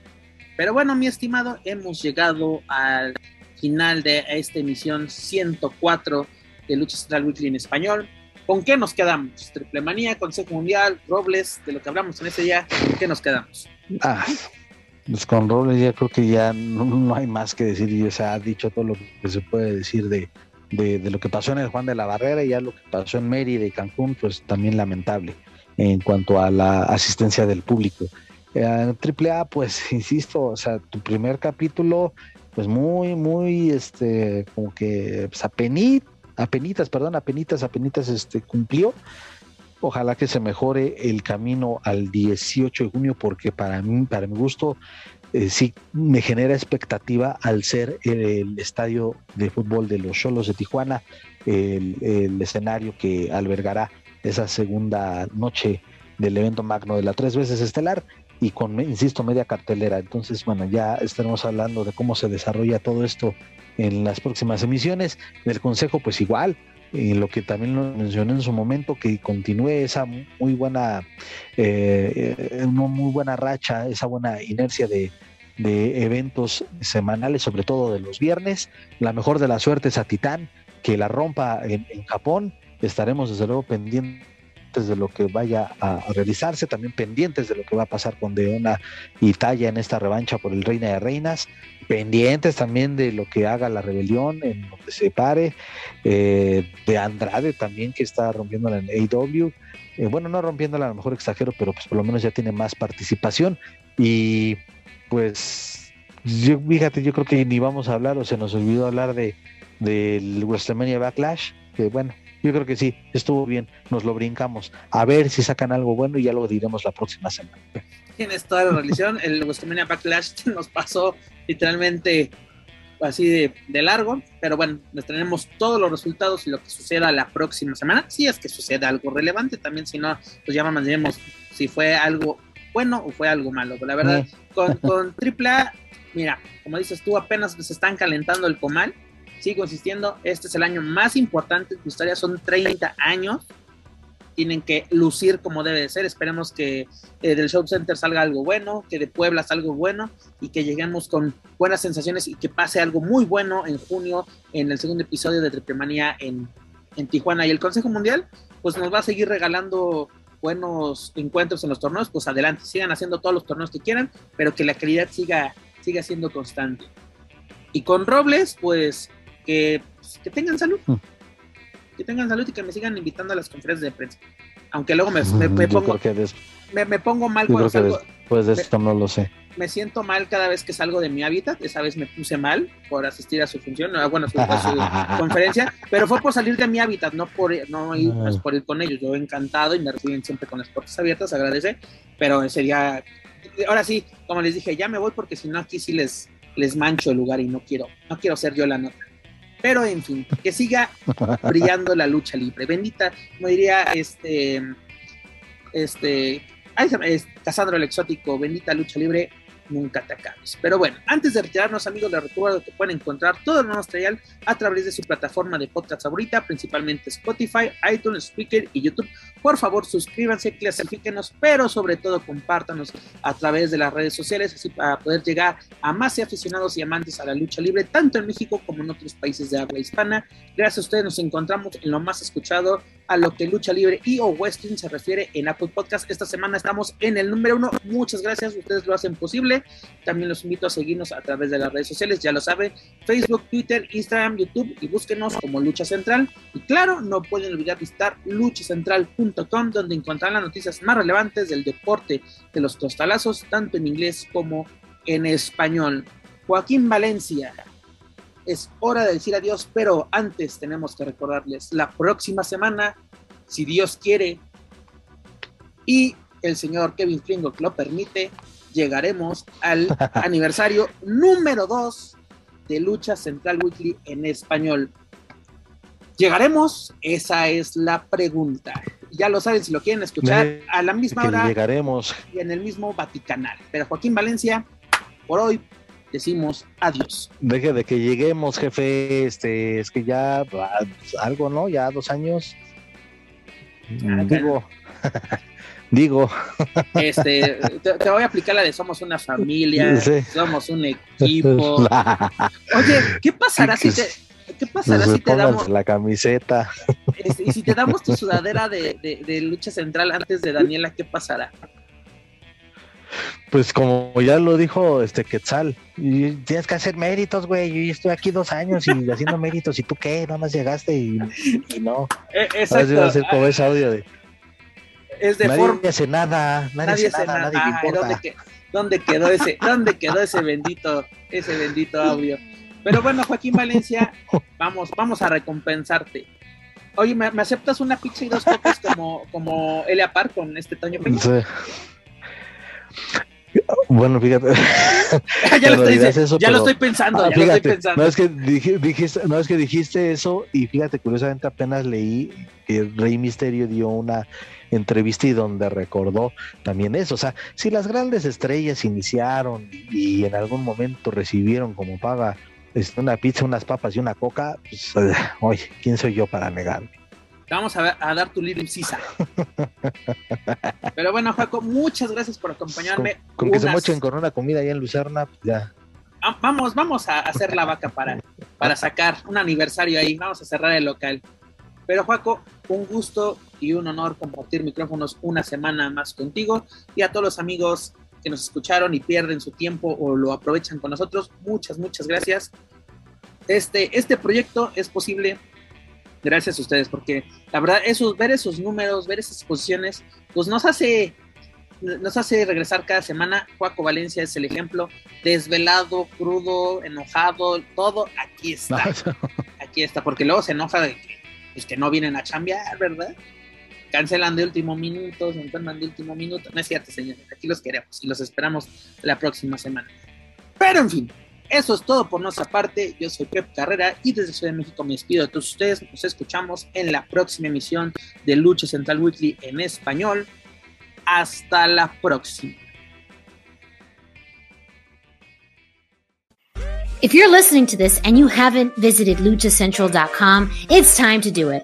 Pero bueno, mi estimado, hemos llegado al final de esta emisión 104 de Lucha Central Weekly en español. ¿Con qué nos quedamos? Triple Manía, Consejo Mundial, Robles, de lo que hablamos en ese día, ¿con qué nos quedamos? Ah, pues con Robles ya creo que ya no, hay más que decir, ya se ha dicho todo lo que se puede decir de, de, lo que pasó en el Juan de la Barrera y ya lo que pasó en Mérida y Cancún, pues también lamentable en cuanto a la asistencia del público. Eh, triple A, pues insisto, o sea, tu primer capítulo, pues muy, muy, este, como que, pues apenitas, apenitas, perdón, apenitas, apenitas, este, cumplió. Ojalá que se mejore el camino al 18 de junio, porque para mí, para mi gusto, eh, sí me genera expectativa al ser el, estadio de fútbol de los Cholos de Tijuana, el, escenario que albergará esa segunda noche del evento magno de la tres veces estelar y con, insisto, media cartelera. Entonces, bueno, ya estaremos hablando de cómo se desarrolla todo esto en las próximas emisiones. Del Consejo, pues igual, y lo que también lo mencioné en su momento, que continúe esa muy buena, eh, eh, una muy buena racha, esa buena inercia de, eventos semanales, sobre todo de los viernes. La mejor de las suertes a Titán, que la rompa en, Japón. Estaremos desde luego pendientes de lo que vaya a, realizarse, también pendientes de lo que va a pasar con Deona y Talla en esta revancha por el Reina de Reinas pendientes también de lo que haga la rebelión en donde se pare, eh, de Andrade también que está rompiéndola en AW, eh, bueno, no rompiéndola a lo mejor exagero, pero pues por lo menos ya tiene más participación. Y pues yo, fíjate, yo creo que ni vamos a hablar o se nos olvidó hablar de del WrestleMania Backlash, que bueno, yo creo que sí, estuvo bien, nos lo brincamos. A ver si sacan algo bueno y ya lo diremos la próxima semana. Tienes toda la religión, el WrestleMania Backlash nos pasó literalmente así de, largo, pero bueno, les tenemos todos los resultados y lo que suceda la próxima semana, si es que suceda algo relevante, también si no, pues ya diremos si fue algo bueno o fue algo malo, la verdad, con, con AAA, mira, como dices tú, apenas se están calentando el comal, sigo insistiendo, este es el año más importante de tu historia, son 30 años, tienen que lucir como debe de ser. Esperemos que eh, del Show Center salga algo bueno, que de Puebla salga algo bueno y que lleguemos con buenas sensaciones y que pase algo muy bueno en junio en el segundo episodio de Triplemanía en, en Tijuana. Y el Consejo Mundial, pues nos va a seguir regalando buenos encuentros en los torneos, pues adelante, sigan haciendo todos los torneos que quieran, pero que la calidad siga, siga siendo constante. Y con Robles, pues que, pues, que tengan salud. Mm que tengan salud y que me sigan invitando a las conferencias de prensa. Aunque luego me, me, pongo, me, pongo mal cuando salgo. Pues de esto no lo sé. Me siento mal cada vez que salgo de mi hábitat. Esa vez me puse mal por asistir a su función, bueno, su, a su conferencia, pero fue por salir de mi hábitat, no por, no ir, ah. pues, por ir con ellos. Yo encantado y me reciben siempre con las puertas abiertas, agradece, pero sería. Ahora sí, como les dije, ya me voy porque si no aquí sí les, les mancho el lugar y no quiero, no quiero ser yo la nota. Pero en fin, que siga brillando la lucha libre. Bendita, como diría este, este, Casandro el Exótico, bendita lucha libre, nunca te acabes. Pero bueno, antes de retirarnos, amigos, les recuerdo que pueden encontrar todo el nuevo material a través de su plataforma de podcast favorita, principalmente Spotify, iTunes, Speaker y YouTube. Por favor, suscríbanse, clasifíquenos, pero sobre todo compártanos a través de las redes sociales, así para poder llegar a más aficionados y amantes a la lucha libre, tanto en México como en otros países de habla hispana. Gracias a ustedes nos encontramos en lo más escuchado a lo que lucha libre y o wrestling se refiere en Apple Podcast. Esta semana estamos en el número uno. Muchas gracias, ustedes lo hacen posible. También los invito a seguirnos a través de las redes sociales, ya lo saben, Facebook, Twitter, Instagram, YouTube y búsquenos como Lucha Central. Y claro, no pueden olvidar visitar luchacentral.com donde encontrarán las noticias más relevantes del deporte de los tostalazos, tanto en inglés como en español. Joaquín Valencia, es hora de decir adiós, pero antes tenemos que recordarles la próxima semana, si Dios quiere y el señor Kevin Klingock lo permite, llegaremos al aniversario número 2 de Lucha Central Weekly en español. ¿Llegaremos? Esa es la pregunta. Ya lo saben si lo quieren escuchar a la misma hora. Llegaremos. Y en el mismo Vaticanal. Pero Joaquín Valencia, por hoy decimos adiós. Deje de que lleguemos, jefe. Este, es que ya ah, algo, ¿no? Ya dos años. Ah, digo. Digo. Este, te, voy a aplicar la de somos una familia, somos un equipo. Oye, ¿qué pasará si te, ¿qué pasará si te damos la camiseta? Este, y si te damos tu sudadera de, de, lucha central antes de Daniela, ¿qué pasará? Pues como ya lo dijo este Quetzal, y tienes que hacer méritos, güey. Yo estoy aquí dos años y haciendo méritos, ¿y tú qué? Nada más llegaste y, no. Eh, exacto. a hacer como ese audio de es de nadie forma. hace nada, nadie, hace nada, nadie importa. ¿dónde, quedó ese, ¿Dónde quedó ese bendito, ese bendito audio? Pero bueno, Joaquín Valencia, vamos, vamos a recompensarte. Oye, ¿me, aceptas una pizza y dos cocas como, como Elia Par con este Toño Peña? Sí. Bueno, fíjate. ya, lo estoy, ya lo estoy, pensando, ah, ya lo estoy pensando. No es, que dijiste, no es que dijiste eso y fíjate, curiosamente apenas leí que Rey Misterio dio una entrevista y donde recordó también eso. O sea, si las grandes estrellas iniciaron y en algún momento recibieron como paga una pizza, unas papas y una coca, pues, eh, oye, ¿quién soy yo para negar? vamos a, dar tu libro Sisa. Pero bueno, Jaco, muchas gracias por acompañarme. Con, que se mochen con una comida allá en Lucerna, pues ya. Ah, vamos, vamos a hacer la vaca para, para sacar un aniversario ahí. Vamos a cerrar el local. Pero Juaco, un gusto y un honor compartir micrófonos una semana más contigo y a todos los amigos que nos escucharon y pierden su tiempo o lo aprovechan con nosotros, muchas, muchas gracias. Este, este proyecto es posible gracias a ustedes, porque la verdad, esos, ver esos números, ver esas posiciones, pues nos hace, nos hace regresar cada semana. Juaco Valencia es el ejemplo, desvelado, crudo, enojado, todo, aquí está. Aquí está, porque luego se enoja de que pues que no vienen a chambear, ¿verdad? Cancelan de último minuto, se enferman de último minuto. No es cierto, señores. Aquí los queremos y los esperamos la próxima semana. Pero en fin, eso es todo por nuestra parte. Yo soy Pep Carrera y desde Ciudad de México me despido de todos ustedes. Nos escuchamos en la próxima emisión de Lucha Central Weekly en español. Hasta la próxima. If you're listening to this and you haven't visited luchacentral.com, it's time to do it.